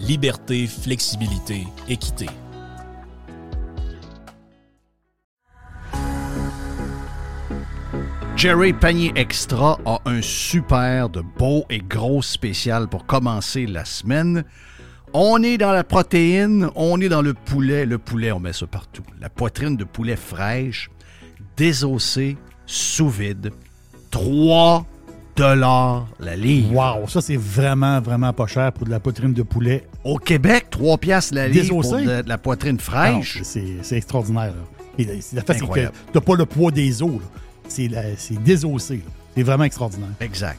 liberté, flexibilité, équité. Jerry Panier Extra a un super de beau et gros spécial pour commencer la semaine. On est dans la protéine, on est dans le poulet. Le poulet, on met ça partout. La poitrine de poulet fraîche, désossée, sous vide. 3 dollars la livre. Wow, ça c'est vraiment, vraiment pas cher pour de la poitrine de poulet. Au Québec, 3 piastres la livre pour de, de la poitrine fraîche. C'est extraordinaire. là. Et la- c'est- La fait, c'est que t'as pas le poids des os. C'est désossé. C'est vraiment extraordinaire. Exact.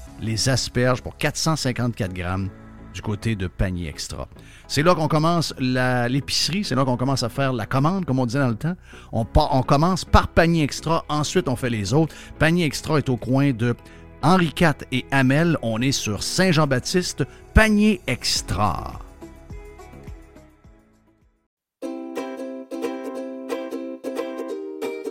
les asperges pour 454 grammes du côté de panier extra. C'est là qu'on commence l'épicerie, c'est là qu'on commence à faire la commande, comme on disait dans le temps. On, on commence par panier extra, ensuite on fait les autres. Panier extra est au coin de Henri IV et Hamel. On est sur Saint-Jean-Baptiste, panier extra.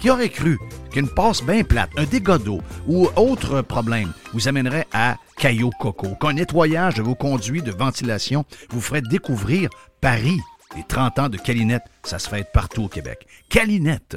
Qui aurait cru qu'une passe bien plate, un dégât d'eau ou autre problème vous amènerait à Caillou Coco, qu'un nettoyage de vos conduits de ventilation vous ferait découvrir Paris. Les 30 ans de Calinette, ça se fête partout au Québec. Calinette.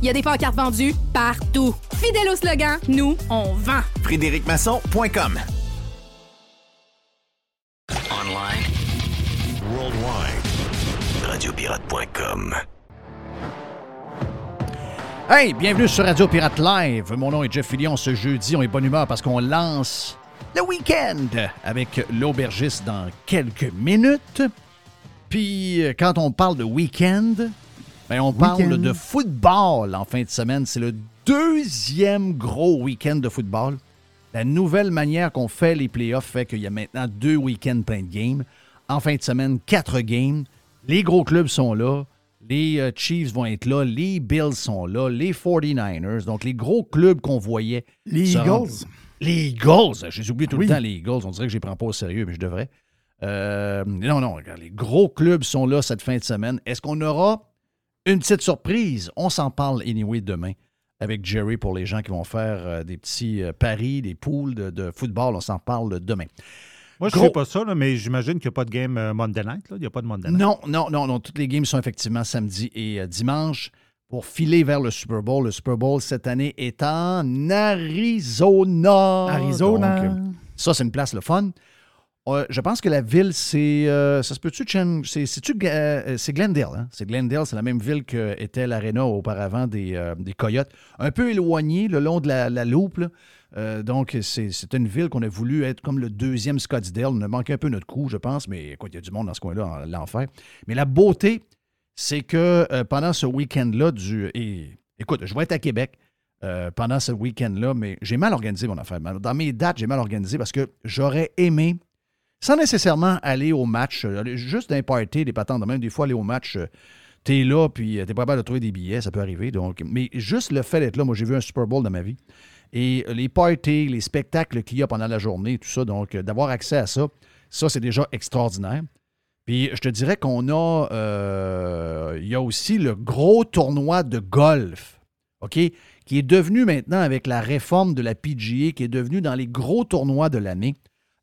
Il y a des pancartes vendues partout. Fidèle au slogan, nous, on vend. FrédéricMasson.com Online. Worldwide. Radiopirate.com. Hey, bienvenue sur Radio Pirate Live. Mon nom est Jeff Fillion. Ce jeudi, on est bonne humeur parce qu'on lance le week-end avec l'aubergiste dans quelques minutes. Puis, euh, quand on parle de week-end, ben, on parle de football en fin de semaine. C'est le deuxième gros week-end de football. La nouvelle manière qu'on fait les playoffs fait qu'il y a maintenant deux week-ends plein de games. En fin de semaine, quatre games. Les gros clubs sont là. Les euh, Chiefs vont être là. Les Bills sont là. Les 49ers. Donc, les gros clubs qu'on voyait. Les Eagles. rendent- Les Eagles. J'ai oublié tout Oui. le temps les Eagles. On dirait que je les prends pas au sérieux, mais je devrais. Euh, non, non, regarde, les gros clubs sont là cette fin de semaine. Est-ce qu'on aura une petite surprise? On s'en parle anyway demain avec Jerry pour les gens qui vont faire euh, des petits euh, paris, des poules de, de football. On s'en parle demain. Moi, je ne sais pas ça, là, mais j'imagine qu'il n'y a pas de game euh, Monday Night. Il n'y a pas de Monday Night. Non, non, non, non. Toutes les games sont effectivement samedi et euh, dimanche. pour filer vers le Super Bowl. Le Super Bowl cette année est en Arizona. Arizona. Donc, euh, ça, c'est une place le fun. Je pense que la ville, c'est. euh, ça se peut-tu? C'est, euh, c'est Glendale. Hein? C'est Glendale, c'est la même ville que était l'Arena auparavant des, euh, des Coyotes. Un peu éloigné le long de la, loupe. donc, c'est, une ville qu'on a voulu être comme le deuxième Scottsdale. On a manqué un peu notre coup, je pense, mais écoute, il y a du monde dans ce coin-là, en- l'enfer. Mais la beauté, c'est que pendant ce week-end-là, du. Et, écoute, je vais être à Québec pendant ce week-end-là, mais j'ai mal organisé mon affaire. Dans mes dates, j'ai mal organisé parce que j'aurais aimé, sans nécessairement aller au match, euh, juste d'un party, des patentes de même, des fois aller au match. euh, T'es là, puis euh, t'es pas capable de trouver des billets, ça peut arriver. Donc, mais juste le fait d'être là, moi j'ai vu un Super Bowl dans ma vie. Et les parties, les spectacles qu'il y a pendant la journée, tout ça, donc d'avoir accès à ça, ça c'est déjà extraordinaire. Puis je te dirais qu'on a, il y a aussi le gros tournoi de golf, OK, qui est devenu maintenant avec la réforme de la PGA, qui est devenu dans les gros tournois de l'année.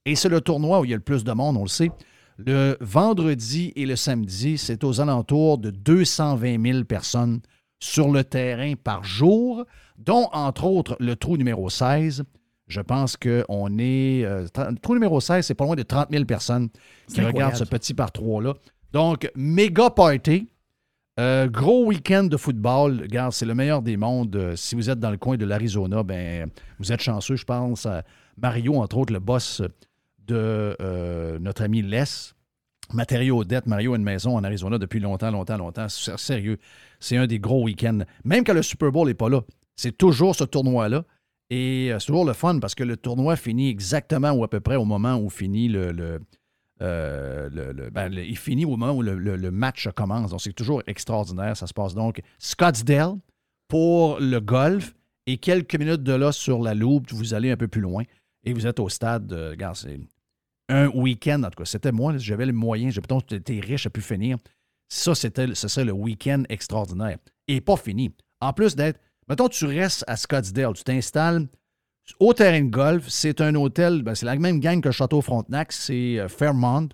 Et c'est le tournoi où il y a le plus de monde, on le sait. Le vendredi et le samedi, c'est aux alentours de 220 000 personnes sur le terrain par jour, dont entre autres le trou numéro 16. Je pense qu'on est. euh, trou numéro 16, c'est pas loin de 30 000 personnes qui regardent ce petit par trois-là. Donc, méga party. Euh, gros week-end de football. Regarde, c'est le meilleur des mondes. Euh, si vous êtes dans le coin de l'Arizona, ben, vous êtes chanceux, je pense. à Mario, entre autres, le boss de euh, notre ami Les. Matériaux Odette, Mario a une maison en Arizona depuis longtemps, longtemps, longtemps. Sérieux, c'est un des gros week-ends. Même quand le Super Bowl n'est pas là, c'est toujours ce tournoi-là. Et euh, c'est toujours le fun parce que le tournoi finit exactement ou à peu près au moment où finit le. euh, ben, il finit au moment où le, match commence. Donc, c'est toujours extraordinaire. Ça se passe donc Scottsdale pour le golf et quelques minutes de là sur la loupe, vous allez un peu plus loin et vous êtes au stade. Un week-end, en tout cas. C'était moi, j'avais les moyens, j'ai peut-être été riche, j'ai pu finir. Ça, c'était ça le week-end extraordinaire. Et pas fini. En plus d'être, mettons, tu restes à Scottsdale, tu t'installes au terrain de golf. C'est un hôtel, ben, c'est la même gang que le Château Frontenac, c'est euh, Fairmont.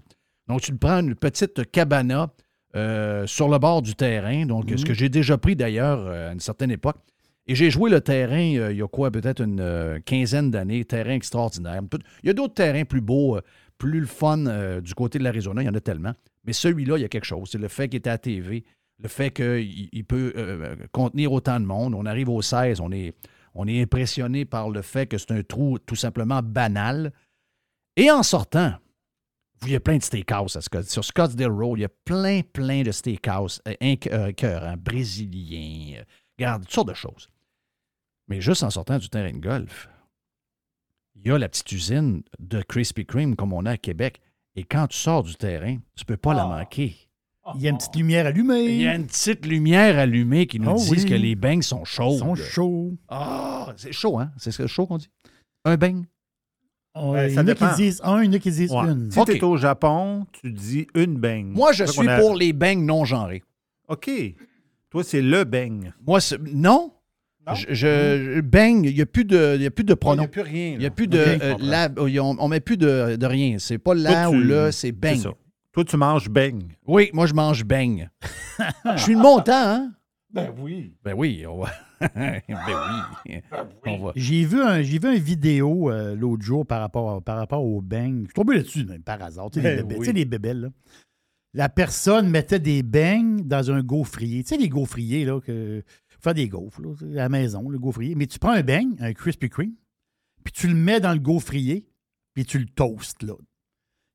Donc, tu te prends une petite cabana euh, sur le bord du terrain. Donc, ce que j'ai déjà pris d'ailleurs euh, à une certaine époque. Et j'ai joué le terrain euh, il y a quoi, peut-être une euh, quinzaine d'années, terrain extraordinaire. Il y a d'autres terrains plus beaux, euh, plus le fun du côté de l'Arizona, il y en a tellement. Mais celui-là, il y a quelque chose. C'est le fait qu'il est à TV, le fait qu'il il peut contenir autant de monde. On arrive au 16, on est, on est impressionné par le fait que c'est un trou tout simplement banal. Et en sortant, y a plein de steakhouse à Scott- sur Scottsdale Road. Il y a plein, plein de steakhouse écœurants, brésiliens, euh, regarde, toutes sortes de choses. Mais juste en sortant du terrain de golf, il y a la petite usine de Krispy Kreme comme on a à Québec. Et quand tu sors du terrain, tu peux pas la manquer. Il y a une petite lumière allumée. Il y a une petite lumière allumée qui nous Oh dit oui. que les beignes sont chaudes. Ils sont chauds. Ah, c'est chaud, hein? C'est ce que- chaud qu'on dit? Un beigne? Ouais, il y ça en a qui disent un, il y en a qui disent Ouais. une. Si OK. tu es au Japon, tu dis une beigne. Moi, je suis a- pour les beignes non genrés. OK. Toi, c'est le beigne. Moi, c'est- non? Je, je- il n'y a plus de, il y a plus de pronoms. plus rien. Il n'y a plus de. Euh, la- on, on met plus de, de rien. C'est pas là Toi, ou tu- là, c'est ça. Toi, tu manges beigne. Oui, moi, je mange beigne. je suis le montant, hein? Ben oui. Ben oui, on va. ben oui. On va. J'ai vu un, j'ai vu une vidéo euh, l'autre jour par rapport, par rapport au beignes. Je suis tombé là-dessus, même, par hasard. Tu sais, les, Ben oui. tu sais, les bébelles, là. La personne mettait des beignes dans un gaufrier. Tu sais, les gaufriers, là, que. Faire des gaufres, là, à la maison, le gaufrier. Mais tu prends un beigne, un Krispy Kreme, puis tu le mets dans le gaufrier, puis tu le toastes, là.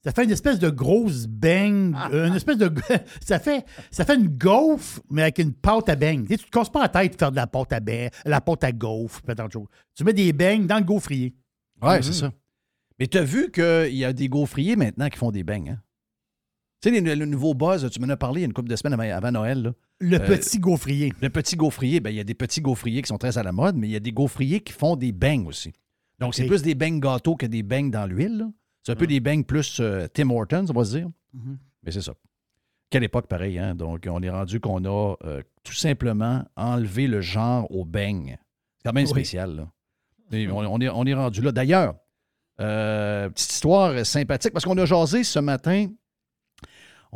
Ça fait une espèce de grosse beigne, euh, une espèce de. ça, fait, ça fait une gaufre, mais avec une pâte à beignes. Tu sais, tu te casses pas la tête de faire de la pâte à beignes, la pâte à gaufre, pas tant de choses. Tu mets des beignes dans le gaufrier. Ouais, c'est ça. Mais tu as vu qu'il y a des gaufriers maintenant qui font des beignes, hein? Tu sais, le nouveau buzz, tu m'en as parlé il y a une couple de semaines avant, avant Noël, là. Le Euh, petit gaufrier. Le petit gaufrier, ben, il y a des petits gaufriers qui sont très à la mode, mais il y a des gaufriers qui font des beignes aussi. Donc, c'est plus des beignes gâteaux que des beignes dans l'huile. C'est un peu des beignes plus euh, Tim Hortons, on va se dire. Mhm. Mais c'est ça. Quelle époque pareil, hein? Donc, on est rendu qu'on a euh, tout simplement enlevé le genre aux beignes. C'est quand même spécial, là. Et on, on est, on est rendu là. D'ailleurs, euh, petite histoire sympathique, parce qu'on a jasé ce matin.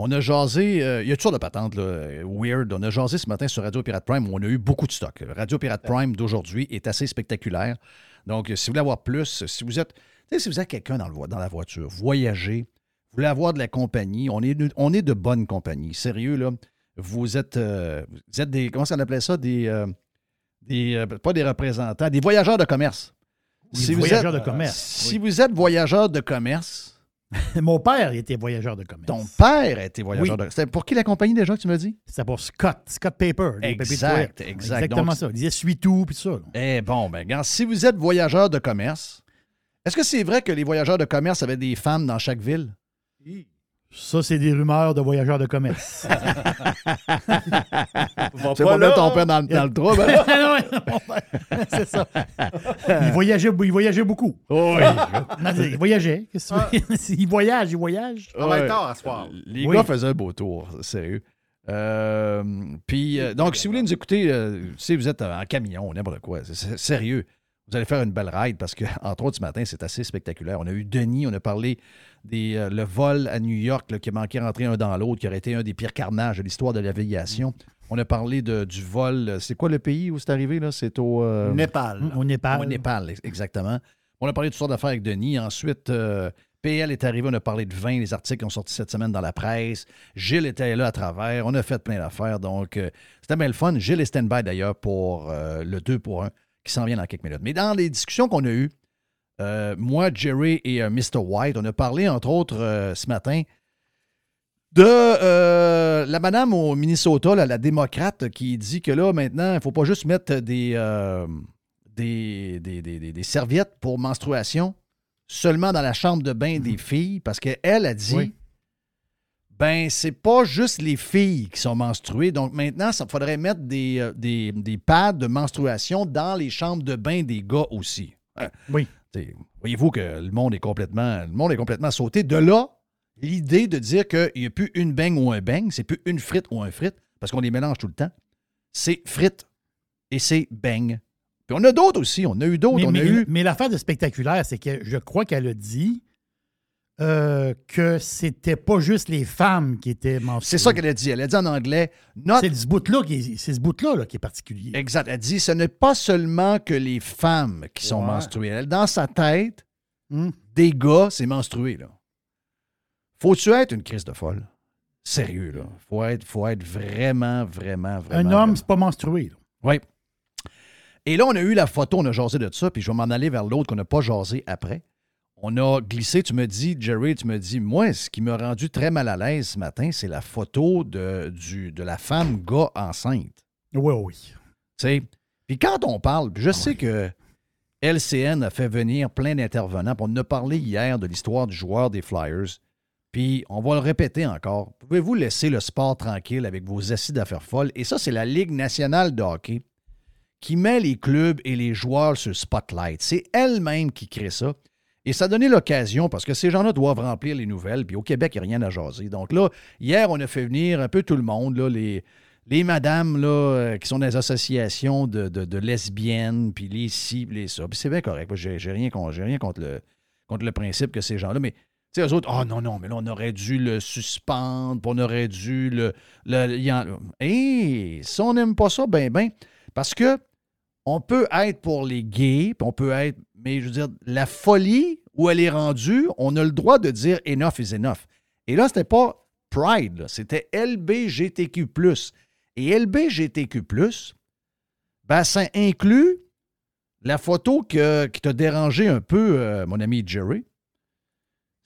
On a jasé, euh, il y a sortes de patentes là, euh, weird. On a jasé ce matin sur Radio Pirate Prime où on a eu beaucoup de stock. Radio Pirate Prime d'aujourd'hui est assez spectaculaire. Donc, euh, si vous voulez avoir plus, si vous êtes, si vous êtes quelqu'un dans, le dans la voiture, voyager, vous voulez avoir de la compagnie, on est, de- on est de bonne compagnie. Sérieux, là, vous êtes, euh, vous êtes des, comment ça on appelait ça, des, euh, des euh, pas des représentants, des voyageurs de commerce. Des voyageurs êtes- de commerce. Si vous êtes voyageur de commerce, Mon père était voyageur de commerce. ton père été voyageur Oui. de C'était pour qui la compagnie déjà que tu m'as dit? C'était pour Scott, Scott Paper. les papiers de Exact. Exactement Donc, ça. Il disait suis-tout, puis ça. là. Eh bon, ben, si vous êtes voyageur de commerce, est-ce que c'est vrai que les voyageurs de commerce avaient des femmes dans chaque ville? Ça, c'est des rumeurs de voyageurs de commerce. C'est pas mettre ton père dans, le- dans le trouble. hein? Non, non, mon père, c'est ça. Il voyageait, il voyageait beaucoup. Non, il voyageait. Qu'est-ce que tu veux? Il voyage, il voyage. Travaille Ouais. tard à soir. Les Oui. gars faisaient un beau tour, sérieux. Euh, puis, euh, donc, si vous voulez nous écouter, euh, si vous êtes en camion, n'importe quoi, c'est- c'est sérieux, vous allez faire une belle ride parce que, entre autres, ce matin, c'est assez spectaculaire. On a eu Denis, on a parlé des euh, le vol à New York là, qui a manqué rentrer un dans l'autre, qui aurait été un des pires carnages de l'histoire de l'aviation. On a parlé de, du vol. C'est quoi le pays où c'est arrivé? là? C'est au. euh, Népal. Au Népal. au Népal, ex- exactement. On a parlé de toutes sortes d'affaires avec Denis. Ensuite, euh, PL est arrivé, on a parlé de vin, les articles qui ont sorti cette semaine dans la presse. Gilles était là à travers, on a fait plein d'affaires. Donc, euh, c'était bien le fun. Gilles est stand-by d'ailleurs pour euh, le 2 pour 1 qui s'en vient dans quelques minutes. Mais dans les discussions qu'on a eues, euh, moi, Jerry et euh, Mr. White, on a parlé, entre autres, euh, ce matin, de euh, la madame au Minnesota, là, la démocrate, qui dit que là, maintenant, il ne faut pas juste mettre des, euh, des, des, des- des- des serviettes pour menstruation seulement dans la chambre de bain des filles, parce qu'elle a dit, Oui. Ben, c'est pas juste les filles qui sont menstruées. Donc maintenant, ça faudrait mettre des, euh, des, des pads de menstruation dans les chambres de bain des gars aussi. Hein? Oui. Voyez-vous que le monde est complètement, le monde est complètement sauté. De là, l'idée de dire qu'il n'y a plus une beigne ou un beigne, c'est plus une frite ou un frite, parce qu'on les mélange tout le temps. C'est frite et c'est beigne. Puis on a d'autres aussi. On a eu d'autres. Mais, On mais- a eu. mais l'affaire de spectaculaire, c'est que je crois qu'elle a dit euh, que c'était pas juste les femmes qui étaient menstruées. C'est ça qu'elle a dit. Elle a dit en anglais, not C'est ce bout-là qui est, ce bout-là là, qui est particulier. Exact. Elle dit ce n'est pas seulement que les femmes qui sont Ouais. menstruées. Elle, dans sa tête, Hmm. des gars, c'est menstrué. Là. Faut-tu être une crise de folle? Sérieux, là. Faut être, faut être vraiment, vraiment, vraiment. Un homme, c'est pas menstrué. Oui. Et là, on a eu la photo, on a jasé de ça, puis je vais m'en aller vers l'autre qu'on n'a pas jasé après. On a glissé, tu me dis, Jerry, tu me dis, moi, ce qui m'a rendu très mal à l'aise ce matin, c'est la photo de, du, de la femme gars enceinte. Oui, oui. Tu sais, Puis quand on parle, puis je sais que LCN a fait venir plein d'intervenants. On a parlé hier de l'histoire du joueur des Flyers. Puis on va le répéter encore. Pouvez-vous laisser le sport tranquille avec vos assises d'affaires folles? Et ça, c'est la Ligue nationale de hockey qui met les clubs et les joueurs sur le spotlight. C'est elle-même qui crée ça. Et ça donné l'occasion, parce que ces gens-là doivent remplir les nouvelles, puis au Québec, il n'y a rien à jaser. Donc là, hier, on a fait venir un peu tout le monde, là, les, les madames là, euh, qui sont dans les associations de, de- lesbiennes, puis les ci, puis les ça. Puis c'est bien correct. J'ai rien, rien contre, le, contre le principe que ces gens-là, mais tu sais, eux autres, oh non, non, mais là, on aurait dû le suspendre, puis on aurait dû le. le Hé, ça, on n'aime pas ça, ben, ben, parce que on peut être pour les gays, on peut être, mais je veux dire, la folie où elle est rendue, on a le droit de dire enough is enough. Et là, c'était pas Pride, c'était LBGTQ. Et LBGTQ, ben, ça inclut la photo qui t'a dérangé un peu, euh, mon ami Jerry.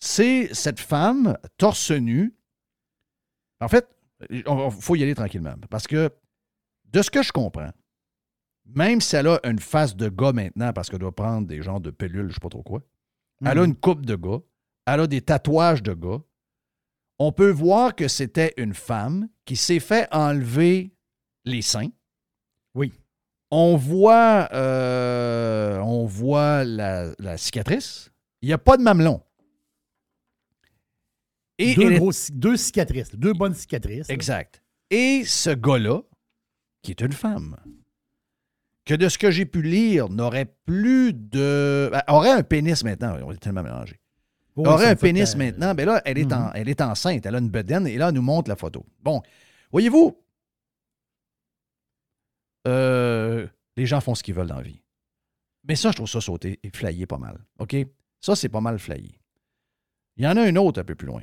C'est cette femme torse nu. En fait, il faut y aller tranquillement. Parce que, de ce que je comprends, même si elle a une face de gars maintenant, parce qu'elle doit prendre des genres de pilules, je ne sais pas trop quoi, elle a une coupe de gars, elle a des tatouages de gars, on peut voir que c'était une femme qui s'est fait enlever les seins. Oui. On voit, euh, on voit la, la cicatrice. Il n'y a pas de mamelon. Et deux, est- cicatrices, deux bonnes cicatrices. là. Exact. Et ce gars-là, qui est une femme, que de ce que j'ai pu lire, n'aurait plus de. ben, aurait un pénis maintenant, on est tellement mélangé. Oui, aurait un pénis maintenant. Ben là, elle est, en, Mhm. elle est enceinte. Elle a une bedaine. Et là, elle nous montre la photo. Bon, voyez-vous, euh, les gens font ce qu'ils veulent dans la vie. Mais ça, je trouve ça sauter et flyé pas mal. OK? Ça, c'est pas mal flyé. Il y en a un autre un peu plus loin.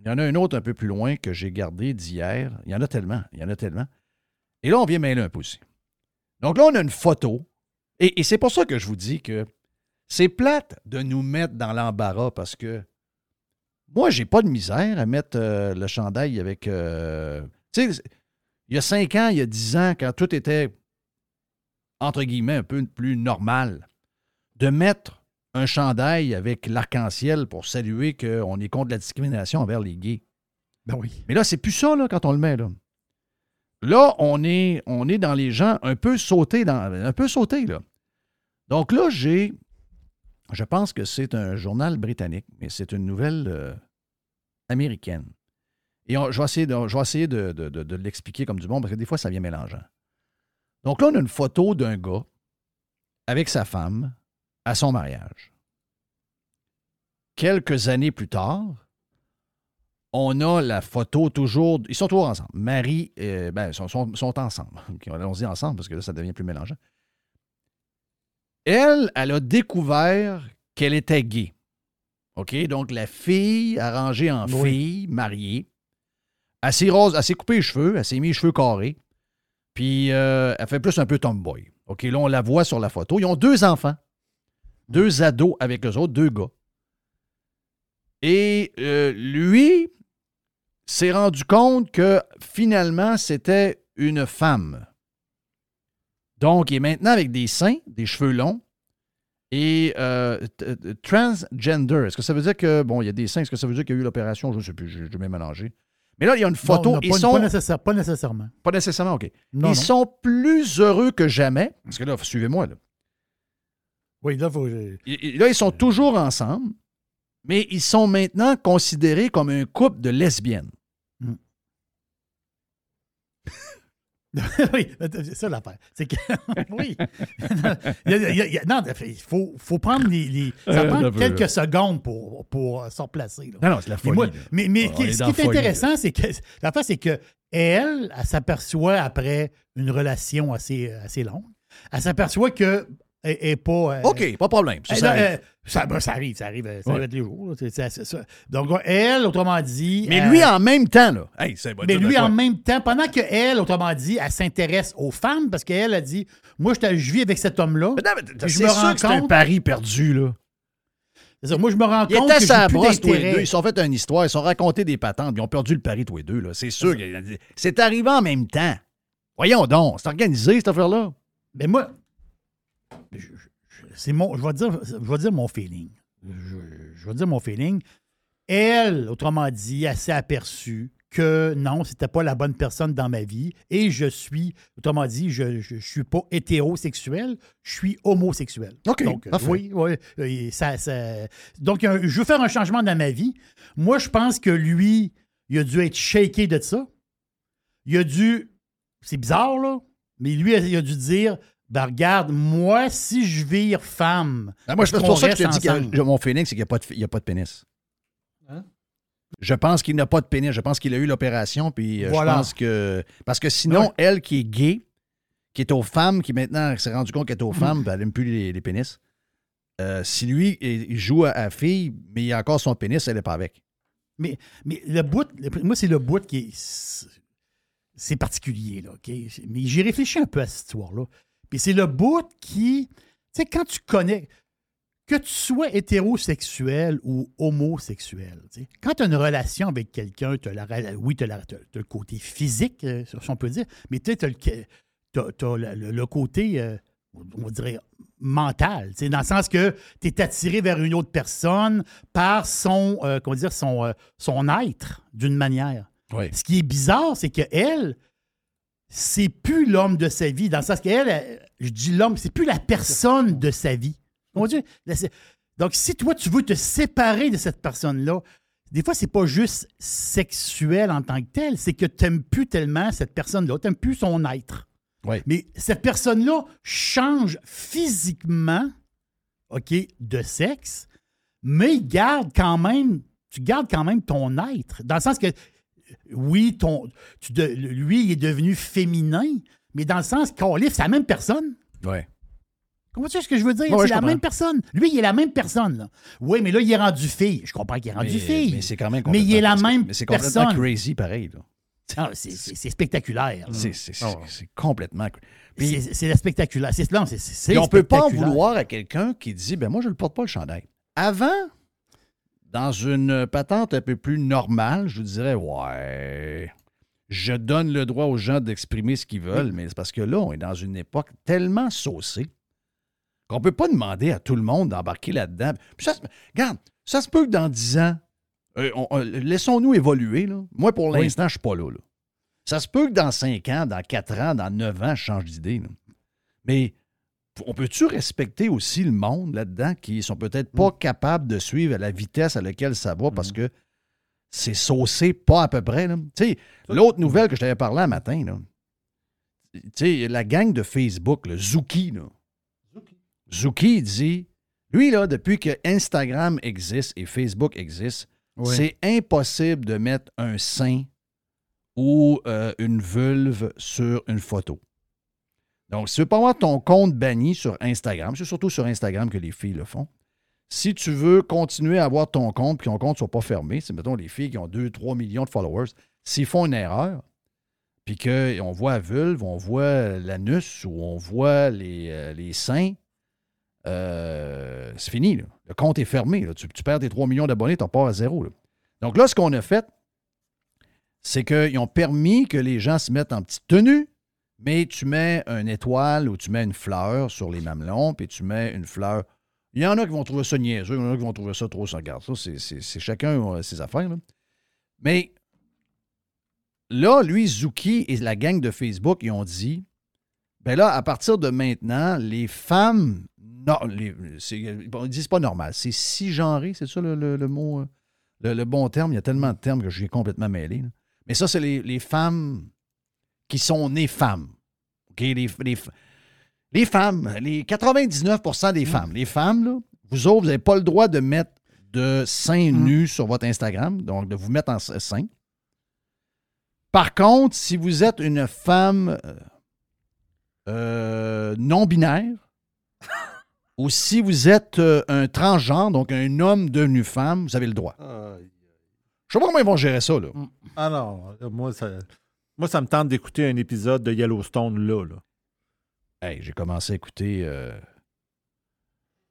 Il y en a un autre un peu plus loin que j'ai gardé d'hier. Il y en a tellement. Il y en a tellement. Et là, on vient mêler un peu aussi. Donc là, on a une photo. Et, et c'est pour ça que je vous dis que c'est plate de nous mettre dans l'embarras parce que moi, j'ai pas de misère à mettre euh, le chandail avec. euh, tu sais, il y a cinq ans, il y a dix ans, quand tout était, entre guillemets, un peu plus normal, de mettre un chandail avec l'arc-en-ciel pour saluer qu'on est contre la discrimination envers les gays. Ben oui. Mais là, c'est plus ça, là, quand on le met, là. Là, on est, dans les gens un peu sautés, dans, un peu sautés, là. Donc là, j'ai, je pense que c'est un journal britannique, mais c'est une nouvelle euh, américaine. Et je vais essayer, je de- de l'expliquer comme du bon, parce que des fois, ça vient mélangeant. Donc là, on a une photo d'un gars avec sa femme à son mariage. Quelques années plus tard, on a la photo toujours. Ils sont toujours ensemble. Marie, euh, ben, sont, sont- sont ensemble. Ok, Allons-y ensemble parce que là, ça devient plus mélangeant. Elle, elle a découvert qu'elle était gay. OK? Donc, la fille arrangée en Oui. fille, mariée. Elle s'est, rose, elle s'est coupé les cheveux, elle s'est mis les cheveux carrés. Puis, euh, elle fait plus un peu tomboy. OK? Là, on la voit sur la photo. Ils ont deux enfants. Deux ados avec eux autres, deux gars. Et euh, lui s'est rendu compte que finalement, c'était une femme. Donc, il est maintenant avec des seins, des cheveux longs et euh, t- transgender. Est-ce que ça veut dire que, bon, il y a des seins, est-ce que ça veut dire qu'il y a eu l'opération? Je ne sais plus, je je vais mélanger. Mais là, il y a une photo. Non, non, ils pas, sont. pas nécessaire- pas nécessairement. Pas nécessairement, OK. Non, ils sont plus heureux que jamais. Parce que là, suivez-moi. Là. Oui, là, faut. euh, Et- et Là, ils sont toujours ensemble, mais ils sont maintenant considérés comme un couple de lesbiennes. oui, c'est ça l'affaire. C'est que. oui. Il y a- il y a- il y a- non, il faut, faut prendre les. les- ça Euh, prend peu, quelques secondes pour, pour euh, se replacer. là. Non, non, c'est la folie. moi- mais, mais est ce qui est intéressant, c'est que l'affaire, c'est que elle, elle s'aperçoit après une relation assez, assez longue, elle s'aperçoit que est pas. euh, OK, pas de problème. Ça, ça euh, arrive. ça, ben, ça arrive, ça arrive, ça arrive tous les jours. là, ça. Donc, elle, autrement dit. mais lui, en même temps, là. Hey, c'est bon, mais dire lui, en même temps, pendant que elle, autrement dit, elle s'intéresse aux femmes, parce qu'elle a dit Moi, je, je vis avec cet homme-là. Je c'est me sûr rends que c'est un pari perdu, là. Ça, moi, je me rends Ils compte étaient que à brosse, tous les deux. Ils sont fait une histoire. Ils sont racontés des patentes. Ils ont perdu le pari, tous les deux, là. C'est sûr. C'est arrivé en même temps. Voyons donc. C'est organisé, cette affaire-là. Mais moi, je, je- c'est mon, je vais dire, je vais dire mon feeling. Je, je vais dire mon feeling. Elle, autrement dit, elle s'est aperçue que non, c'était pas la bonne personne dans ma vie et je suis, autrement dit, je ne suis pas hétérosexuel, je suis homosexuel. OK, Donc, euh, parfait. oui, oui. Ça, ça- donc, je veux faire un changement dans ma vie. Moi, je pense que lui, il a dû être shaké de ça. Il a dû. C'est bizarre, là, mais lui, il a dû dire ben regarde, moi, si je vire femme. Ah, moi, c'est pour ça que je te dis que mon feeling, c'est qu'il n'y a, pas de- il y a pas de pénis. Hein? Je pense qu'il n'a pas de pénis. Je pense qu'il a eu l'opération. Puis euh, Voilà. je pense que. Parce que sinon, Ouais. elle qui est gay, qui est aux femmes, qui maintenant s'est rendu compte qu'elle est aux Mm. femmes, puis elle n'aime plus les, les pénis. euh, si lui, il il joue à, à fille, mais il a encore son pénis, elle n'est pas avec. Mais, mais le bout, le- moi, c'est le bout qui est. C'est particulier, là, OK? Mais j'ai réfléchi un peu à cette histoire-là. Puis c'est le bout qui. Tu sais, quand tu connais. Que tu sois hétérosexuel ou homosexuel, quand tu as une relation avec quelqu'un, tu as la, rela- oui, tu as, le côté physique, euh, si on peut dire, mais tu as, t'as le, côté, euh, on dirait, mental, dans le sens que tu es attiré vers une autre personne par son, euh, comment dire, son, euh, son être, d'une manière. Oui. Ce qui est bizarre, c'est que elle, c'est plus l'homme de sa vie, dans le sens qu'elle, elle, je dis l'homme, c'est plus la personne de sa vie. Mon Dieu, Donc, si toi, tu veux te séparer de cette personne-là, des fois, c'est pas juste sexuel en tant que tel, c'est que tu n'aimes plus tellement cette personne-là, tu n'aimes plus son être. Mais cette personne-là change physiquement, OK, de sexe, mais garde quand même, tu gardes quand même ton être. Dans le sens que, oui, ton, tu de- lui, il est devenu féminin, mais dans le sens qu'Olif, c'est la même personne. Ouais. Comprends-tu ce que je veux dire? Ouais, c'est la comprends. même personne. Lui, il est la même personne. là. Oui, mais là, il est rendu fille. Je comprends qu'il est rendu Mais, fille. mais c'est quand même Mais il est la même Mais c'est complètement personne. crazy pareil. Ah, c'est- spectaculaire. C'est Ah c'est complètement. C'est c'est la spectaculaire. C'est on peut pas en vouloir à quelqu'un qui dit ben moi je ne porte pas le chandail. Avant, dans une patente un peu plus normale, je vous dirais ouais, je donne le droit aux gens d'exprimer ce qu'ils veulent, mais c'est parce que là, on est dans une époque tellement saucée qu'on peut pas demander à tout le monde d'embarquer là-dedans. Puis ça, regarde, ça se peut que dans 10 ans, euh, on- on- laissons-nous évoluer. Là. Moi, pour Oui. l'instant, je suis pas là, là. Ça se peut que dans 5 ans, dans 4 ans, dans 9 ans, je change d'idée. Mais on peut-tu respecter aussi le monde là-dedans qui sont peut-être pas capables de suivre à la vitesse à laquelle ça va parce que c'est saucé pas à peu près. là. Tu sais, l'autre nouvelle que je t'avais parlé un matin, là, tu sais, la gang de Facebook, le Zuki, là. Zuki dit, lui, là, depuis que Instagram existe et Facebook existe, Oui. c'est impossible de mettre un sein ou euh, une vulve sur une photo. Donc, si tu veux pas avoir ton compte banni sur Instagram, c'est surtout sur Instagram que les filles le font. Si tu veux continuer à avoir ton compte, puis ton compte ne soit pas fermé, c'est mettons les filles qui ont 2-3 millions de followers, s'ils font une erreur, puis qu'on voit la vulve, on voit l'anus ou on voit les, euh, les seins, euh, c'est fini. Le compte est fermé. Tu, perds tes 3 millions d'abonnés, tu pars à zéro. Donc là, ce qu'on a fait, c'est qu'ils ont permis que les gens se mettent en petite tenue, mais tu mets une étoile ou tu mets une fleur sur les mamelons, puis tu mets une fleur. Il y en a qui vont trouver ça niaiseux, il y en a qui vont trouver ça trop sans garde. Ça, c'est- c'est c'est chacun ses affaires. là. Mais là, lui, Zuki et la gang de Facebook, ils ont dit ben là, à partir de maintenant, les femmes. Non, les, c'est- bon, ils disent pas normal. C'est cisgenré, c'est ça le, le- mot, euh, le, bon terme? Il y a tellement de termes que je suis complètement mêlé. Mais ça, c'est les, les femmes qui sont nées femmes. OK? Les, les, les femmes, les 99% des femmes. Les femmes, là, vous autres, vous n'avez pas le droit de mettre de seins nus sur votre Instagram, donc de vous mettre en s- sein. Par contre, si vous êtes une femme euh, euh, non-binaire, ou si vous êtes euh, un transgenre, donc un homme devenu femme, vous avez le droit. Je sais pas comment ils vont gérer ça, là. Ah non, moi ça, moi, ça me tente d'écouter un épisode de Yellowstone là. là. Hey, j'ai commencé à écouter. euh,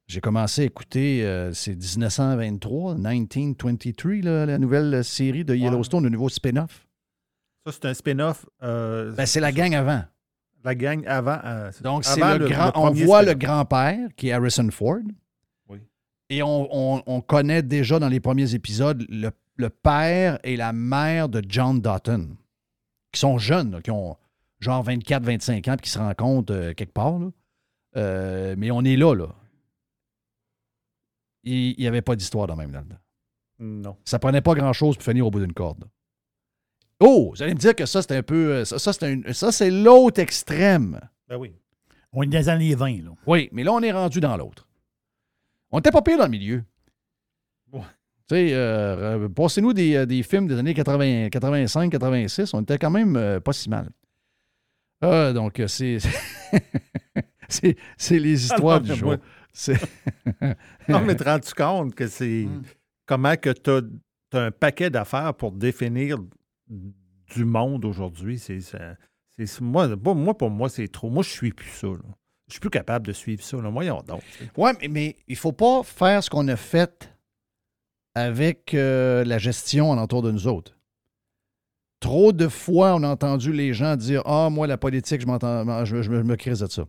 j'ai commencé à écouter. euh, c'est 1923, 1923, là, la nouvelle série de Yellowstone, le nouveau spin-off. Ça, c'est un spin-off. euh, Ben, c'est la gang avant. La gang avant. euh, Donc, c'est le, grand. on voit le grand-père, qui est Harrison Ford. Oui. Et on, on- on connaît déjà dans les premiers épisodes le, le père et la mère de John Dutton, qui sont jeunes, là, qui ont genre 24, 25 ans, puis qui se rencontrent euh, quelque part. là. Euh, mais on est là, là. Il n'y avait pas d'histoire dans même là-dedans. Non. Ça prenait pas grand-chose pour finir au bout d'une corde. Oh, vous allez me dire que ça, c'est un peu. euh, Ça, ça, c'est un- ça, c'est l'autre extrême. Ben oui. On est dans les années 20, là. Oui, mais là, on est rendu dans l'autre. On n'était pas pire dans le milieu. Sais, euh, passez-nous des, euh, des films des années 80, 85, 86, on était quand même euh, pas si mal. Ah, donc, euh, c'est. c'est c'est les histoires Ah non, du jour. Non, mais te rends-tu compte que c'est. Hmm. Comment que tu as, un paquet d'affaires pour définir du monde aujourd'hui? C'est, moi, moi, moi, pour moi, c'est trop. Moi, je suis plus ça. là. Je suis plus capable de suivre ça. Là. Voyons donc. Ouais, mais, mais il faut pas faire ce qu'on a fait avec euh, la gestion alentour de nous autres. Trop de fois, on a entendu les gens dire Ah, moi, la politique, je, je, me- crise de ça.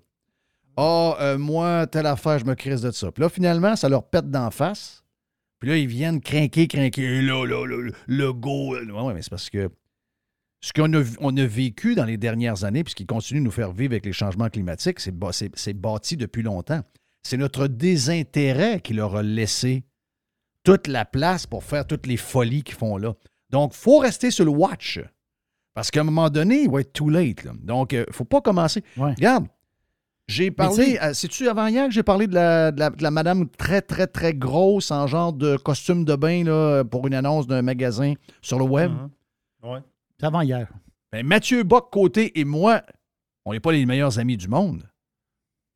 Ah, euh, moi, telle affaire, je me crise de ça. Puis là, finalement, ça leur pète d'en face. Puis là, ils viennent craquer, craquer. Là, là, le, go. Ouais, mais c'est parce que ce qu'on a, vécu dans les dernières années, puis ce qui continue de nous faire vivre avec les changements climatiques, c'est bâti depuis longtemps. C'est notre désintérêt qui leur a laissé toute la place pour faire toutes les folies qu'ils font là. Donc, il faut rester sur le watch. Parce qu'à un moment donné, il va être too late. là. Donc, il ne faut pas commencer. Ouais. Regarde, J'ai parlé, euh, c'est-tu avant hier que j'ai parlé de la, de, la, de la madame très, très, très grosse en genre de costume de bain là, pour une annonce d'un magasin sur le web? Mhm. Ouais. C'est avant hier. Ben, Mathieu Bock-Côté et moi, on n'est pas les meilleurs amis du monde.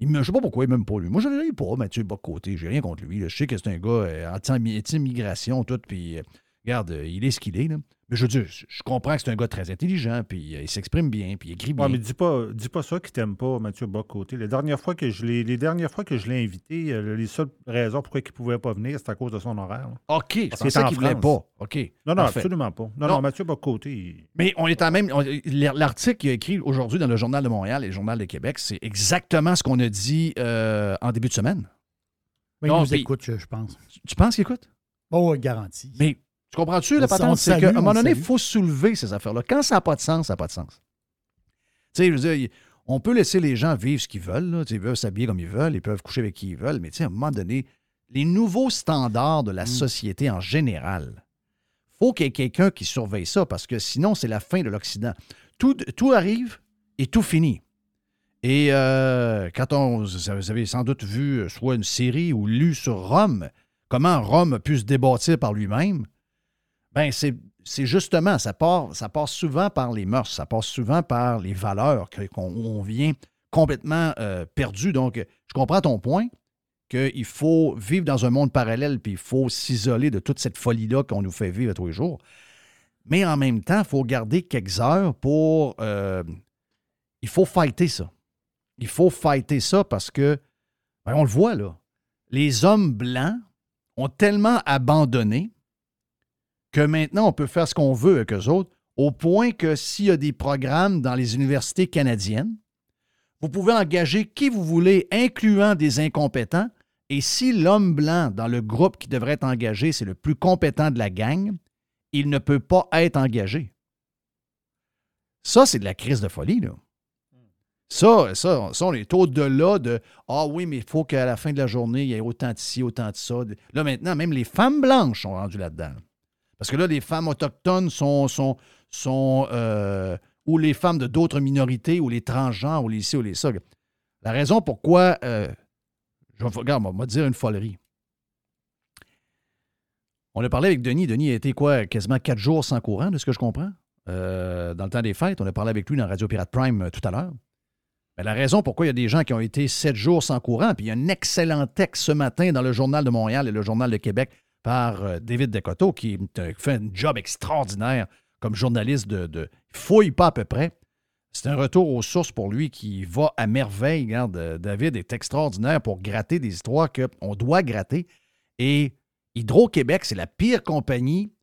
Il je sais pas pourquoi il m'aime pas lui. Moi, je ne l'aime pas, Mathieu Bock-Côté. J'ai rien contre lui. Je sais que c'est un gars euh, anti- anti-immigration, tout, puis euh, regarde, euh, il est ce qu'il est. Là. Mais je veux dire, je comprends que c'est un gars très intelligent, puis euh, il s'exprime bien, puis il écrit bien. Ouais, mais dis pas, dis pas ça qu'il t'aime pas, Mathieu Bock-Côté. Les dernières fois que je l'ai, les dernières fois que je l'ai invité, euh, les seules raisons pourquoi il ne pouvait pas venir, c'est à cause de son horaire. là. OK, je Parce qu'il voulait pas. OK. Non, non, parfait. absolument pas. Non, Non. non, Mathieu Bock-Côté, il- Mais on est en même. on- L'article qu'il a écrit aujourd'hui dans le Journal de Montréal et le Journal de Québec, c'est exactement ce qu'on a dit euh, en début de semaine. Non, il nous écoute, je, je pense. Tu penses qu'il écoute? Oh, garanti. Mais tu comprends-tu, la patente? te C'est qu'à un moment donné, il faut soulever ces affaires-là. Quand ça n'a pas de sens, ça n'a pas de sens. Tu sais, je veux dire, on peut laisser les gens vivre ce qu'ils veulent. là. Ils peuvent s'habiller comme ils veulent, ils peuvent coucher avec qui ils veulent, mais tu sais, à un moment donné, les nouveaux standards de Mm. la société en général, faut qu'il y ait quelqu'un qui surveille ça, parce que sinon, c'est la fin de l'Occident. Tout, tout arrive et tout finit. Et euh, quand on, vous avez sans doute vu euh, soit une série ou lu sur Rome, comment Rome a pu se débâtir par lui-même, ben c'est, justement, ça part, ça passe souvent par les mœurs, ça passe souvent par les valeurs qu'on vient complètement euh, perdu. Donc, je comprends ton point qu'il faut vivre dans un monde parallèle, puis il faut s'isoler de toute cette folie-là qu'on nous fait vivre tous les jours. Mais en même temps, il faut garder quelques heures pour... euh, il faut fighter ça. Il faut fighter ça parce que, ben, on le voit là, les hommes blancs ont tellement abandonné que maintenant on peut faire ce qu'on veut avec eux autres, au point que s'il y a des programmes dans les universités canadiennes, vous pouvez engager qui vous voulez, incluant des incompétents, et si l'homme blanc dans le groupe qui devrait être engagé, c'est le plus compétent de la gang, il ne peut pas être engagé. Ça, c'est de la crise de folie, là. Ça, ça, ça, on est au-delà de Ah oui, mais il faut qu'à la fin de la journée, il y ait autant de ci, autant de ça. Là, maintenant, même les femmes blanches sont rendues là-dedans. Parce que là, les femmes autochtones sont. sont, sont euh, ou les femmes de d'autres minorités, ou les transgenres, ou les ci, ou les ça. La raison pourquoi. euh, je regarde, on va dire une folerie. On a parlé avec Denis. Denis a été quoi, quasiment quatre jours sans courant, de ce que je comprends, euh, dans le temps des fêtes. On a parlé avec lui dans Radio Pirate Prime euh, tout à l'heure. Mais la raison pourquoi il y a des gens qui ont été sept jours sans courant, puis il y a un excellent texte ce matin dans le Journal de Montréal et le Journal de Québec par euh, David Decoteau, qui fait un job extraordinaire comme journaliste de, de fouille pas à peu près. C'est un retour aux sources pour lui qui va à merveille. Regarde, euh, David est extraordinaire pour gratter des histoires qu'on doit gratter. Et Hydro-Québec, c'est la pire compagnie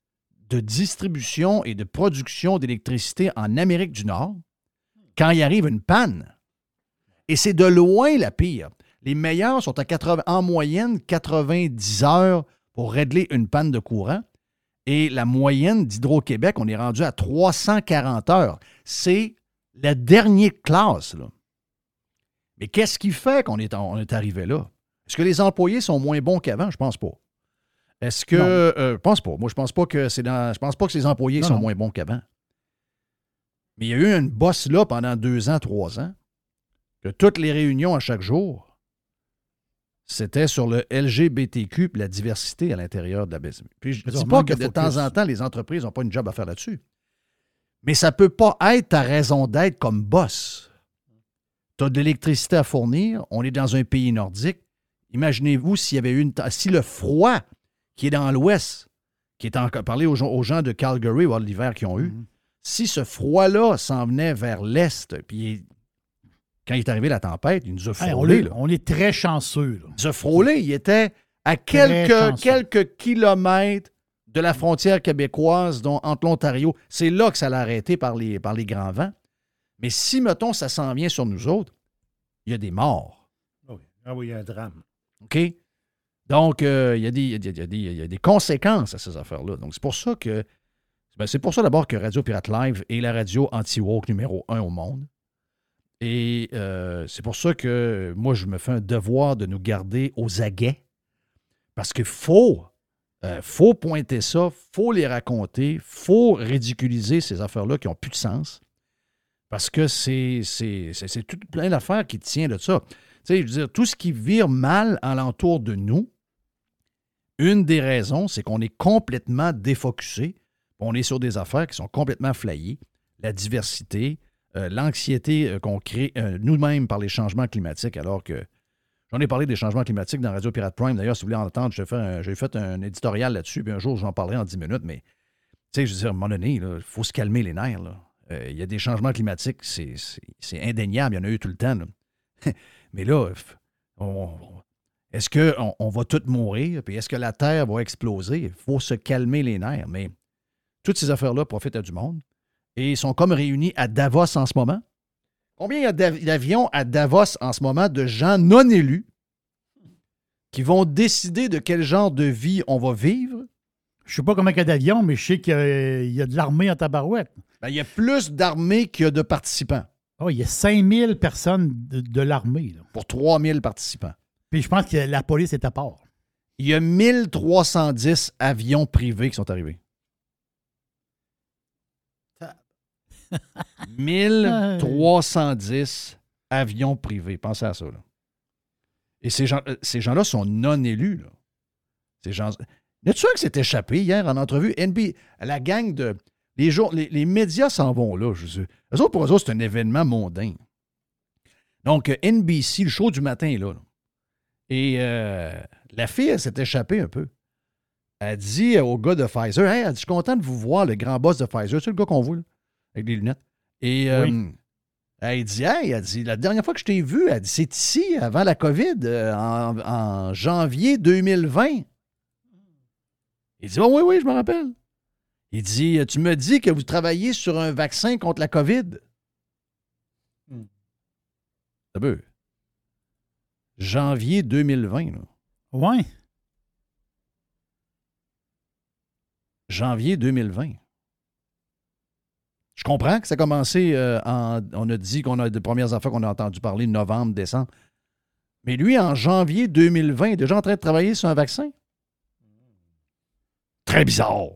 de distribution et de production d'électricité en Amérique du Nord quand il arrive une panne. Et c'est de loin la pire. Les meilleurs sont à 80, en moyenne 90 heures pour régler une panne de courant. Et la moyenne d'Hydro-Québec, on est rendu à 340 heures. C'est la dernière classe. Là. Mais qu'est-ce qui fait qu'on est, en- on est arrivé là? Est-ce que les employés sont moins bons qu'avant? Je pense pas. Est-ce que. Euh, je pense pas. Moi, je pense pas que c'est dans. Je pense pas que les employés Non, sont non. moins bons qu'avant. Mais il y a eu une bosse là pendant deux ans, trois ans, que toutes les réunions à chaque jour, c'était sur le LGBTQ la diversité à l'intérieur de la business. Puis je ne dis pas que de de temps en temps, les entreprises n'ont pas une job à faire là-dessus. Mais ça ne peut pas être ta raison d'être comme boss. Tu as de l'électricité à fournir, on est dans un pays nordique. Imaginez-vous s'il y avait eu une. Si le froid qui est dans l'ouest, qui est encore parlé aux gens, aux gens de Calgary ou de l'hiver qu'ils ont eu, Mhm. si ce froid-là s'en venait vers l'est, puis quand il est arrivé la tempête, il nous a Hey, on, est, là. on est très chanceux. là. Il nous a frôlé. Il était à quelques, quelques kilomètres de la frontière québécoise, dont, entre l'Ontario. C'est là que ça l'a arrêté par les, par les grands vents. Mais si, mettons, ça s'en vient sur nous autres, il y a des morts. Ah oui, ah oui, il y a un drame. OK? Donc, euh, il y, a des- il y a des- il y a des- il y a des conséquences à ces affaires-là. Donc, c'est pour ça que. ben, c'est pour ça d'abord que Radio Pirate Live est la radio anti-woke numéro un au monde. Et euh, c'est pour ça que moi, je me fais un devoir de nous garder aux aguets. Parce qu'il faut, euh, faut pointer ça, faut les raconter, faut ridiculiser ces affaires-là qui n'ont plus de sens. Parce que c'est, c'est, c'est, tout plein d'affaires qui tient de ça. Tu sais, je veux dire, tout ce qui vire mal alentour de nous, une des raisons, c'est qu'on est complètement défocusé. On est sur des affaires qui sont complètement flayées. La diversité, euh, l'anxiété euh, qu'on crée euh, nous-mêmes par les changements climatiques, alors que j'en ai parlé des changements climatiques dans Radio Pirate Prime. D'ailleurs, si vous voulez en entendre, j'ai fait un, j'ai fait un éditorial là-dessus, puis un jour, j'en parlerai en 10 minutes, mais tu sais, je veux dire, à un moment donné, il faut se calmer les nerfs. Il y a des changements climatiques, c'est, c'est- indéniable, il y en a eu tout le temps. mais là, on- est-ce qu'on on va tous mourir, puis est-ce que la Terre va exploser? Il faut se calmer les nerfs, mais toutes ces affaires-là profitent à du monde et ils sont comme réunis à Davos en ce moment. Combien il y a d'av- d'avions à Davos en ce moment de gens non élus qui vont décider de quel genre de vie on va vivre? Je sais pas comment il y a d'avions, mais je sais qu'il y a- il y a de l'armée en tabarouette. Ben, il y a plus d'armées qu'il y a de participants Ah, il y a 5000 personnes de, de l'armée. pour 3000 participants. Puis je pense que la police est à part. Il y a 1310 avions privés qui sont arrivés. 1310 avions privés. Pensez à ça. Et euh, ces gens-là sont non élus. Là. Ces gens. N'es-tu que c'est échappé hier en entrevue? NB, la gang de. Les, jour- les, médias s'en vont là. Je. Eux autres, pour eux autres, c'est un événement mondain. Donc, euh, NBC, le show du matin est là. Et euh, la fille, s'est échappée un peu. Elle dit au gars de Pfizer Hey, je suis content de vous voir, le grand boss de Pfizer. C'est le gars qu'on voit, avec des lunettes. Et euh, Oui. elle dit Hey, elle dit, la dernière fois que je t'ai vu, elle dit, c'est ici, avant la COVID, euh, en, en janvier 2020. Il dit Oh, oui, oui, je me rappelle. Il dit Tu me dis que vous travaillez sur un vaccin contre la COVID. Ça veut. Janvier 2020, là. Ouais. janvier 2020. Je comprends que ça a commencé euh, en. On a dit qu'on a des premières affaires qu'on a entendu parler novembre, décembre. Mais lui, en janvier 2020, il est déjà en train de travailler sur un vaccin? Très bizarre.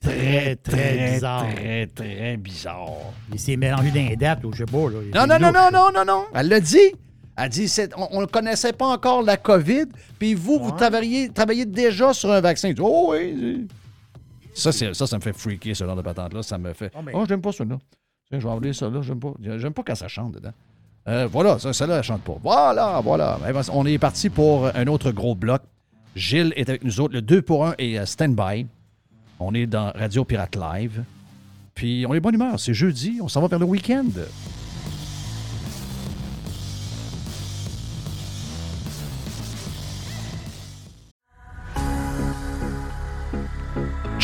Très, très bizarre. Très, très bizarre. Il s'est mélangé dans les dates, ou je sais pas. Là. Non, non, non, non, non, non, non. Elle l'a dit. Elle dit, on ne connaissait pas encore la COVID, puis vous, vous travaillez, travaillez déjà sur un vaccin. Dit, oh oui. Ça, ça, ça me fait freaker, ce genre de patente-là. Ça me fait. Oh, j'aime pas ça, là. Tiens, je vais enlever ça, là. J'aime pas. J'aime pas quand ça chante dedans. Euh, voilà, ça, celle-là, elle chante pas. Voilà, voilà. Eh ben, on est parti pour un autre gros bloc. Gilles est avec nous autres. Le 2 pour 1 est euh, stand-by. On est dans Radio Pirate Live. Puis on est bonne humeur. C'est jeudi. On s'en va vers le week-end.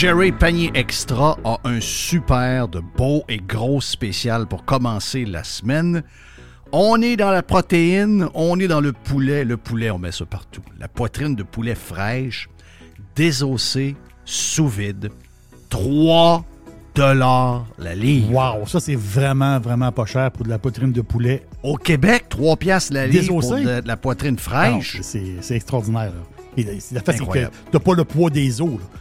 Jerry Panier Extra a un super de beau et gros spécial pour commencer la semaine. On est dans la protéine, on est dans le poulet. Le poulet, on met ça partout. La poitrine de poulet fraîche, désossée, sous vide. 3 dollars la livre. Wow, ça, c'est vraiment, vraiment pas cher pour de la poitrine de poulet. Au Québec, 3 piastres la livre pour de, de la poitrine Non, fraîche. c'est extraordinaire. là. Et c'est- la fait, c'est que t'as pas le poids des os. là.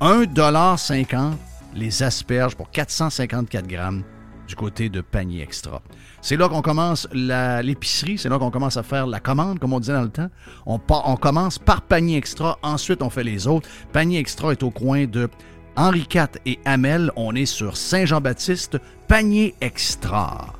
1,50 les asperges pour 454 grammes du côté de panier extra. C'est là qu'on commence l'épicerie, c'est là qu'on commence à faire la commande, comme on disait dans le temps. On, on commence par panier extra, ensuite on fait les autres. Panier extra est au coin de Henri IV et Hamel. On est sur Saint-Jean-Baptiste, panier extra.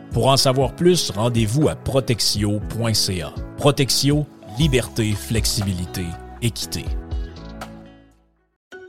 Pour en savoir plus, rendez-vous à protexio.ca. Protexio, liberté, flexibilité, équité.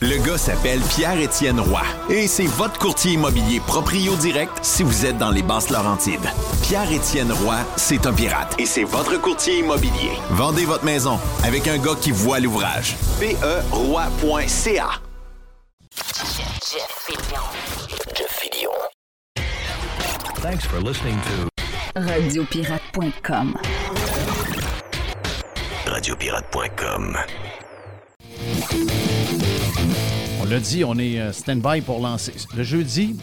Le gars s'appelle Pierre-Étienne Roy et c'est votre courtier immobilier proprio direct si vous êtes dans les basses Laurentides. Pierre-Étienne Roy, c'est un pirate et c'est votre courtier immobilier. Vendez votre maison avec un gars qui voit l'ouvrage. PERoy.ca Jeff Fillion. Thanks for listening to Radiopirate.com. Radiopirate.com. L'a dit, on est euh, stand-by pour lancer. Le jeudi,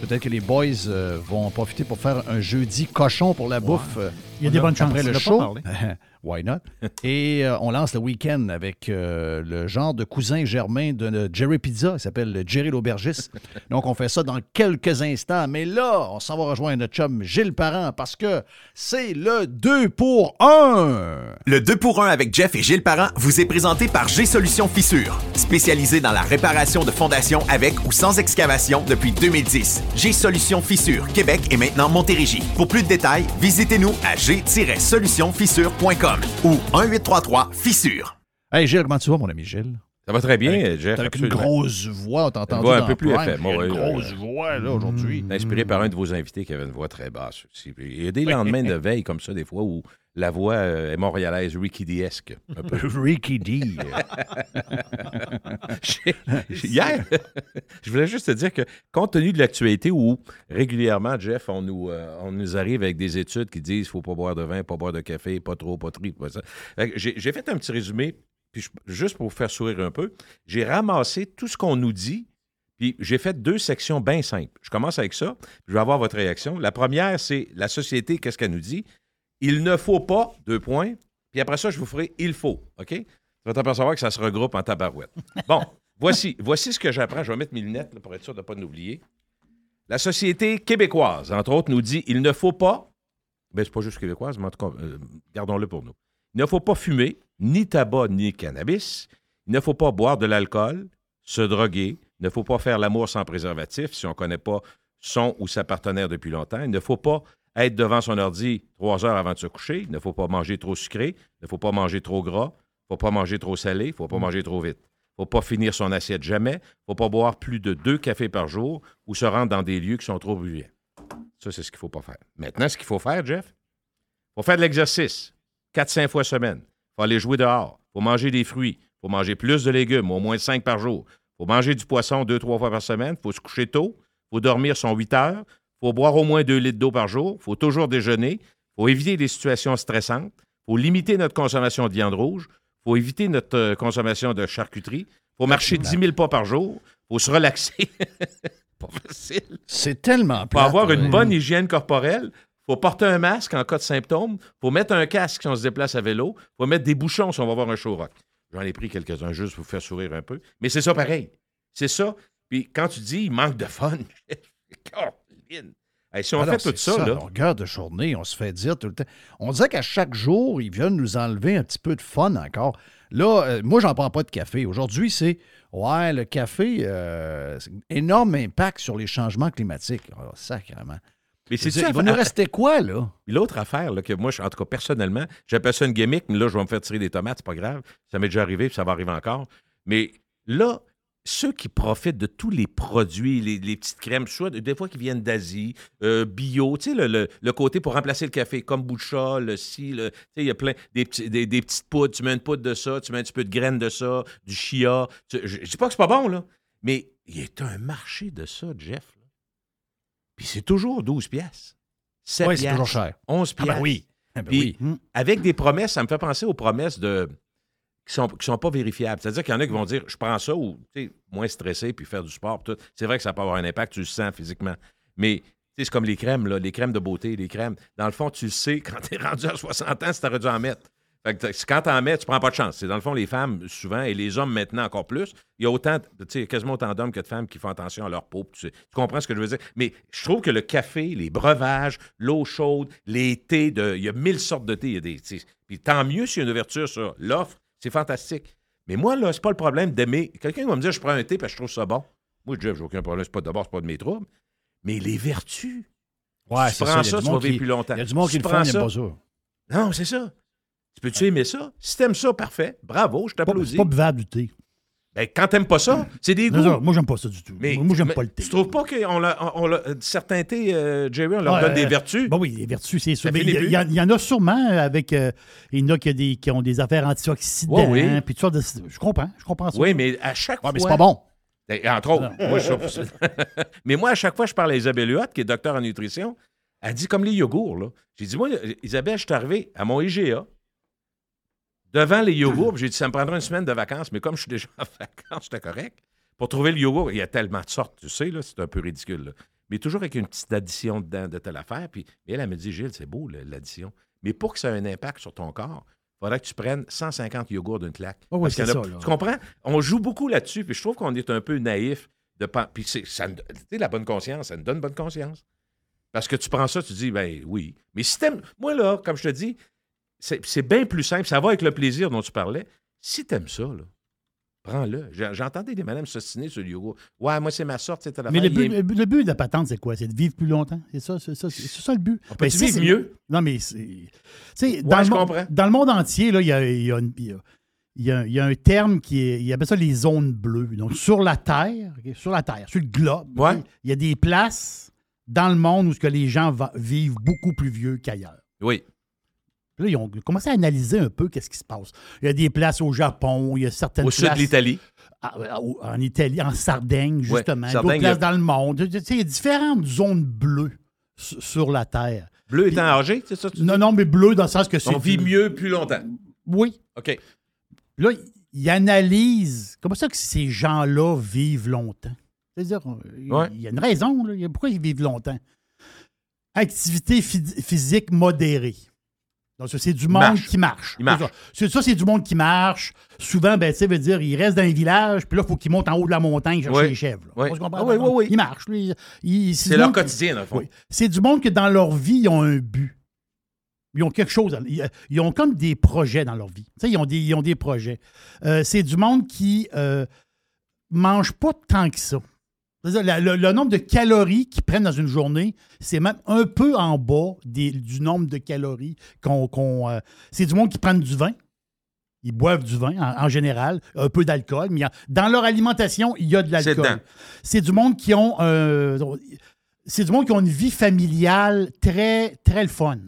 peut-être que les boys euh, vont en profiter pour faire un jeudi cochon pour la bouffe. euh, Il y a des bonnes chances. Après le show. Why not? Et euh, on lance le week-end avec euh, le genre de cousin germain de, Jerry Pizza. Il s'appelle Jerry l'aubergiste. Donc, on fait ça dans quelques instants. Mais là, on s'en va rejoindre notre chum Gilles Parent parce que c'est le 2 pour 1. Le 2 pour 1 avec Jeff et Gilles Parent vous est présenté par G-Solutions Fissure, spécialisé dans la réparation de fondations avec ou sans excavation depuis 2010. G-Solutions Fissure, Québec et maintenant Montérégie. Pour plus de détails, visitez-nous à ou 1-833-Fissure. Hey Gilles, comment tu vas, mon ami Gilles? Ça va très bien, Jeff. T'as avec une grosse voix, on voix un peu plus. FM, ouais, Une ouais, grosse voix, là, aujourd'hui. Inspiré par un de vos invités qui avait une voix très basse aussi. Il y a des lendemains de veille comme ça, des fois, où la voix euh, est montréalaise, Ricky D-esque. un peu. Ricky D. Hier, je voulais juste te dire que, compte tenu de l'actualité où régulièrement, Jeff, on nous, euh, on nous arrive avec des études qui disent qu'il ne faut pas boire de vin, pas boire de café, pas trop, pas que J'ai fait un petit résumé, puis je- juste pour vous faire sourire un peu. J'ai ramassé tout ce qu'on nous dit, puis j'ai fait deux sections bien simples. Je commence avec ça, je vais avoir votre réaction. La première, c'est la société, qu'est-ce qu'elle nous dit? Il ne faut pas, deux points. Puis après ça, je vous ferai il faut. OK? Tu vas t'apercevoir que ça se regroupe en tabarouette. Bon, voici, voici ce que j'apprends. Je vais mettre mes lunettes pour être sûr de ne pas nous oublier. La société québécoise, entre autres, nous dit il ne faut pas, ben c'est pas juste québécoise, mais en tout cas, euh, gardons-le pour nous. Il ne faut pas fumer, ni tabac, ni cannabis. Il ne faut pas boire de l'alcool, se droguer. Il ne faut pas faire l'amour sans préservatif si on ne connaît pas son ou sa partenaire depuis longtemps. Il ne faut pas être devant son ordi trois heures avant de se coucher. Il ne faut pas manger trop sucré. Il ne faut pas manger trop gras. Il ne faut pas manger trop salé. Il ne faut pas manger trop vite. Il ne faut pas finir son assiette jamais. Il ne faut pas boire plus de deux cafés par jour ou se rendre dans des lieux qui sont trop bruyants. Ça, c'est ce qu'il ne faut pas faire. Maintenant, ce qu'il faut faire, Jeff, il faut faire de l'exercice. 4-5 fois semaine. Il faut aller jouer dehors. Il faut manger des fruits. Il faut manger plus de légumes, au moins 5 par jour. Il faut manger du poisson 2-3 fois par semaine. Il faut se coucher tôt. Il faut dormir son 8 heures. Il faut boire au moins 2 litres d'eau par jour. Il faut toujours déjeuner. Il faut éviter des situations stressantes. Il faut limiter notre consommation de viande rouge. Il faut éviter notre euh, consommation de charcuterie. Il faut marcher 10 000 pas par jour. Il faut se relaxer. pas facile. C'est tellement Pour plate, avoir une bonne hygiène corporelle, faut porter un masque en cas de symptômes. faut mettre un casque si on se déplace à vélo. faut mettre des bouchons si on va voir un show rock. J'en ai pris quelques-uns juste pour vous faire sourire un peu. Mais c'est ça pareil. C'est ça. Puis quand tu dis il manque de fun, Caroline. Hey, si on Alors, fait tout ça, à là, longueur de journée, on se fait dire tout le temps. On dirait qu'à chaque jour, ils viennent nous enlever un petit peu de fun encore. Là, euh, moi, j'en prends pas de café. Aujourd'hui, c'est ouais, le café, euh, c'est un énorme impact sur les changements climatiques. Oh, sacrément. mais C'est il va nous rester quoi, là? L'autre affaire, là, que moi, je- en tout cas, personnellement, j'appelle ça une gimmick, mais là, je vais me faire tirer des tomates, c'est pas grave. Ça m'est déjà arrivé, puis ça va arriver encore. Mais là, ceux qui profitent de tous les produits, les, les petites crèmes, soit des fois qui viennent d'Asie, euh, bio, tu sais, le, le- le côté pour remplacer le café, kombucha, le si, le, tu sais, il y a plein, des, des, des petites poudres, tu mets une poudre de ça, tu mets un petit peu de graines de ça, du chia. Tu- je, je dis pas que c'est pas bon, là, mais il y a un marché de ça, Jeff. là. Puis c'est toujours 12 piastres. 7 Oui, c'est piastres, toujours cher. 11 Ah ben piastres. oui. Ah ben Puis, oui. avec des promesses, ça me fait penser aux promesses de qui sont, sont pas vérifiables. C'est-à-dire qu'il y en a qui vont dire je prends ça ou moins stressé puis faire du sport. tout. C'est vrai que ça peut avoir un impact, tu le sens physiquement. Mais c'est comme les crèmes, là, les crèmes de beauté, les crèmes. Dans le fond, tu le sais quand tu es rendu à 60 ans si tu aurais dû en mettre. Fait que quand tu en mets, tu prends pas de chance. C'est dans le fond, les femmes, souvent, et les hommes maintenant encore plus, il y a autant, tu quasiment autant d'hommes que de femmes qui font attention à leur peau. Tu. Tu comprends ce que je veux dire? Mais je trouve que le café, les breuvages, l'eau chaude, les thés, il y a mille sortes de thés. Puis tant mieux s'il y a une ouverture sur l'offre, c'est fantastique. Mais moi, là, c'est pas le problème d'aimer. Quelqu'un va me dire, je prends un thé parce que je trouve ça bon. Moi, Jeff, j'ai aucun problème. C'est pas d'abord, c'est pas de mes troubles. Mais les vertus. Ouais, tu c'est prends ça. Ça, tu vas vivre plus longtemps. Il y a du monde qui le ça. pas ça. Non, c'est ça. Tu peux-tu aimer ça? Si t'aimes ça, parfait. Bravo, je t'applaudis. C'est pas buvable du thé. Ben, quand t'aimes pas ça, c'est des goûts. non, moi, j'aime pas ça du tout. Mais, moi, j'aime pas le thé. Tu trouves pas qu'on on l'a- certains thés, euh, Jerry, on leur donne des euh, vertus? Ben oui, les vertus, c'est sûr. Il y, a- en- il y en a sûrement avec. euh, il y en a qui, a des- qui ont des affaires antioxydants. Ouais, oui. hein, puis de- Je comprends, je comprends ça. Oui, mais à chaque Ouais, mais fois. c'est pas bon. Ben, Entre autres. Moi, je- mais moi, à chaque fois, je parle à Isabelle Huot, qui est docteur en nutrition. Elle dit comme les yogourts. J'ai dit, moi, Isabelle, je suis arrivé à mon IGA, devant les yogourts, puis j'ai dit, ça me prendra une semaine de vacances, mais comme je suis déjà en vacances, c'était correct. Pour trouver le yogourt, il y a tellement de sortes, tu sais, là, c'est un peu ridicule. là. Mais toujours avec une petite addition dedans de telle affaire. Puis et elle, elle me dit, Gilles, c'est beau, l'addition. Mais pour que ça ait un impact sur ton corps, il faudrait que tu prennes 150 yogourts d'une claque. Oh oui, Parce a- là. Tu comprends? On joue beaucoup là-dessus, puis je trouve qu'on est un peu naïf. De Puis c'est, ça, nous- tu sais, la bonne conscience, ça nous donne bonne conscience. Parce que tu prends ça, tu dis, ben oui. Mais si t'aimes, moi là, comme je te dis, c'est, c'est bien plus simple. Ça va avec le plaisir dont tu parlais. Si t'aimes ça, là, prends-le. J'entendais des madames s'ostiner sur le yoga. Ouais, moi, c'est ma sorte, c'est Mais le but, le but- le but de la patente, c'est quoi? C'est de vivre plus longtemps. C'est ça, c'est ça, c'est c'est ça le but. On peut Ben, vivre mieux? Non, mais c'est. Tu sais, dans, le je mo- comprends. dans le monde entier, là, il y a, y a une- il y a- il y a- il y a un terme qui est. Il appelle ça les zones bleues. Donc, sur la Terre, sur la Terre, sur le globe, Ouais. il y a des places dans le monde où ce que les gens va- vivent beaucoup plus vieux qu'ailleurs. Oui. Puis Là, ils ont commencé à analyser un peu qu'est-ce qui se passe. Il y a des places au Japon, il y a certaines Au sud de places- l'Italie. ah, au- en Italie, en Sardaigne, justement. Sardaigne, D'autres places il y a- dans le monde. Tu sais, Il y a différentes zones bleues su- sur la Terre. Bleu étant âgé, c'est ça? tu Non, dis? non, mais bleu dans le sens que c'est. On vit mieux plus longtemps. Oui. OK. Là, ils analysent comment ça que ces gens-là vivent longtemps. C'est-à-dire, euh, il Ouais. il y a une raison. Là. Il y a- Pourquoi ils vivent longtemps? Activité phy- physique modérée. Donc, c'est du monde Marche. qui marche. Il marche. C'est ça. C'est du monde qui marche. Souvent, ben, tu sais, veut dire, il reste dans un village, puis là, il faut qu'il monte en haut de la montagne chercher Oui. les chèvres. Oui. Ah oui, oui, oui. Il marche. lui. Il- C'est leur quotidien, dans le fond. C'est du monde que dans leur vie, ils ont un but. Ils ont quelque chose. Ils, ils ont comme des projets dans leur vie. Tu sais, ils, ont des, ils ont des projets. Euh, c'est du monde qui euh, mange pas tant que ça. La- le, le nombre de calories qu'ils prennent dans une journée, c'est même un peu en bas des- du nombre de calories qu'on. euh, c'est du monde qui prennent du vin. Ils boivent du vin en, en général, un peu d'alcool, mais a- dans leur alimentation, il y a de l'alcool. C'est du monde qui ont euh, c'est du monde qui ont une vie familiale très très fun.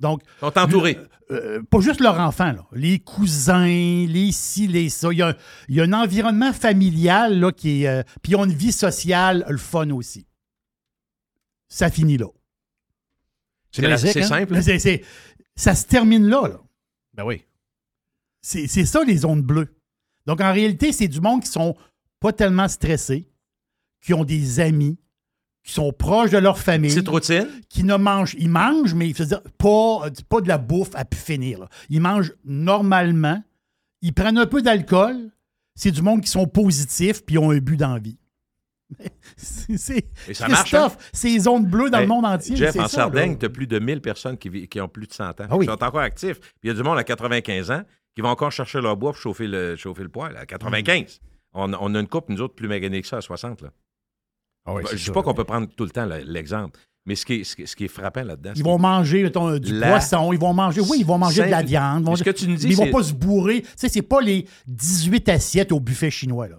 Donc Ils sont entourés. euh, pas juste leurs enfants, là. les cousins, les ci, les ça. Il y a, il y a un environnement familial là, qui est. euh, puis ils ont une vie sociale, le fun aussi. Ça finit là. C'est hein? simple. C'est- ça se termine là. là. Ben oui. C'est c'est ça, les zones bleues. Donc, en réalité, c'est du monde qui sont pas tellement stressés, qui ont des amis, qui sont proches de leur famille, Petite routine? qui ne mangent. Ils mangent, mais dire, pas, pas de la bouffe à pu finir. là. Ils mangent normalement. Ils prennent un peu d'alcool. C'est du monde qui sont positifs puis ont un but d'envie. C'est c'est- marche, Christophe, c'est les zones bleues dans le monde entier. Jeff, c'est en Sardaigne, tu as plus de 1000 personnes qui, qui ont plus de 100 ans. Ah oui. Qui sont encore actifs. Puis il y a du monde à 95 ans qui va encore chercher leur bois pour chauffer le, chauffer le poêle. À 95. On, on a une coupe, nous autres, plus maganés que ça, à 60. Là. Ah oui, Ben, je ne dis pas qu'on peut prendre tout le temps le- l'exemple. Mais ce qui est, ce qui est- ce qui est frappant là-dedans, Ils vont manger mettons, du La poisson, ils vont manger, oui, ils vont manger de la viande. ils vont- Ce que tu nous dis, mais ils vont pas se bourrer. Tu sais, c'est pas les 18 assiettes au buffet chinois. Là.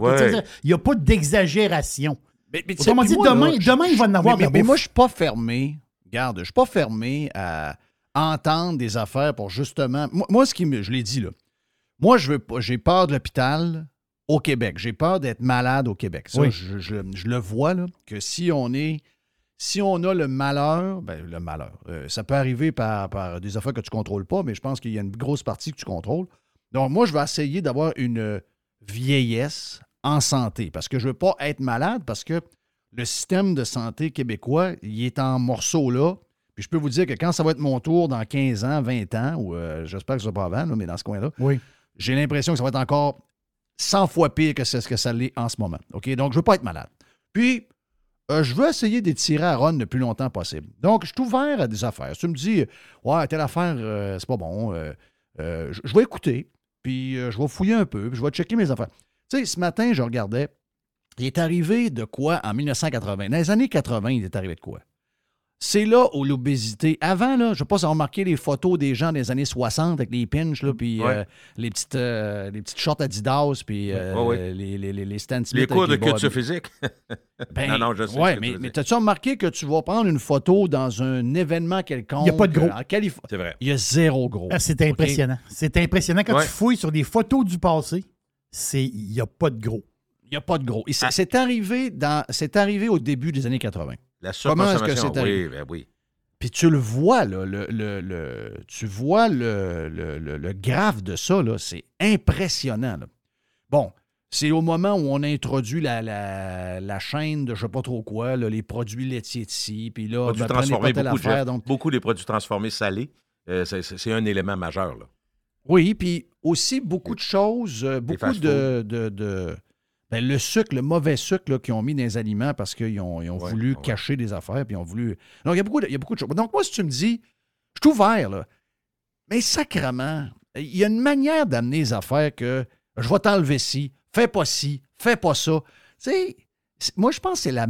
Pas. Tu sais, Il n'y a pas d'exagération. Mais, mais tu sais, Autrement dit, moi, demain, là, je- demain, il va en avoir mais, mais- mais moi, je suis pas fermé. Regarde, je suis pas fermé à entendre des affaires pour justement. Moi, moi, ce qui me. Je l'ai dit, là. Moi, je veux pas. J'ai peur de l'hôpital au Québec. J'ai peur d'être malade au Québec. Ça, Oui. je, je- je le vois, là, que si on est. Si on a le malheur, ben, le malheur, euh, ça peut arriver par, par des affaires que tu ne contrôles pas, mais je pense qu'il y a une grosse partie que tu contrôles. Donc, moi, je vais essayer d'avoir une vieillesse en santé parce que je ne veux pas être malade parce que le système de santé québécois, il est en morceaux là. Puis je peux vous dire que quand ça va être mon tour dans 15 ans, 20 ans, ou euh, j'espère que ce sera pas avant, là, mais dans ce coin-là, Oui. j'ai l'impression que ça va être encore 100 fois pire que ce que ça l'est en ce moment. OK? Donc, je ne veux pas être malade. Puis, euh, je veux essayer d'étirer à Ron le plus longtemps possible. Donc, je suis ouvert à des affaires. Si tu me dis, ouais, telle affaire, euh, c'est pas bon, euh, euh, je vais écouter, puis je vais fouiller un peu, puis je vais checker mes affaires. Tu sais, ce matin, je regardais, il est arrivé de quoi en 1980? Dans les années 80, il est arrivé de quoi? C'est là où l'obésité. Avant, là, je ne sais pas si remarqué les photos des gens des années 60 avec les pinches, là, puis Ouais. euh, les, petites, euh, les petites shorts Adidas, puis euh, les, les, les, les Stan Smith les cours de culture physique. Ben, non, non, je sais. Tu mais, mais t'as-tu remarqué que tu vas prendre une photo dans un événement quelconque? Il y a pas de gros. En Californie. C'est vrai. Il y a zéro gros. Ah, c'est impressionnant. C'est impressionnant. Quand Ouais. tu fouilles sur des photos du passé, c'est il n'y a pas de gros. Il n'y a pas de gros. Ah. C'est c'est arrivé, dans, c'est arrivé au début des années 80. La Comment est-ce que surconsommation, c'est arrivé? oui, ben oui. Puis tu le vois, là, le, le- le- tu vois le, le, graphe de ça, là, c'est impressionnant. là. Bon, c'est au moment où on a introduit la, la- la chaîne de je sais pas trop quoi, là, les produits laitiers de ci, puis là, ben, transformés, beaucoup, affaire, Jeff. donc beaucoup des produits transformés salés. euh, c'est- un élément majeur. Là. Oui, puis aussi beaucoup de choses, euh, beaucoup de, de- ben, le sucre, le mauvais sucre qu'ils ont mis dans les aliments parce qu'ils ont, ils ont Ouais, voulu ouais. cacher des affaires, puis ils ont voulu. Donc, il y, a beaucoup de, il y a beaucoup de choses. Donc, moi, si tu me dis, je suis ouvert, là, mais sacrement, il y a une manière d'amener les affaires que je vais t'enlever ci, fais pas ci, fais pas ça. Tu sais, c'est- moi, je pense que c'est la,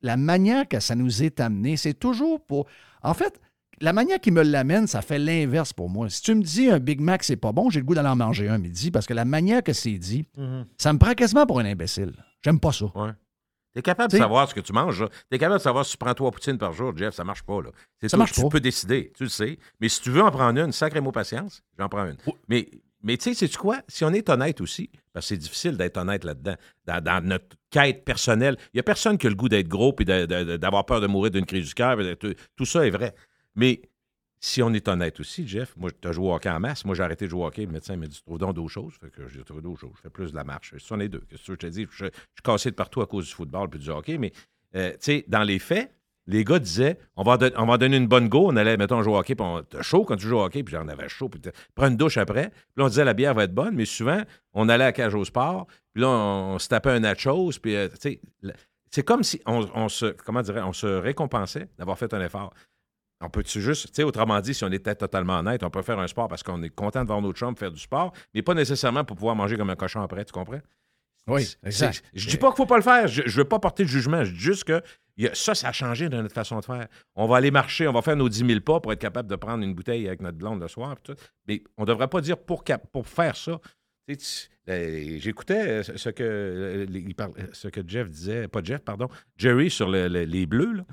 la manière que ça nous est amené. C'est toujours pour. En fait, la manière qui me l'amène, ça fait l'inverse pour moi. Si tu me dis un Big Mac, c'est pas bon, j'ai le goût d'aller en manger un midi parce que la manière que c'est dit, ça me prend quasiment pour un imbécile. J'aime pas ça. Ouais. Tu es capable T'sais- de savoir ce que tu manges. Tu es capable de savoir si tu prends trois poutines par jour, Jeff, ça marche pas. Là. Ça marche tu pas. peux décider, tu le sais. Mais si tu veux en prendre une, sacré mot patience, j'en prends une. Mais, mais tu sais, sais-tu quoi? Si on est honnête aussi, parce que c'est difficile d'être honnête là-dedans, dans, dans notre quête personnelle, il n'y a personne qui a le goût d'être gros et d'avoir peur de mourir d'une crise du cœur. tout ça est vrai. Mais si on est honnête aussi, Jeff, moi, tu as joué au hockey en masse. Moi, j'ai arrêté de jouer au hockey. Le médecin m'a dit Tu trouves donc d'autres choses. Fait que j'ai trouvé d'autres choses. Je fais plus de la marche. Ce sont les deux. Que je te dis Je, suis cassé de partout à cause du football puis du hockey. Mais, euh, tu sais, dans les faits, les gars disaient on va, on va donner une bonne go. On allait, mettons, jouer au hockey. Puis on t'as chaud quand tu joues au hockey. Puis j'en avais chaud. Puis prends une douche après. Puis là, on disait la bière va être bonne. Mais souvent, on allait à la cage au sport. Puis là, on, se tapait un nachos. Puis, euh, tu sais, c'est comme si on, on se, comment on se récompensait d'avoir fait un effort. On peut-tu juste, tu sais, autrement dit, si on était totalement honnête, on peut faire un sport parce qu'on est content de voir notre chambre faire du sport, mais pas nécessairement pour pouvoir manger comme un cochon après, tu comprends? Oui, exact. Je dis pas qu'il faut pas le faire, je, je veux pas porter de jugement, je dis juste que ça, ça a changé dans notre façon de faire. On va aller marcher, on va faire nos 10 000 pas pour être capable de prendre une bouteille avec notre blonde le soir, tout. mais on devrait pas dire pour, cap- pour faire ça. J'écoutais ce que, ce Jeff disait, pas Jeff, pardon, Jerry sur le- le- les bleus. là.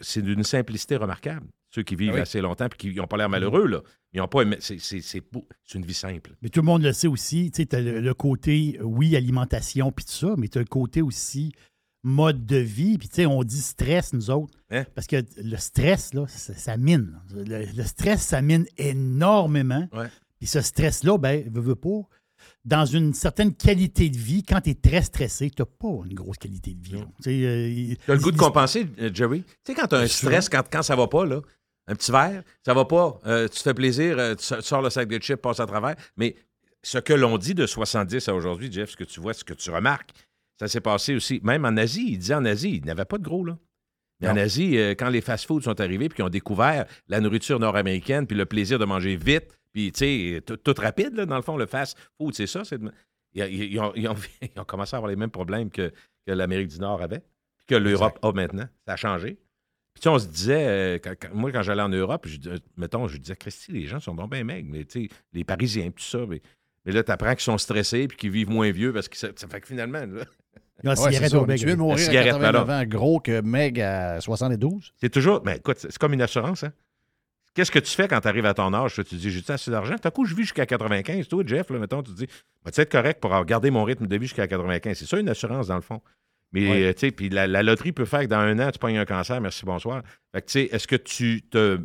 C'est d'une simplicité remarquable. Ceux qui vivent Ah oui. assez longtemps et qui n'ont pas l'air malheureux, là. Ils ont pas c'est- C'est c'est beau. C'est une vie simple. Mais tout le monde le sait aussi. Tu as le, le côté, oui, alimentation, puis tout ça, mais tu as le côté aussi mode de vie. Puis, tu sais, on dit stress, nous autres. Hein? Parce que le stress, là, ça, ça mine. Le, le stress, ça mine énormément. Ouais. Puis ce stress-là, ben, veut, veut pas, dans une certaine qualité de vie, quand tu es très stressé, tu n'as pas une grosse qualité de vie. euh, Tu as le goût de compenser, euh, Jerry. Tu sais, quand tu as un stress, quand, quand ça va pas, là, un petit verre, ça va pas, euh, tu te fais plaisir, euh, tu sors- sors le sac de chips, passe à travers. Mais ce que l'on dit de 70 à aujourd'hui, Jeff, ce que tu vois, ce que tu remarques, ça s'est passé aussi, même en Asie. Il disait en Asie, il n'avait pas de gros, là. Mais en. Asie, euh, quand les fast-foods sont arrivés puis qu'ils ont découvert la nourriture nord-américaine puis le plaisir de manger vite, puis, tu sais, tout, rapide, là, dans le fond, le fast-food, c'est ça. de- Ils, ont, ils ont- ils ont commencé à avoir les mêmes problèmes que, que l'Amérique du Nord avait, puis que l'Europe a maintenant. Ça a changé. Puis tu sais, on se disait, euh, quand- quand- moi, quand j'allais en Europe, je, euh, mettons, je disais, Christy, les gens sont donc bien maigres, mais tu sais, les Parisiens, tout ça. Mais, mais là, tu apprends qu'ils sont stressés puis qu'ils vivent moins vieux parce que ça, ça fait que finalement, là, La Ouais, c'est cigarette ça. au bec. Tu de mourir La à cigarette, 89 alors. ans, gros que Meg à 72. c'est toujours. Mais écoute, c'est comme une assurance, hein. Qu'est-ce que tu fais quand tu arrives à ton âge? Tu te dis, j'ai-tu assez d'argent? À coup, je vis jusqu'à 95. Toi, Jeff, là, mettons, tu te dis, vas-tu être correct pour garder mon rythme de vie jusqu'à 95? C'est ça une assurance, dans le fond. Mais, Ouais. euh, tu sais, puis la, la loterie peut faire que dans un an, tu pognes un cancer, merci, bonsoir. Fait que, tu sais, est-ce que tu te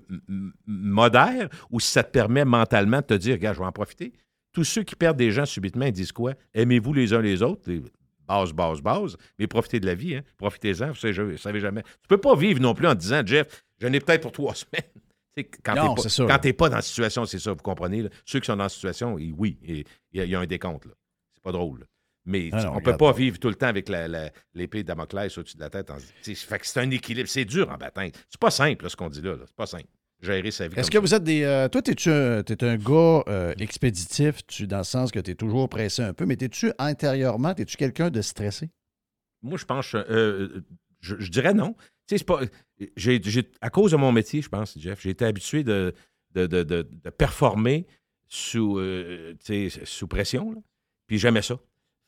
modères ou si ça te permet mentalement de te dire, regarde, je vais en profiter? Tous ceux qui perdent des gens subitement, ils disent quoi? Aimez-vous les uns les autres? Base, base, base. Mais profitez de la vie, hein? Profitez-en, vous savez, vous savez jamais. Tu peux pas vivre non plus en disant, Jeff, j'en ai peut-être pour trois semaines. Tu Quand c'est ça. pas, quand t'es pas dans la situation, c'est ça, vous comprenez? là. Ceux qui sont dans la situation, ils- oui, et- il y, a- il y a un décompte. C'est pas drôle. là. Mais Ah non, on peut regarde pas vivre tout le temps avec l'épée de Damoclès au-dessus de la tête. en- tu fait que c'est un équilibre. C'est dur en bataille. C'est pas simple, là, ce qu'on dit là. là. C'est pas simple. Gérer sa vie. Est-ce que vous êtes des. euh, toi, un, t'es un gars euh, expéditif, tu, dans le sens que tu es toujours pressé un peu, mais t'es-tu intérieurement, t'es-tu quelqu'un de stressé? Moi, je pense, euh, je, je dirais non. Tu sais, c'est pas. à cause de mon métier, je pense, Jeff, j'ai été habitué de, de, de- de- de performer sous, tu sous pression. là. Puis j'aimais ça.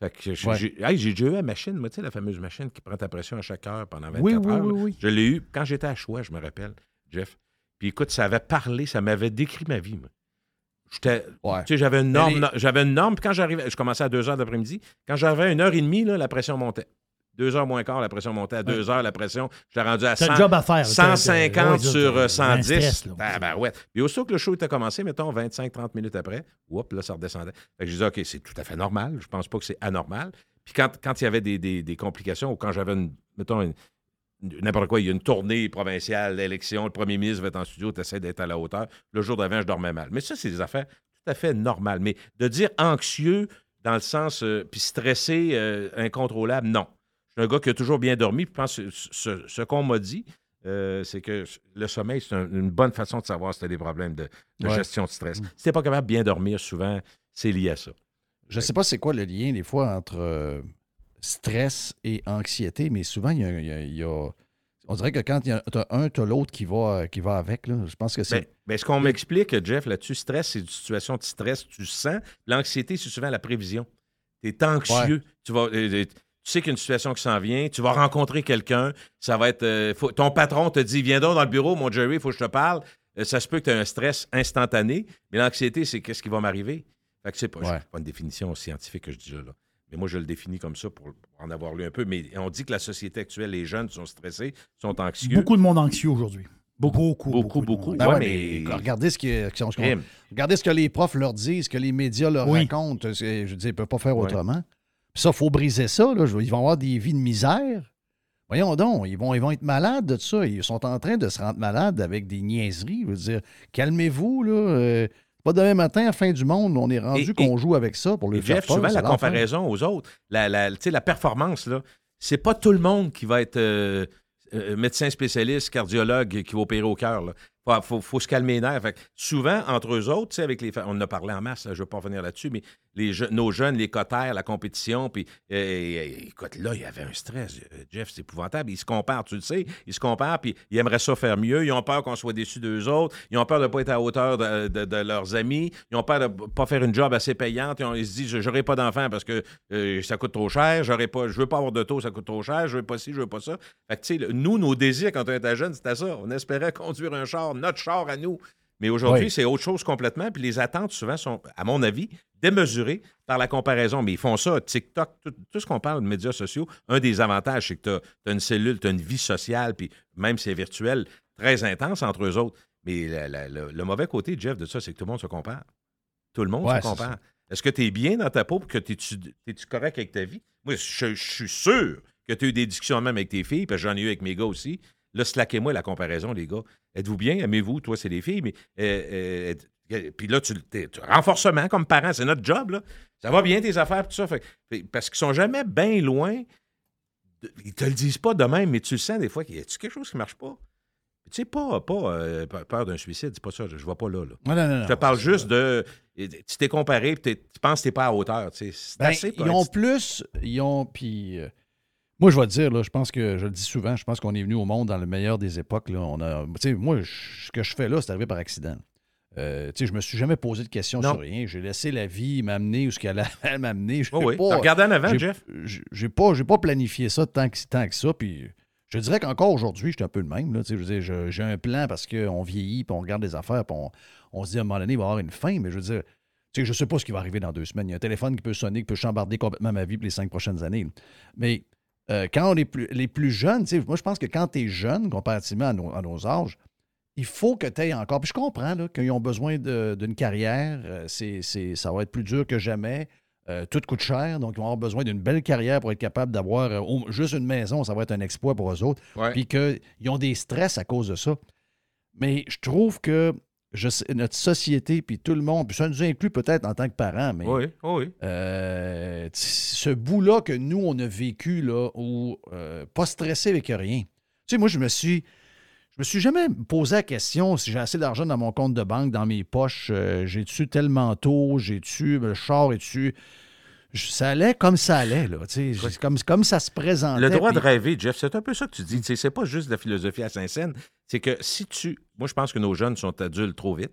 Fait que j'ai Ouais. hey, déjà eu la machine, moi, tu sais, la fameuse machine qui prend ta pression à chaque heure pendant 24 Oui, oui, heures. oui, oui. Je l'ai eu quand j'étais à Choix, je me rappelle, Jeff. Puis écoute, ça avait parlé, ça m'avait décrit ma vie, moi. J'étais. Ouais. Tu sais, j'avais une norme, les- j'avais une norme, puis quand j'arrivais, je commençais à 2 heures d'après-midi. Quand j'avais une heure et demie, là, la pression montait. Deux heures moins quart, la pression montait. À deux heures, la pression, j'étais rendu à T'as 100, le job à faire. T'as- 150 t'as- ouais, sur t'as- euh, un 110. stress, là. Ah, ben ouais. Puis aussitôt que le show était commencé, mettons 25-30 minutes après, whoop, là, ça redescendait. Fait que je disais, OK, c'est tout à fait normal. Je pense pas que c'est anormal. Puis quand, quand il y avait des, des- des complications ou quand j'avais, une, mettons, une- n'importe quoi, il y a une tournée provinciale, l'élection, le premier ministre va être en studio, tu essaies d'être à la hauteur. Le jour d'avant, je dormais mal. Mais ça, c'est des affaires tout à fait normales. Mais de dire anxieux dans le sens, euh, puis stressé, euh, incontrôlable, non. Je suis un gars qui a toujours bien dormi. Je pense que ce, qu'on m'a dit, euh, c'est que le sommeil, c'est un- une bonne façon de savoir si tu as des problèmes de, de Ouais. gestion de stress. Si tu pas capable de bien dormir, souvent, c'est lié à ça. Je sais pas c'est quoi le lien, des fois, entre stress et anxiété, mais souvent, il y a. il y a- il y a- on dirait que quand il y a t'as un, tu as l'autre qui va, qui va avec. Là. Je pense que c'est. Ben, ben, ce qu'on m'explique, Jeff, là-dessus, stress, c'est une situation de stress, tu sens. L'anxiété, c'est souvent la prévision. Tu es anxieux. Tu, vas, euh, euh, tu sais qu'il y a une situation qui s'en vient, tu vas rencontrer quelqu'un, ça va être. euh, faut- ton patron te dit Viens donc dans le bureau, mon Jerry, il faut que je te parle. Ça se peut que tu aies un stress instantané, mais l'anxiété, c'est qu'est-ce qui va m'arriver? Fait que c'est pas, Ouais. pas une définition scientifique que je dis là, là. Mais moi, je le définis comme ça pour, en avoir lu un peu. Mais on dit que la société actuelle, les jeunes sont stressés, sont anxieux. Beaucoup de monde anxieux aujourd'hui. Beaucoup, beaucoup, Beaucoup, beaucoup. Ben Ouais, ouais, mais- mais regardez ce, Crime. regardez ce que les profs leur disent, ce que les médias leur Oui. racontent. Je veux dire, ils ne peuvent pas faire Ouais. autrement. Puis ça, il faut briser ça. Là. Ils vont avoir des vies de misère. Voyons donc, ils vont, ils vont être malades de ça. Ils sont en train de se rendre malades avec des niaiseries. Je veux dire, calmez-vous. là. Euh, pas demain matin, à fin du monde, on est rendu qu'on joue avec ça pour le Et faire Jeff, peur, souvent, la l'enfer. comparaison aux autres, la, la performance, là, c'est pas tout le monde qui va être euh, euh, médecin spécialiste, cardiologue, qui va opérer au cœur. Faut, faut- se calmer les nerfs. Souvent, entre eux autres, avec les, on en a parlé en masse, je ne veux pas revenir là-dessus, mais les nos jeunes, les cotères, la compétition, puis euh, euh, écoute, là, il y avait un stress. euh, Jeff, c'est épouvantable. Ils se comparent, tu le sais. Ils se comparent, puis ils aimeraient ça faire mieux. Ils ont peur qu'on soit déçus d'eux autres. Ils ont peur de ne pas être à hauteur de, de- de leurs amis. Ils ont peur de ne pas faire une job assez payante. Ils, se disent, j'aurai pas d'enfant parce que euh, ça coûte trop cher. J'aurais pas, je veux pas avoir d'auto, ça coûte trop cher. Je veux pas ci, je veux pas ça. Fait que, nous, nos désirs quand on était jeune, c'était ça. On espérait conduire un char, notre char à nous. Mais aujourd'hui, Oui. c'est autre chose complètement. Puis les attentes, souvent, sont, à mon avis, démesurées par la comparaison. Mais ils font ça, TikTok, tout, tout ce qu'on parle de médias sociaux. Un des avantages, c'est que tu as, une cellule, tu as une vie sociale, puis même si c'est virtuel, très intense entre eux autres. Mais la- la- le, le mauvais côté, Jeff, de ça, c'est que tout le monde se compare. Tout le monde Ouais, se compare. Est-ce que tu es bien dans ta peau que tu es correct avec ta vie? Moi, je, je suis sûr que tu as eu des discussions même avec tes filles, parce que j'en ai eu avec mes gars aussi. Là, slackez-moi la comparaison, les gars. Êtes-vous bien? Aimez-vous? Toi, c'est les filles, mais. euh, euh, puis là, tu, renforcement comme parent, c'est notre job, là. Ça va bien tes affaires, tout ça. Fait- parce qu'ils sont jamais bien loin. de- ils te le disent pas de même, mais tu le sens des fois qu'il y a quelque chose qui marche pas? Tu sais, pas, pas euh, pe- peur d'un suicide, c'est pas ça, je ne vois pas là. là. Non, non, non, Je te parle juste de. Tu t'es comparé, tu penses que tu n'es pas à hauteur. C'est Ben, assez. ils ont plus, ils ont, puis euh, Moi, je vais te dire, là, je pense que, je le dis souvent, je pense qu'on est venu au monde dans le meilleur des époques. Là. On a, moi, je- ce que je fais là, c'est arrivé par accident. Euh, je me suis jamais posé de questions Non. sur rien. J'ai laissé la vie m'amener où ce qu'elle allait m'amener. Oh oui. pas- regardé en avant, Jeff? j'ai- pas, pas planifié ça tant que, tant que ça. Puis je dirais qu'encore aujourd'hui, je suis un peu le même. Là, je j'ai un plan parce qu'on vieillit, puis on regarde des affaires, puis on, on se dit à un moment donné, il va y avoir une fin. Mais je veux dire, je sais pas ce qui va arriver dans deux semaines. Il y a un téléphone qui peut sonner, qui peut chambarder complètement ma vie pour les cinq prochaines années. Mais euh, quand on est plus, les plus jeunes, tu sais, moi, je pense que quand tu es jeune, comparativement à nos, à nos âges, il faut que tu aies encore. Puis je comprends qu'ils ont besoin d'une carrière. euh, c'est, ça va être plus dur que jamais. Euh, tout coûte cher, donc ils vont avoir besoin d'une belle carrière pour être capable d'avoir euh, juste une maison. Ça va être un exploit pour eux autres. Ouais. Puis qu'ils ont des stress à cause de ça. Mais je trouve que je sais- notre société, puis tout le monde, puis ça nous inclut peut-être en tant que parents, mais Oui, oui. euh, ce bout-là que nous, on a vécu, là, où euh, pas stressé avec rien. Tu sais, moi, je me suis. Je me suis jamais posé la question si j'ai assez d'argent dans mon compte de banque, dans mes poches, euh, j'ai-tu tel manteau, j'ai-tu le char, et-tu. Je- Ça allait comme ça allait, là. Comme, comme ça se présentait. Le droit de rêver, Jeff, c'est un peu ça que tu dis. C'est pas juste de la philosophie à Saint-Saëns. C'est que si tu. Moi, je pense que nos jeunes sont adultes trop vite.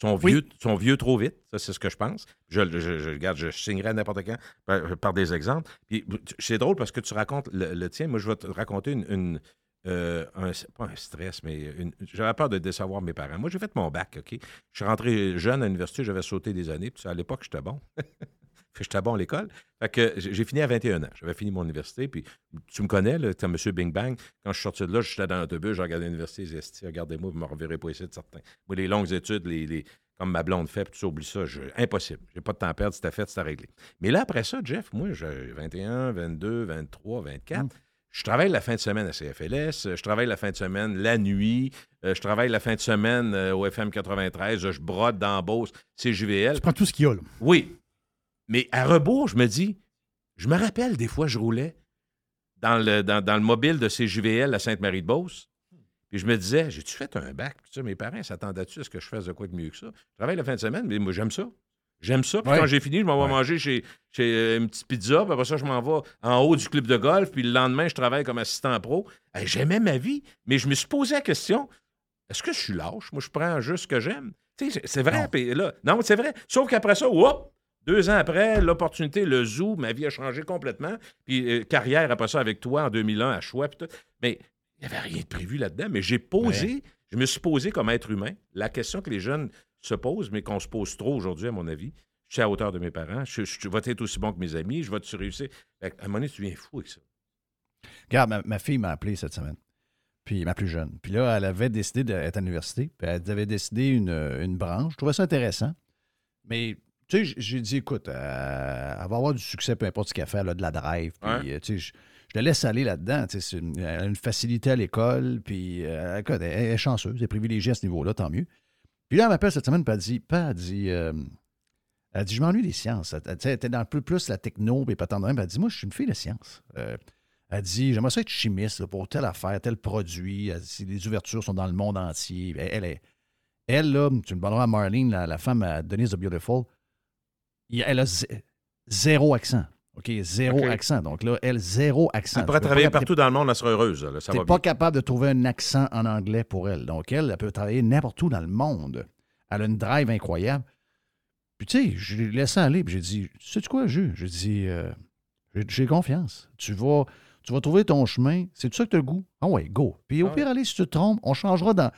Sont Oui. vieux, sont vieux trop vite. Ça, c'est ce que je pense. Je, je, je- regarde, je signerai n'importe quand par, par des exemples. Puis c'est drôle parce que tu racontes le, le tien. Moi, je vais te raconter une. une, euh, un- pas un stress, mais j'avais peur de décevoir mes parents. Moi, j'ai fait mon bac, OK? Je suis rentré jeune à l'université, j'avais sauté des années. Puis à l'époque, j'étais bon. Fait que j'étais bon à l'école. Fait que j'ai j'ai fini à 21 ans. J'avais fini mon université. Puis tu me connais, là, tu M. Bing Bang. Quand je suis sorti de là, j'étais dans l'autobus, je regardais l'université, j'ai dit, regardez-moi, vous ne me reverrez pas ici de certains. Moi, les longues études, les, les- comme ma blonde fait, puis tu oublies ça, je- impossible. J'ai pas de temps à perdre, c'était fait, c'était réglé. Mais là, après ça, Jeff, moi, j'ai 21, 22, 23, 24. Je travaille la fin de semaine à CFLS, euh, je travaille la fin de semaine la nuit, euh, je travaille la fin de semaine euh, au FM 93, je brode dans Beauce, CJVL. Tu prends tout ce qu'il y a, là. Oui. Mais à rebours, je me dis, je me rappelle des fois, je roulais dans le, dans, dans le mobile de CJVL à Sainte-Marie-de-Beauce. Puis je me disais, j'ai-tu fait un bac? Puis ça, mes parents s'attendaient-tu à ce que je fasse de quoi de mieux que ça? Je travaille la fin de semaine, mais moi, j'aime ça. J'aime ça. Puis Ouais. quand j'ai fini, je m'en vais manger chez, chez euh, une petite pizza. Puis après ça, je m'en vais en haut du club de golf. Puis le lendemain, je travaille comme assistant pro. Hey, J'aimais ma vie, mais je me suis posé la question est-ce que je suis lâche? Moi, je prends juste ce que j'aime. Tu sais, c'est- vrai. Non. là, non, c'est vrai. Sauf qu'après ça, hop, deux ans après, l'opportunité, le zoo, ma vie a changé complètement. Puis euh, carrière après ça avec toi en 2001 à Choix. Tout. Mais il n'y avait rien de prévu là-dedans. Mais j'ai posé, je me suis posé comme être humain la question que les jeunes se posent, mais qu'on se pose trop aujourd'hui, à mon avis. Je suis à hauteur de mes parents. Je, je vais être aussi bon que mes amis. Je vais-tu réussir? À un moment donné, tu viens fou avec ça. Regarde, ma, ma fille m'a appelé cette semaine. Puis ma plus jeune. Puis là, elle avait décidé d'être à l'université. Puis elle avait décidé une, une branche. Je trouvais ça intéressant. Mais, tu sais, j'ai dit, écoute, euh, elle va avoir du succès, peu importe ce qu'elle fait. A de la drive. Puis, euh, tu sais, je, je la laisse aller là-dedans. Tu sais, elle a une facilité à l'école. Puis, euh, écoute, elle, elle est chanceuse. Elle est privilégiée à ce niveau-là, tant mieux. Puis là, elle m'appelle cette semaine. Puis elle dit, pas, elle dit, euh, elle dit, je m'ennuie des sciences. Elle, elle était dans un peu plus la techno. Puis pas tant de même. Elle dit, moi, je suis une fille de sciences. Euh, elle dit J'aimerais ça être chimiste là, pour telle affaire, tel produit. Elle dit, les ouvertures sont dans le monde entier. Elle, est. Elle, là, tu me donneras à Marlene, la, la femme à Denise the Beautiful, elle a zé- zéro accent. OK, zéro accent. Donc là, elle, zéro accent. Elle pourrait travailler pas- partout dans le monde, elle serait heureuse. là. Ça va pas bien. capable de trouver un accent en anglais pour elle. Donc, elle, elle peut travailler n'importe où dans le monde. Elle a une drive incroyable. Puis, tu sais, je l'ai laissé aller. Puis, j'ai dit, sais-tu quoi, Jules? J'ai dit, euh, j'ai- confiance. Tu vas, tu vas trouver ton chemin. C'est ça que tu as le goût? Ah ouais, go. Puis, au Ah pire, allez, si tu te trompes, on changera dans.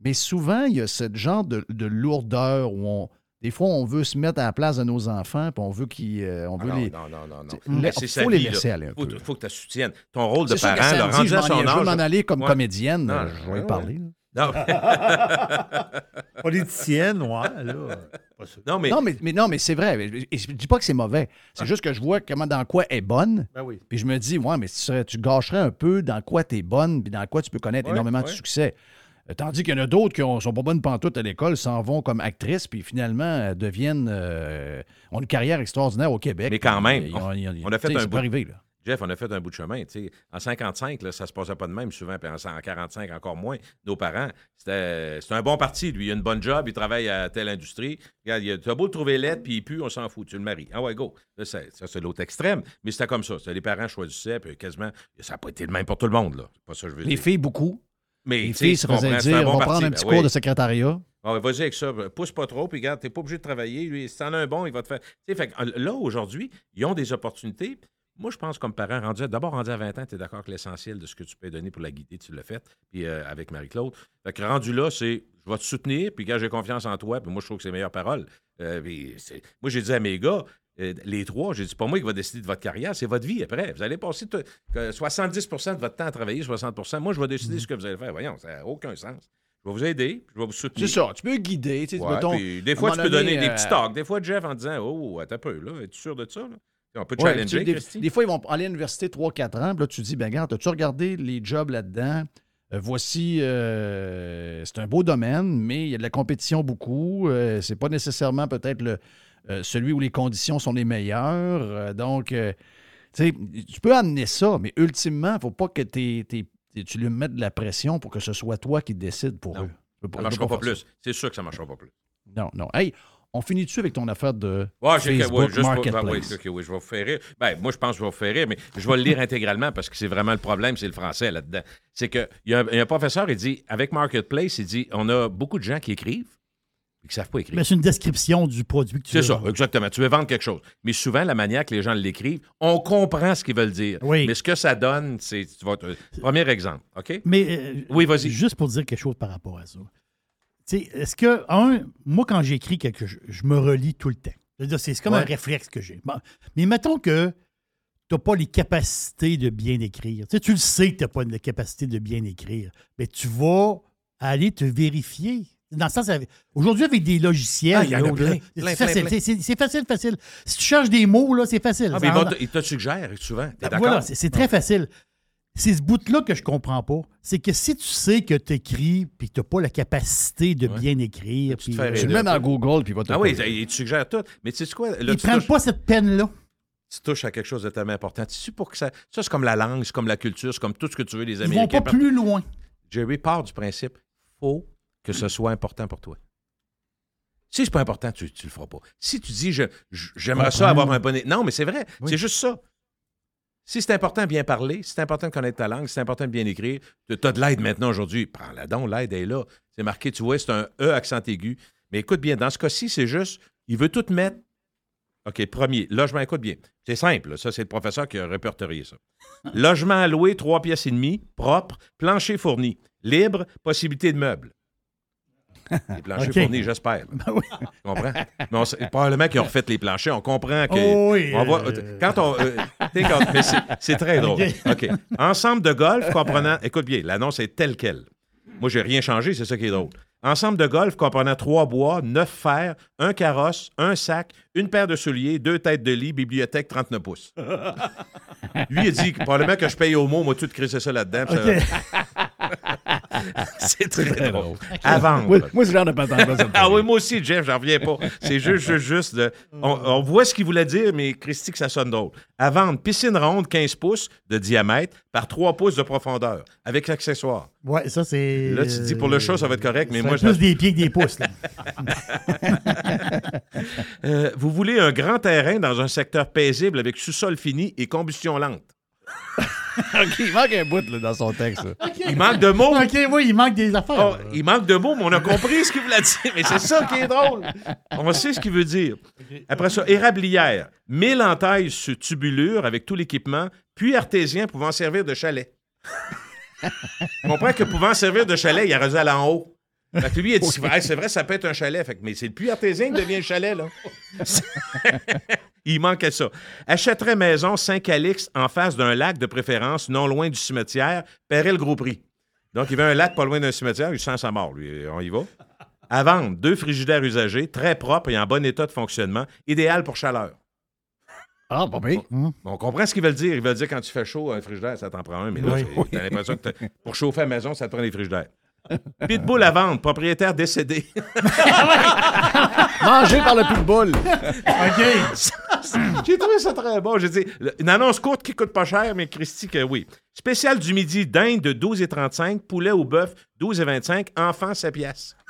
Mais souvent, il y a ce genre de, de lourdeur où on. Des fois, on veut se mettre à la place de nos enfants, puis on veut qu'ils. euh, on Ah veut non, les. non, non, non, non. Mais c'est faut sa les vie, là. laisser aller un faut, peu. faut que tu soutiennes. Ton rôle de parent, le samedi, rendu je à m'en son ai- je veux âge. m'en aller comme Ouais. comédienne. Non, euh, je vais y parler. là. Non. Politicienne, ouais, là. Pas sûr. non, mais, Non, mais, mais non, mais c'est vrai. Et je dis pas que c'est mauvais. C'est juste que je vois comment dans quoi elle est bonne. Ben oui. Puis je me dis, ouais, mais tu, serais- tu gâcherais un peu dans quoi tu es bonne, puis dans quoi tu peux connaître Ouais, énormément de succès. Euh, Tandis qu'il y en a d'autres qui ont- sont pas bonnes pantoutes à l'école, s'en vont comme actrices, puis finalement euh, deviennent. euh, ont une carrière extraordinaire au Québec. Mais quand même, Ils ont- ils ont- on a fait un bout- là. Jeff, on a fait un bout de chemin. tu sais. En 55, là, ça se passait pas de même souvent, puis en en 45, encore moins. Nos parents, c'était un bon parti. Lui, il a une bonne job, il travaille à telle industrie. Regarde, il a- as beau le trouver lettre, puis il pue, on s'en fout. Tu le maries. Ah ouais, go. Là, ça, c'est l'autre extrême. Mais c'était comme ça. Les parents choisissaient, puis quasiment. Ça n'a pas été le même pour tout le monde, là. C'est pas ça que je veux Les dire. filles, beaucoup. Mais Les filles se faisaient dire bon on va parti. prendre un Ben petit oui. cours de secrétariat. Vas-y avec ça. Pousse pas trop, puis regarde, t'es pas obligé de travailler. Lui, si t'en as un bon, il va te faire. Fait là, aujourd'hui, ils ont des opportunités. Moi, je pense, comme parent, rendu d'abord rendu à 20 ans, tu es d'accord que l'essentiel de ce que tu peux donner pour la guider, tu l'as fait, puis euh, avec Marie-Claude. Fait que rendu là, c'est je vais te soutenir, puis quand j'ai confiance en toi, puis moi, je trouve que c'est les meilleures paroles. Euh, moi, j'ai dit à mes gars, les trois, j'ai dit, c'est pas moi qui va décider de votre carrière, c'est votre vie après. Vous allez passer tout- que 70% de votre temps à travailler, 60% Moi, je vais décider ce que vous allez faire. Voyons, ça n'a aucun sens. Je vais vous aider, je vais vous soutenir. C'est ça. Tu peux guider. tu sais, Ouais, des fois, tu peux donner des petits euh, talks. Des fois, Jeff, en disant Oh, attends un peu, là, es-tu sûr de ça? Là? On peut te Ouais, challenger, tu sais, des, fois, ils vont aller à l'université 3-4 ans, puis là, tu te dis, ben regarde, as-tu regardé les jobs là-dedans? Euh, voici, euh, c'est un beau domaine, mais il y a de la compétition beaucoup. Euh, c'est pas nécessairement peut-être le, euh, celui où les conditions sont les meilleures. Euh, donc, euh, tu peux amener ça, mais ultimement, il ne faut pas que tu lui mettes de la pression pour que ce soit toi qui décide pour Non. eux. Ça ne marchera pas plus. C'est sûr que ça ne marchera pas plus. Non, non. Hey, on finit-tu avec ton affaire de Ouais, Facebook pour- Marketplace? ben oui, je vais vous faire rire. Ben, moi, je pense que je vais vous faire rire, mais je vais le lire intégralement parce que c'est vraiment le problème, c'est le français là-dedans. C'est qu'il y, a un- il y a un professeur, il dit, avec Marketplace, il dit, on a beaucoup de gens qui écrivent qui ne savent pas écrire. Mais c'est une description du produit que tu C'est veux ça, vendre. exactement. Tu veux vendre quelque chose. Mais souvent, la manière que les gens l'écrivent, on comprend ce qu'ils veulent dire. Oui. Mais ce que ça donne, c'est. tu vas te- Premier exemple, OK? Mais euh, Oui, vas-y. juste pour dire quelque chose par rapport à ça. Tu sais, est-ce que, un, moi, quand j'écris quelque chose, je me relis tout le temps. C'est c'est comme Ouais. un réflexe que j'ai. Bon, mais mettons que tu n'as pas les capacités de bien écrire. Tu, sais, tu le sais que tu n'as pas les capacités de bien écrire. Mais tu vas aller te vérifier. Dans le sens, avec- aujourd'hui, avec des logiciels, Ah, il y en a là, plein, là, plein, c'est facile. C'est- facile, facile. Si tu cherches des mots, là, c'est facile. Ah, mais il, en- te- il te suggère souvent. T'es ben, d'accord? Voilà, c'est très facile. C'est ce bout-là que je comprends pas. C'est que si tu sais que tu écris puis que tu n'as pas la capacité de Ouais. bien écrire, Tu euh, le mets dans Google, puis il va te Ah oui, il te suggère tout. Mais tu sais quoi? Là, ils tu, prennent touches, pas cette peine-là. tu touches à quelque chose de tellement important. Tu sais, pour que ça. Ça, c'est comme la langue, c'est comme la culture, c'est comme tout ce que tu veux, les Ils vont Américains. pas plus loin. Jerry part du principe faut que ce soit important pour toi. Si c'est pas important, tu, tu le feras pas. Si tu dis je- je- j'aimerais ça avoir un bonnet. Non, mais c'est vrai. Oui. C'est juste ça. Si c'est important de bien parler, si c'est important de connaître ta langue, si c'est important de bien écrire, tu as de l'aide maintenant aujourd'hui. Prends-la donc, l'aide est là. C'est marqué, tu vois, c'est un E accent aigu. Mais écoute bien, dans ce cas-ci, c'est juste, il veut tout mettre. OK, premier, logement, écoute bien. C'est simple, là. ça, c'est le professeur qui a répertorié ça. logement alloué, trois pièces et demie, propre, plancher fourni, libre, possibilité de meubles. Les planchers fournis, j'espère. Ben oui. Tu comprends? Mais on probablement qu'ils ont refait les planchers. On comprend que. Oh oui, on voit- euh, quand on. euh, tu quand- mais c'est- très drôle. OK. Ensemble de golf comprenant. Écoute bien, l'annonce est telle quelle. Moi, j'ai rien changé, c'est ça qui est drôle. Ensemble de golf comprenant trois bois, neuf fers, un carrosse, un sac, une paire de souliers, deux têtes de lit, bibliothèque 39 pouces. Lui, il dit que probablement que je paye au mot, moi, tout crisser ça là-dedans. ça- C'est très, drôle. À vendre. Moi, moi, c'est le genre de patente Ah oui, moi aussi, Jeff, j'en reviens pas. C'est juste, juste, juste de- on, on voit ce qu'il voulait dire, mais Christy, que ça sonne drôle. À vendre, piscine ronde, 15 pouces de diamètre par 3 pouces de profondeur, avec l'accessoire. Ouais, ça, c'est. Là, tu te dis, pour le show, ça va être correct, mais moi, fait plus je- des pieds que des pouces. là. Euh, vous voulez un grand terrain dans un secteur paisible avec sous-sol fini et combustion lente? OK, il manque un bout là, dans son texte. Il manque de mots. OK, oui, il manque des affaires. Oh, il manque de mots, mais on a compris ce qu'il voulait dire. Mais c'est ça qui est drôle. On sait ce qu'il veut dire. Après ça, érablière. Mille entailles sur tubulure avec tout l'équipement, puis artésien pouvant servir de chalet. On comprend que pouvant servir de chalet, il aurait dû aller en haut. Fait que lui, il a dit, Hey, c'est vrai, ça peut être un chalet. Fait que, mais c'est le puits artésien qui devient le chalet, là. il manquait ça. Achèterait maison Saint-Calix en face d'un lac de préférence, non loin du cimetière, paierait le gros prix. Donc, il veut un lac pas loin d'un cimetière, il sent sa mort, lui. On y va. À vendre, deux frigidaires usagés, très propres et en bon état de fonctionnement, idéal pour chaleur. Ah, pas bien. On comprend ce qu'ils veulent dire. Ils veulent dire quand tu fais chaud, un frigidaire, ça t'en prend un, mais là, Oui. t'as l'impression que pour chauffer la maison, ça te prend des frigidaires. Pitbull à vendre, propriétaire décédé. Mangé par le pitbull. OK. J'ai trouvé ça très bon. J'ai dit, une annonce courte qui coûte pas cher, mais Christy, que oui. Spécial du midi, dinde de 12,35, poulet ou bœuf, 12,25, enfant, 7 pièces.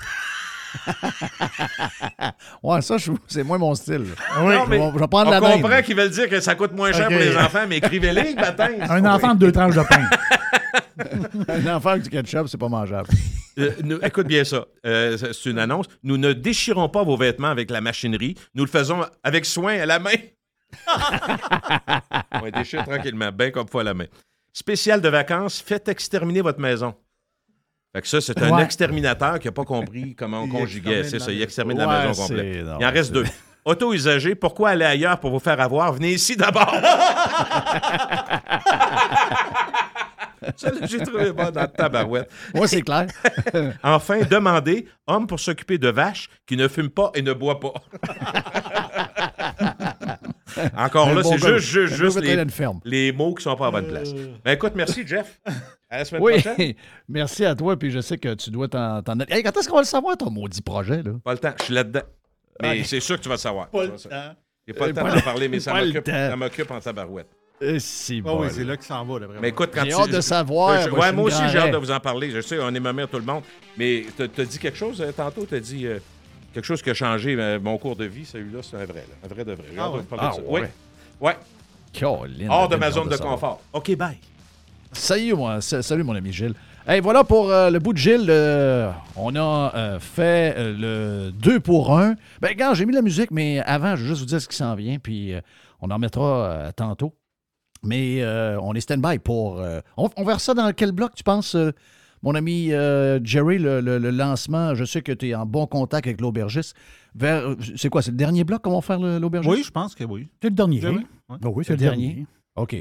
Ouais, ça, je- c'est moins mon style. Oui. Non, mais je vais- je vais prendre on la dinde. comprend qu'ils veulent dire que ça coûte moins cher pour les enfants, mais écrivez-les, matin. Un enfant de deux tranches de pain. Un enfant avec du ketchup, c'est pas mangeable. Euh, nous- écoute bien ça. Euh, c'est- une annonce. Nous ne déchirons pas vos vêtements avec la machinerie. Nous le faisons avec soin à la main. On les déchire tranquillement, bien comme faut à la main. Spécial de vacances, faites exterminer votre maison. Fait que ça, c'est un Ouais. exterminateur qui n'a pas compris comment on Il conjuguait. C'est ça, il extermine la maison complète. non, Il en reste deux. Auto-usagé, pourquoi aller ailleurs pour vous faire avoir? Venez ici d'abord. J'ai trouvé bon dans la tabarouette. Moi, c'est clair. Enfin, demandez homme pour s'occuper de vaches qui ne fument pas et ne boit pas. Encore là, bon c'est juste, juste, juste les, une ferme. les mots qui sont pas à bonne place. Ben écoute, merci, Jeff. À la semaine Oui, prochaine. merci à toi, puis je sais que tu dois t'en... t'en- Hey, quand est-ce qu'on va le savoir, ton maudit projet, là? Pas le temps, je suis là-dedans. Mais c'est sûr que tu vas le savoir. Pas le temps. J'ai pas le Euh, temps pas d'en le- parler, mais ça m'occupe, ça m'occupe en tabarouette. Si Ah bon. oui, c'est là qu'il s'en va, d'après Mais écoute, quand J'ai tu- hâte de savoir, Je- moi, ouais, moi aussi, j'ai hâte de vous en parler. Je sais, on est mamère tout le monde. Mais t'as dit quelque chose euh, tantôt? T'as dit euh, quelque chose qui a changé euh, mon cours de vie. Celui-là, c'est un vrai. là. Un vrai de vrai. J'ai Ah hâte de ouais? vous parler de Ah ça. ouais. Oui. Ouais. Hors de ma zone de confort. OK, bye. Salut, moi. sa- Salut, mon ami Gilles. Hey, voilà pour euh, le bout de Gilles. euh, on a euh, fait euh, le 2 pour 1. Ben, regarde, j'ai mis la musique, mais avant, je veux juste vous dire ce qui s'en vient, puis euh, on en remettra euh, tantôt. Mais euh, on est stand-by pour. euh, on, on verra ça dans quel bloc, tu penses, euh, mon ami euh, Jerry, le, le- le lancement? Je sais que tu es en bon contact avec l'aubergiste. Vers, c'est quoi, c'est le dernier bloc qu'on va faire l'aubergiste? Oui, je pense que oui. C'est le dernier. Hein? Ah oui, c'est Le le dernier.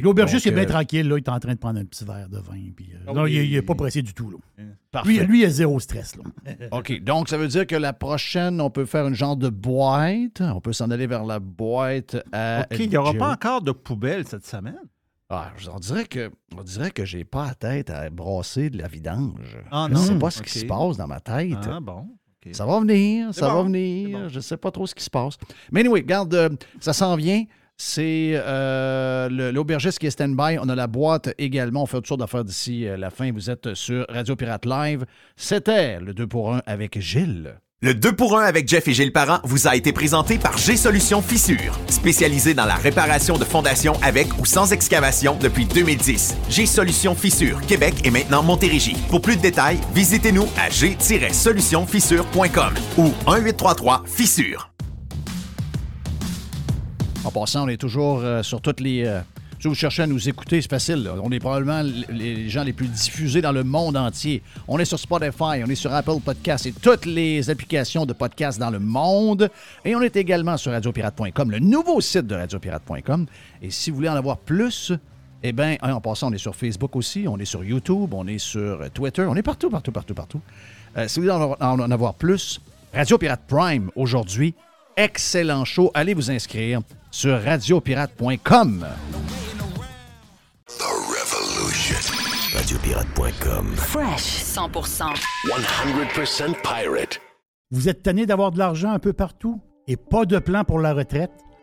L'aubergiste Donc, est bien euh, tranquille. Là, il est en train de prendre un petit verre de vin. Puis, euh, Ah non, il n'est pas pressé du tout. Là. parfait. Lui, lui, il a zéro stress. Là. OK. Donc, ça veut dire que la prochaine, on peut faire une genre de boîte. On peut s'en aller vers la boîte à. OK, il n'y aura pas encore de poubelle cette semaine? Ah, je- on dirait que on dirait que j'ai pas la tête à brasser de la vidange. Ah, je non? sais pas ce qui se passe dans ma tête. Ah, bon. Ça va venir, ça va venir. bon. Je sais pas trop ce qui se passe. Mais anyway, regarde, euh, ça s'en vient. C'est euh, l'aubergiste qui est stand-by. On a la boîte également. On fait sortes d'affaires d'ici euh, la fin. Vous êtes sur Radio Pirate Live. C'était le 2 pour 1 avec Gilles. Le 2 pour 1 avec Jeff et Gilles Parent vous a été présenté par G-Solutions Fissure, spécialisé dans la réparation de fondations avec ou sans excavation depuis 2010. G-Solutions Fissure, Québec et maintenant Montérégie. Pour plus de détails, visitez-nous à g-solutionfissure.com ou 1-833-Fissure. En passant, on est toujours euh, sur toutes les. euh, si vous cherchez à nous écouter, c'est facile. On est probablement les gens les plus diffusés dans le monde entier. On est sur Spotify, on est sur Apple Podcasts et toutes les applications de podcasts dans le monde. Et on est également sur radiopirate.com, le nouveau site de radiopirate.com. Et si vous voulez en avoir plus, eh bien, en passant, on est sur Facebook aussi, on est sur YouTube, on est sur euh, Twitter, on est partout, partout, partout, partout. Euh, si vous voulez en- en avoir plus, Radio Pirate Prime aujourd'hui, excellent show. Allez vous inscrire sur radiopirate.com. Radiopirate.com. Fresh 100%. 100% pirate. Vous êtes tanné d'avoir de l'argent un peu partout et pas de plan pour la retraite?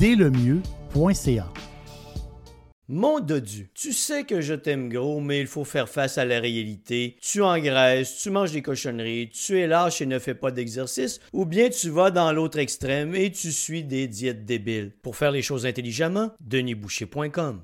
dès-le-mieux.ca. Mon dodu, tu sais que je t'aime gros, mais il faut faire face à la réalité. Tu engraisses, tu manges des cochonneries, tu es lâche et ne fais pas d'exercice, ou bien tu vas dans l'autre extrême et tu suis des diètes débiles. Pour faire les choses intelligemment, denisboucher.com.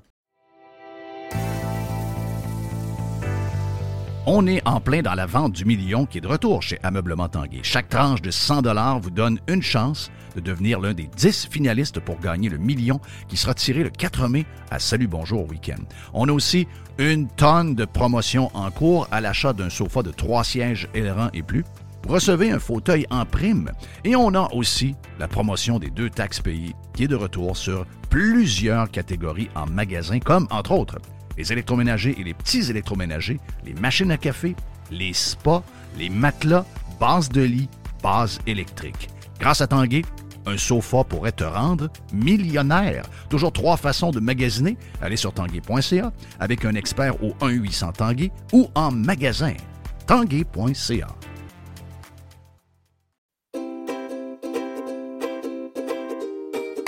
On est en plein dans la vente du million qui est de retour chez Ameublement Tanguay. Chaque tranche de 100 vous donne une chance de devenir l'un des 10 finalistes pour gagner le million qui sera tiré le 4 mai à Salut Bonjour Week-end. On a aussi une tonne de promotions en cours à l'achat d'un sofa de 3 sièges ailerons et plus. recevez un fauteuil en prime. Et on a aussi la promotion des deux taxes payées qui est de retour sur plusieurs catégories en magasin, comme entre autres les électroménagers et les petits électroménagers, les machines à café, les spas, les matelas, bases de lit, bases électriques. Grâce à Tanguay, un sofa pourrait te rendre millionnaire. Toujours trois façons de magasiner. Allez sur tanguay.ca avec un expert au 1-800 Tanguay ou en magasin. tanguay.ca.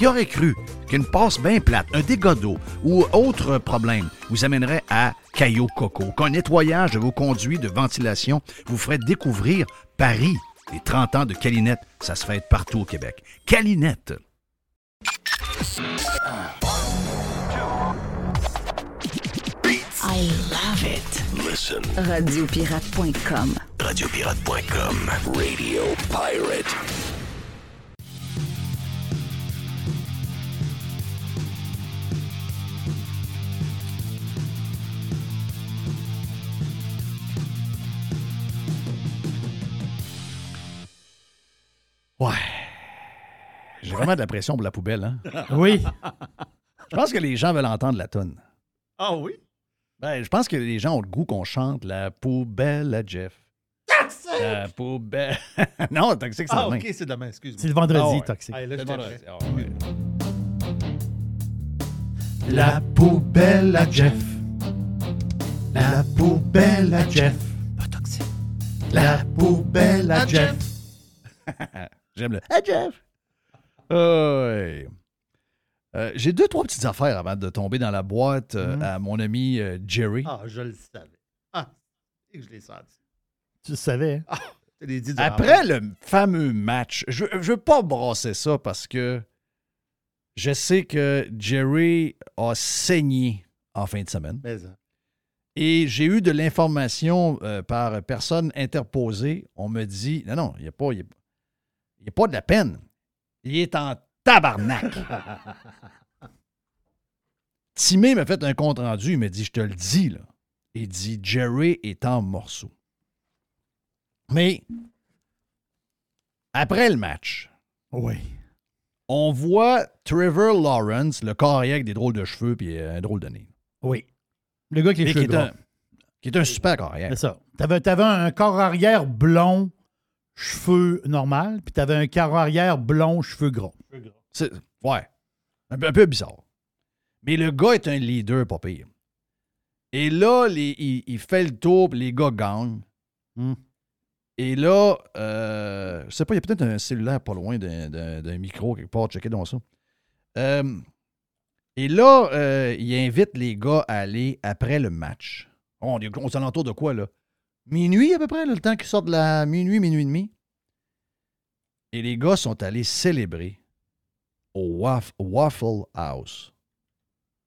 Qui aurait cru qu'une passe bien plate, un dégât d'eau ou autre problème vous amènerait à Caillou Coco, qu'un nettoyage de vos conduits de ventilation vous ferait découvrir Paris. Les 30 ans de Calinette, ça se fait partout au Québec. Calinette. I love it. Listen. Radiopirate.com. Radiopirate.com. Radio Pirate. Ouais. J'ai vraiment de la pression pour la poubelle, hein? Oui. Je pense que les gens veulent entendre la tonne. Ah oui? Ben, je pense que les gens ont le goût qu'on chante la poubelle à Jeff. La poubelle. non, toxique, c'est Ah, demain. OK, c'est demain, excuse-moi. C'est le vendredi, Ah ouais. toxique. Hey, là, C'est je le t'achète. vendredi. Ah ouais. La poubelle à Jeff. La poubelle à Jeff. Pas toxique. La poubelle à Jeff. J'aime le. Hey Jeff! Ouais. Euh, J'ai deux, trois petites affaires avant de tomber dans la boîte euh, Mhm. à mon ami euh, Jerry. Ah, je le savais. Ah, que je l'ai senti. Tu le savais. hein? Je l'ai dit Après le fameux match, je ne veux pas brasser ça parce que je sais que Jerry a saigné en fin de semaine. Mais, hein. Et j'ai eu de l'information euh, par personne interposée. On me dit non, non, il n'y a, pas- il y a- il a pas de la peine. Il est en tabarnak. Timé m'a fait un compte rendu. Il m'a dit Je te le dis, là. Il dit Jerry est en morceaux. Mais après le match, Oui. on voit Trevor Lawrence, le carrière avec des drôles de cheveux et un drôle de nez. Oui. Le gars avec les Mais qui est, un, qui est un super carrière. C'est ça. T'avais, avais un corps arrière blond, cheveux normal, puis t'avais un corps arrière blond, cheveux gras. C'est- ouais. Un, peu- un peu bizarre. Mais le gars est un leader, pas pire. Et là, les- il, il fait le tour, puis les gars gagnent. Hmm. Et là, euh, je sais pas, il y a peut-être un cellulaire pas loin d'un, micro quelque part. Checkez donc ça. Euh, et là, euh, il invite les gars à aller après le match. On est aux alentours de quoi, là? Minuit à peu près, là, le temps qu'ils sortent de la minuit, minuit et demi. Et les gars sont allés célébrer au Waf- Waffle House.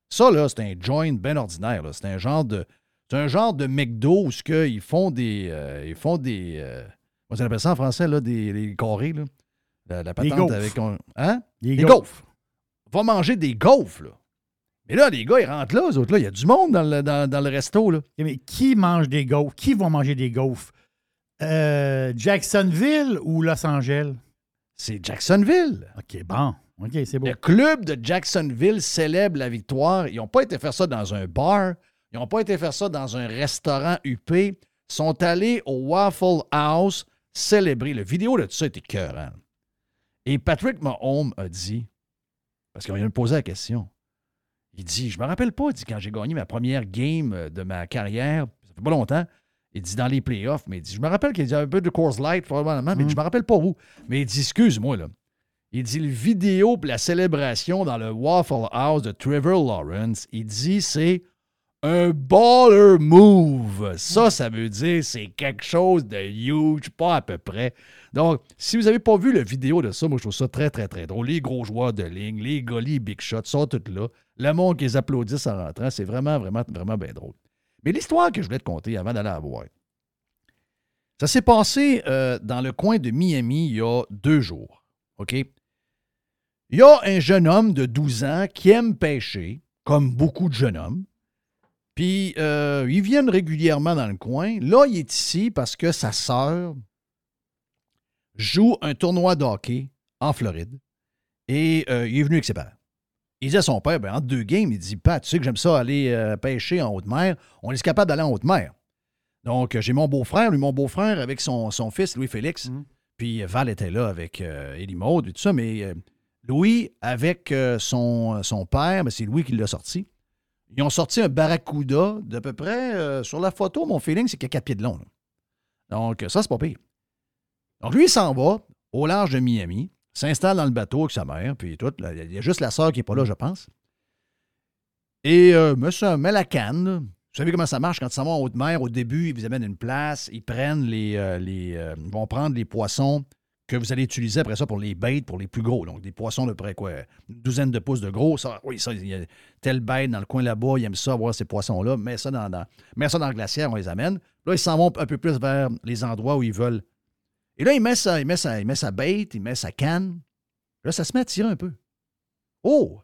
Ça, là, c'est un joint bien ordinaire. C'est un genre de. C'est un genre de McDo où que ils font des. euh, ils font des. euh, comment on appelle ça en français, là? Des, des carrés, là? La, la patente avec. un- Hein? Les Des gaufres. Va manger des gaufres, là. Mais là, les gars, ils rentrent là, eux autres, là. Il y a du monde dans le, dans, dans le resto, là. Mais qui mange des gaufres? Qui va manger des gaufres? Euh, Jacksonville ou Los Angeles? C'est Jacksonville. OK, bon. OK, c'est beau. Le club de Jacksonville célèbre la victoire. Ils n'ont pas été faire ça dans un bar. Ils n'ont pas été faire ça dans un restaurant UP. Ils sont allés au Waffle House célébrer. La vidéo de tout ça était écœurant. Et Patrick Mahomes a dit, parce qu'on vient me poser la question, il dit, je me rappelle pas, il dit, quand j'ai gagné ma première game euh, de ma carrière, ça fait pas longtemps, il dit dans les playoffs, mais il dit, je me rappelle qu'il y a un peu de course light, probablement, mais je me rappelle pas où. Mais il dit, excuse-moi, là. Il dit le vidéo pour la célébration dans le Waffle House de Trevor Lawrence. Il dit c'est un baller move. Ça, ça veut dire c'est quelque chose de huge, pas à peu près. Donc, si vous n'avez pas vu la vidéo de ça, moi, je trouve ça très, très, très drôle. Les gros joueurs de ligne, les goalies, big shots, sont tous là. Le monde qui les applaudissent en rentrant, c'est vraiment, vraiment, vraiment bien drôle. Mais l'histoire que je voulais te conter avant d'aller à voir, ça s'est passé euh, dans le coin de Miami il y a deux jours. OK? Il y a un jeune homme de 12 ans qui aime pêcher, comme beaucoup de jeunes hommes. Puis, euh, ils viennent régulièrement dans le coin. Là, il est ici parce que sa sœur joue un tournoi de hockey en Floride. Et euh, il est venu avec ses parents. Il disait à son père, ben, entre deux games, il dit Pat, tu sais que j'aime ça aller euh, pêcher en haute mer. On est capable d'aller en haute mer. Donc, euh, j'ai mon beau-frère, lui, mon beau-frère, avec son, son fils, Louis-Félix. Puis Val était là avec euh, Maud et tout ça. Mais euh, Louis, avec euh, son, son père, ben, c'est Louis qui l'a sorti. Ils ont sorti un barracuda d'à peu près, euh, sur la photo, mon feeling, c'est qu'il y a quatre pieds de long. là. Donc, ça, c'est pas pire. Donc, lui, il s'en va au large de Miami, s'installe dans le bateau avec sa mère, puis tout. Il y a juste la sœur qui n'est pas là, je pense. Et euh, monsieur met la canne. Vous savez comment ça marche quand ils s'en vont en haute mer? Au début, ils vous amènent une place, ils prennent les. euh, euh, vont prendre les poissons que vous allez utiliser après ça pour les bêtes, pour les plus gros. Donc, des poissons de près, quoi, une douzaine de pouces de gros. Ça, oui, ça, il y a telle bête dans le coin là-bas, ils aiment ça, voir ces poissons-là. Mets ça dans, ça dans le glacière, on les amène. Là, ils s'en vont un peu plus vers les endroits où ils veulent. Et là, il met sa, il met sa, il met sa bête, il met sa canne. Là, ça se met à tirer un peu. Oh!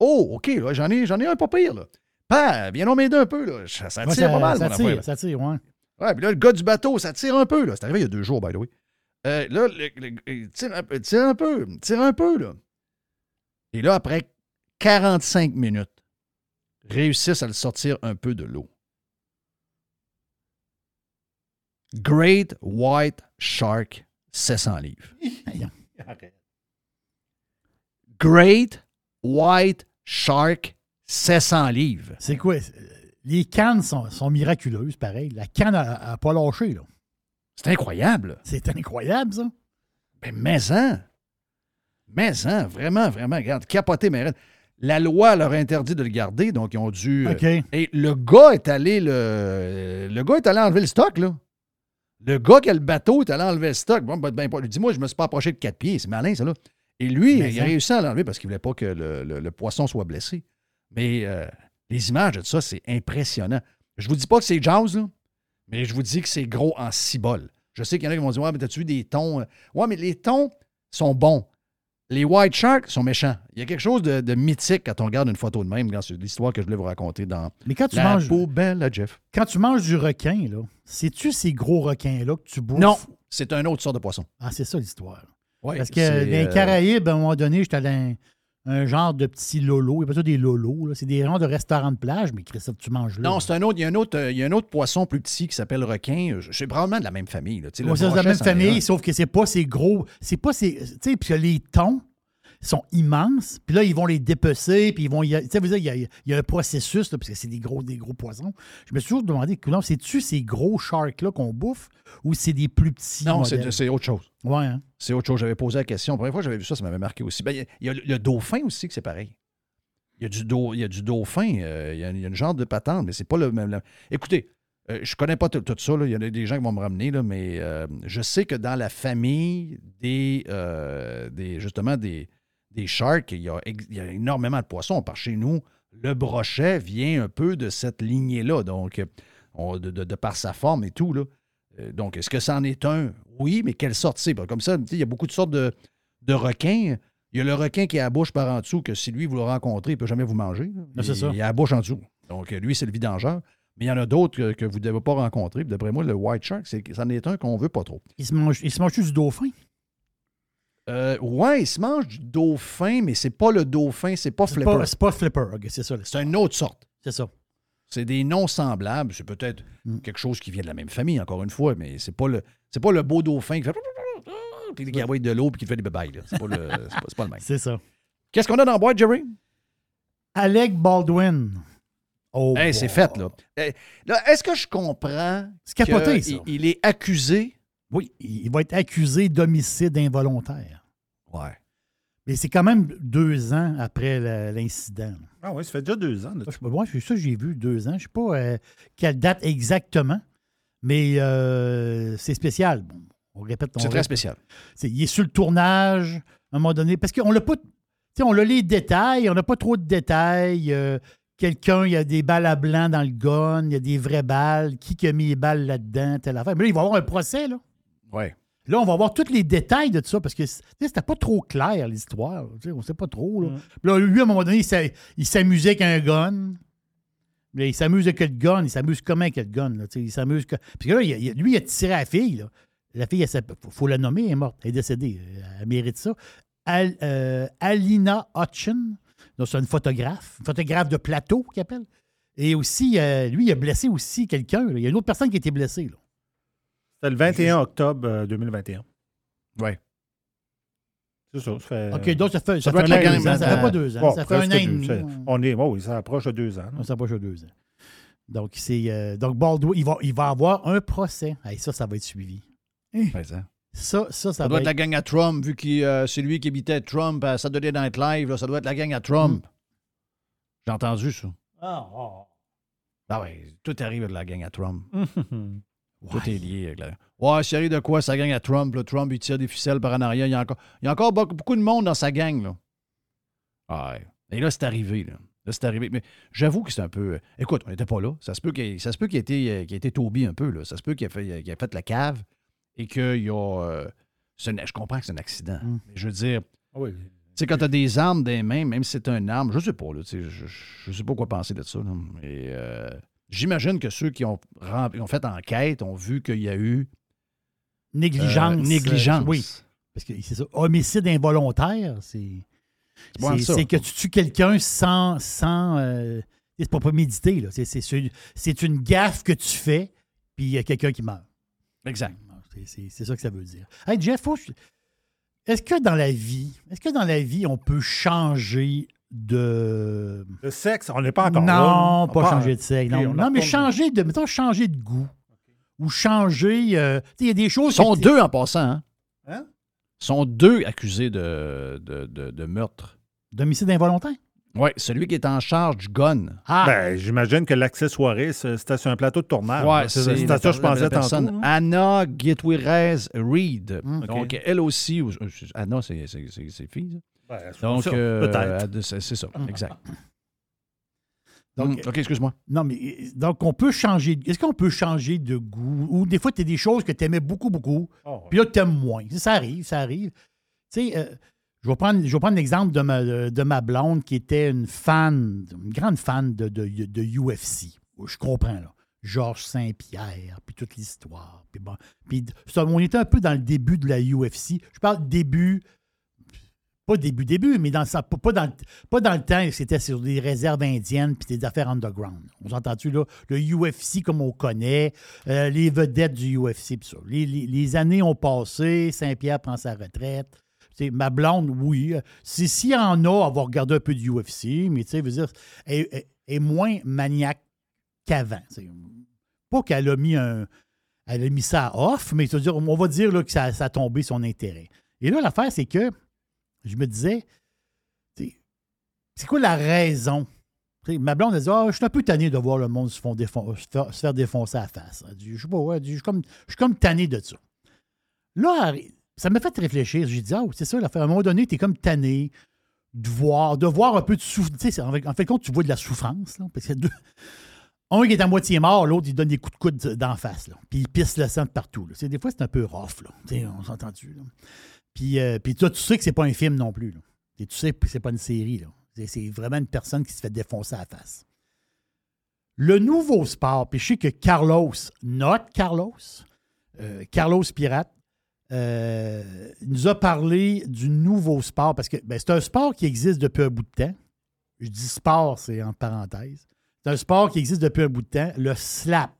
Oh, OK, là, j'en ai, j'en ai un pas pire, là. Père, viens donc m'aider un peu, là. Ça, ça Ouais, tire pas mal, ça mon tire, affaire, ça tire, ouais. Ouais, puis là, le gars du bateau, ça tire un peu, là. C'est arrivé il y a deux jours, by the way. Euh, là, le- le- il tire un peu, tire un peu, tire un peu, là. Et là, après 45 minutes, réussissent à le sortir un peu de l'eau. Great White Shark, 700 livres. Great White Shark, 700 livres. C'est quoi? Les cannes sont, sont miraculeuses, pareil. La canne n'a pas lâché, là. C'est incroyable. C'est incroyable, ça. Mais mais-en. Mais-en, vraiment, vraiment, regarde, capoté, mais. La loi leur a interdit de le garder, donc ils ont dû. euh, et le gars est allé le. Le gars est allé enlever le stock, là. Le gars qui a le bateau est allé enlever le stock. Bon, ben, ben, Dis-moi, je me suis pas approché de quatre pieds. C'est malin, ça, là. Et lui, Mais il a hein? réussi à l'enlever parce qu'il voulait pas que le, le- le poisson soit blessé. Mais euh, les images de ça, c'est impressionnant. Je vous dis pas que c'est jazz, là, mais je vous dis que c'est gros en cibole. Je sais qu'il y en a qui vont dire Ouais, mais t'as-tu vu des thons euh? Ouais, mais les thons sont bons. Les White Sharks sont méchants. Il y a quelque chose de, de mythique quand on regarde une photo de même dans ce- l'histoire que je voulais vous raconter dans Mais quand tu La manges. à Jeff. Quand tu manges du requin, là, sais-tu ces gros requins-là que tu bouffes? Non, c'est un autre sorte de poisson. Ah, c'est ça l'histoire. Ouais, Parce que c'est, dans les euh, Caraïbes, à un moment donné, j'étais allé un, genre de petit lolo. Il n'y a pas ça des lolos. là. C'est des genres de restaurants de plage, mais Christophe, tu manges là. Non, c'est un autre. Il y a un autre, euh, il y a un autre poisson plus petit qui s'appelle requin. C'est probablement de la même famille. C'est de la même famille, sauf que c'est pas ces gros. C'est pas ces. Tu sais, puis les thons sont immenses. Puis là, ils vont les dépecer, puis ils vont. Tu sais, vous dire, il y a, il y a un processus, là, parce que c'est des gros, des gros poissons. Je me suis toujours demandé, c'est-tu ces gros sharks-là qu'on bouffe ou c'est des plus petits? Non, c'est autre chose. Ouais, hein? C'est autre chose. J'avais posé la question. La première fois que j'avais vu ça, ça m'avait marqué aussi. Ben, il y a- il y, a le, le dauphin aussi que c'est pareil. Il y a du, do- il y a du dauphin. euh, il, y a, il y a une genre de patente, mais c'est pas le même. Écoutez, euh, je connais pas tout, tout ça. là. Il y en a des gens qui vont me ramener, là, mais euh, je sais que dans la famille des, des justement des, des sharks, il y, a, ex- il y a énormément de poissons. Par chez nous, le brochet vient un peu de cette lignée-là. Donc, on- de, de- de par sa forme et tout. Là. Euh, donc, est-ce que c'en est un? Oui, mais quelle sorte c'est? Comme ça, il y a beaucoup de sortes de, de requins. Il y a le requin qui a la bouche par en dessous, que si lui, vous le rencontrez, il ne peut jamais vous manger. Il- ça. Il a la bouche en dessous. Donc, lui, c'est le vidangeur. Mais il y en a d'autres que, que vous ne devez pas rencontrer. D'après moi, le white shark, c'est, c'en est un qu'on veut pas trop. Ils se mangent, ils se mangent du dauphin? Euh, ouais, il se mange du dauphin, mais c'est pas le dauphin, c'est pas flipper. pas, c'est pas flipper, ok, c'est ça. C'est une autre sorte. C'est ça. C'est des noms semblables. C'est peut-être Mm. quelque chose qui vient de la même famille, encore une fois, mais c'est pas le, c'est pas le beau dauphin qui fait puis qui envoie de l'eau puis qui fait des là. C'est pas, le, pas, pas le même. C'est ça. Qu'est-ce qu'on a dans la boîte, Jerry? Alec Baldwin. Oh, Hey, c'est fait, là. Eh, là, Est-ce que je comprends C'est capoté, ça. il est accusé? Oui, il va être accusé d'homicide involontaire. Ouais. Mais c'est quand même deux ans après l'incident. là. Ah oui, ça fait déjà deux ans. je- Moi, c'est ça j'ai vu, deux ans. Je ne sais pas euh, quelle date exactement, mais euh, c'est spécial. Bon, on répète. C'est très spécial. Il est sur le tournage, à un moment donné, parce qu'on l'a pas. tu sais, on a les détails, on n'a pas trop de détails. euh, Quelqu'un, il y a des balles à blanc dans le gun, il y a des vraies balles. Qui qui a mis les balles là-dedans, telle affaire. Mais là, il va y avoir un procès, là. Ouais. Là, on va voir tous les détails de tout ça, parce que c'était pas trop clair, l'histoire. Tu sais, On sait pas trop. Là. Mm. Puis là, lui, à un moment donné, il s'a- il s'amusait avec un gun. Mais il s'amuse avec le gun. Il s'amuse comment avec le gun? Là, tu sais, il s'amuse. que- Puis là, il lui, il a tiré à la fille. Là. La fille, il faut, la nommer, elle est morte. Elle est décédée. Elle mérite ça. Al- euh, Alina Hutchin. Donc, c'est une photographe. Une photographe de plateau, qu'il appelle. Et aussi, euh, lui, il a blessé aussi quelqu'un. Il y a une autre personne qui a été blessée. Là. C'était le 21 octobre euh, 2021. Ouais. C'est ça. Ça fait, OK, donc ça fait, ça doit fait être la un an, ça fait pas deux ans. Bon, ça fait un an et deux. demi. C'est- On est, oui, ça approche de deux ans. là. On s'approche de deux ans. Donc, c'est, euh, donc Baldwin, il va, il va avoir un procès. Hey, ça, ça va être suivi. Ouais, ça. Ça, ça, ça, Ça va doit être être... la gang à Trump, vu que euh, c'est lui qui habitait Trump à Saturday Night Live. là, ça doit être la gang à Trump. J'ai entendu ça. Ah, ah. Ah ouais, tout arrive de la gang à Trump. Tout est lié. Avec la... Ouais, arrive de quoi, sa gang à Trump? là? Trump, il tire des ficelles par en arrière. Il y a encore, il y a encore beaucoup, beaucoup de monde dans sa gang. Là. Ah ouais. Et là, c'est arrivé. Là, Là, c'est arrivé. Mais j'avoue que c'est un peu... euh, Écoute, on n'était pas là. Ça se peut qu'il ça se peut qu'il ait été, euh, qu'il ait été Toby un peu. Là. Ça se peut qu'il ait fait, qu'il ait fait la cave et qu'il y a... euh, un- je comprends que c'est un accident. Mm. Mais je veux dire... Ah oui. Tu sais, quand tu as des armes dans les mains, même si c'est une arme, je sais pas, là, tu sais, je, je sais pas quoi penser de ça. là. Mais euh, j'imagine que ceux qui ont, fait enquête ont vu qu'il y a eu Négligence. euh, négligence. oui. Parce que c'est ça. Homicide involontaire, c'est. C'est, que tu tues quelqu'un sans. sans euh, c'est pas prémédité, là. C'est, une gaffe que tu fais, puis il y a quelqu'un qui meurt. Exact. C'est, ça que ça veut dire. Hey, Jeff, est-ce que dans la vie, est-ce que dans la vie, on peut changer de. Le sexe, on n'est pas encore non, là. pas changer de sexe. Non, on non, mais changer de. Mettons, changer de goût. Ou changer. euh, tu sais, il y a des choses. Ils sont deux en passant. Hein? Hein? Ils sont deux accusés de, de, de- de meurtre. D'homicide involontaire? Oui, celui qui est en charge du gun. Ah, Ben, j'imagine que l'accessoiriste, c'était sur un plateau de tournage. Ouais, c'est ça, je pensais personne tantôt. hein. Anna Gutierrez Reed. Mm. Donc, elle aussi. euh, Anna, c'est c'est- c'est- c'est fille. Ben, Donc, euh, c'est ça. Exact. Donc, Mm, OK, excuse-moi. Non, mais euh, donc on peut changer. Est-ce qu'on peut changer de goût? Ou des fois, tu as des choses que tu aimais beaucoup, beaucoup, Oh, puis là, tu aimes moins. Ça arrive, ça arrive. Tu sais, euh, je vais prendre, je vais prendre l'exemple de ma, de ma blonde qui était une fan, une grande fan de, de, de UFC. Je comprends, là. Georges Saint-Pierre, puis toute l'histoire. Puis bon. Puis on était un peu dans le début de la UFC. Je parle début, pas début, début, mais dans, pas, dans, pas dans le temps, c'était sur des réserves indiennes puis des affaires underground. On s'entend-tu, là? Le UFC comme on connaît, euh, les vedettes du UFC, puis ça. Les, années ont passé, Saint-Pierre prend sa retraite. Ma blonde, oui. Si s'il y en a, elle va regarder un peu du UFC, mais tu sais, veut dire, elle, est moins maniaque qu'avant. Pas qu'elle a mis un. Elle a mis ça off, mais dire, on va dire là, que ça, ça a tombé son intérêt. Et là, l'affaire, c'est que je me disais, c'est quoi la raison? Ma blonde, elle dit Ah, je suis un peu tanné de voir le monde se, faire, défoncer à la face. Dit, je sais pas, je suis comme, suis comme tanné de ça. Là, ça m'a fait réfléchir. J'ai dit, ah, c'est ça. À un moment donné, tu es comme tanné de voir, de voir un peu de souffrance. En fait, en fait, compte, tu vois de la souffrance. Là, parce a deux- Un qui est à moitié mort, l'autre, il donne des coups de coude d'en face. Là, puis il pisse le sang de partout. Des fois, c'est un peu rough. On s'entend-tu. là? Puis, euh, puis toi, tu sais que c'est pas un film non plus. Et tu sais que c'est pas une série. là. C'est- vraiment une personne qui se fait défoncer à la face. Le nouveau sport, puis je sais que Carlos, notre Carlos, euh, Carlos Pirate, euh, nous a parlé du nouveau sport parce que ben, c'est un sport qui existe depuis un bout de temps. Je dis sport, c'est en parenthèse. C'est un sport qui existe depuis un bout de temps, le slap.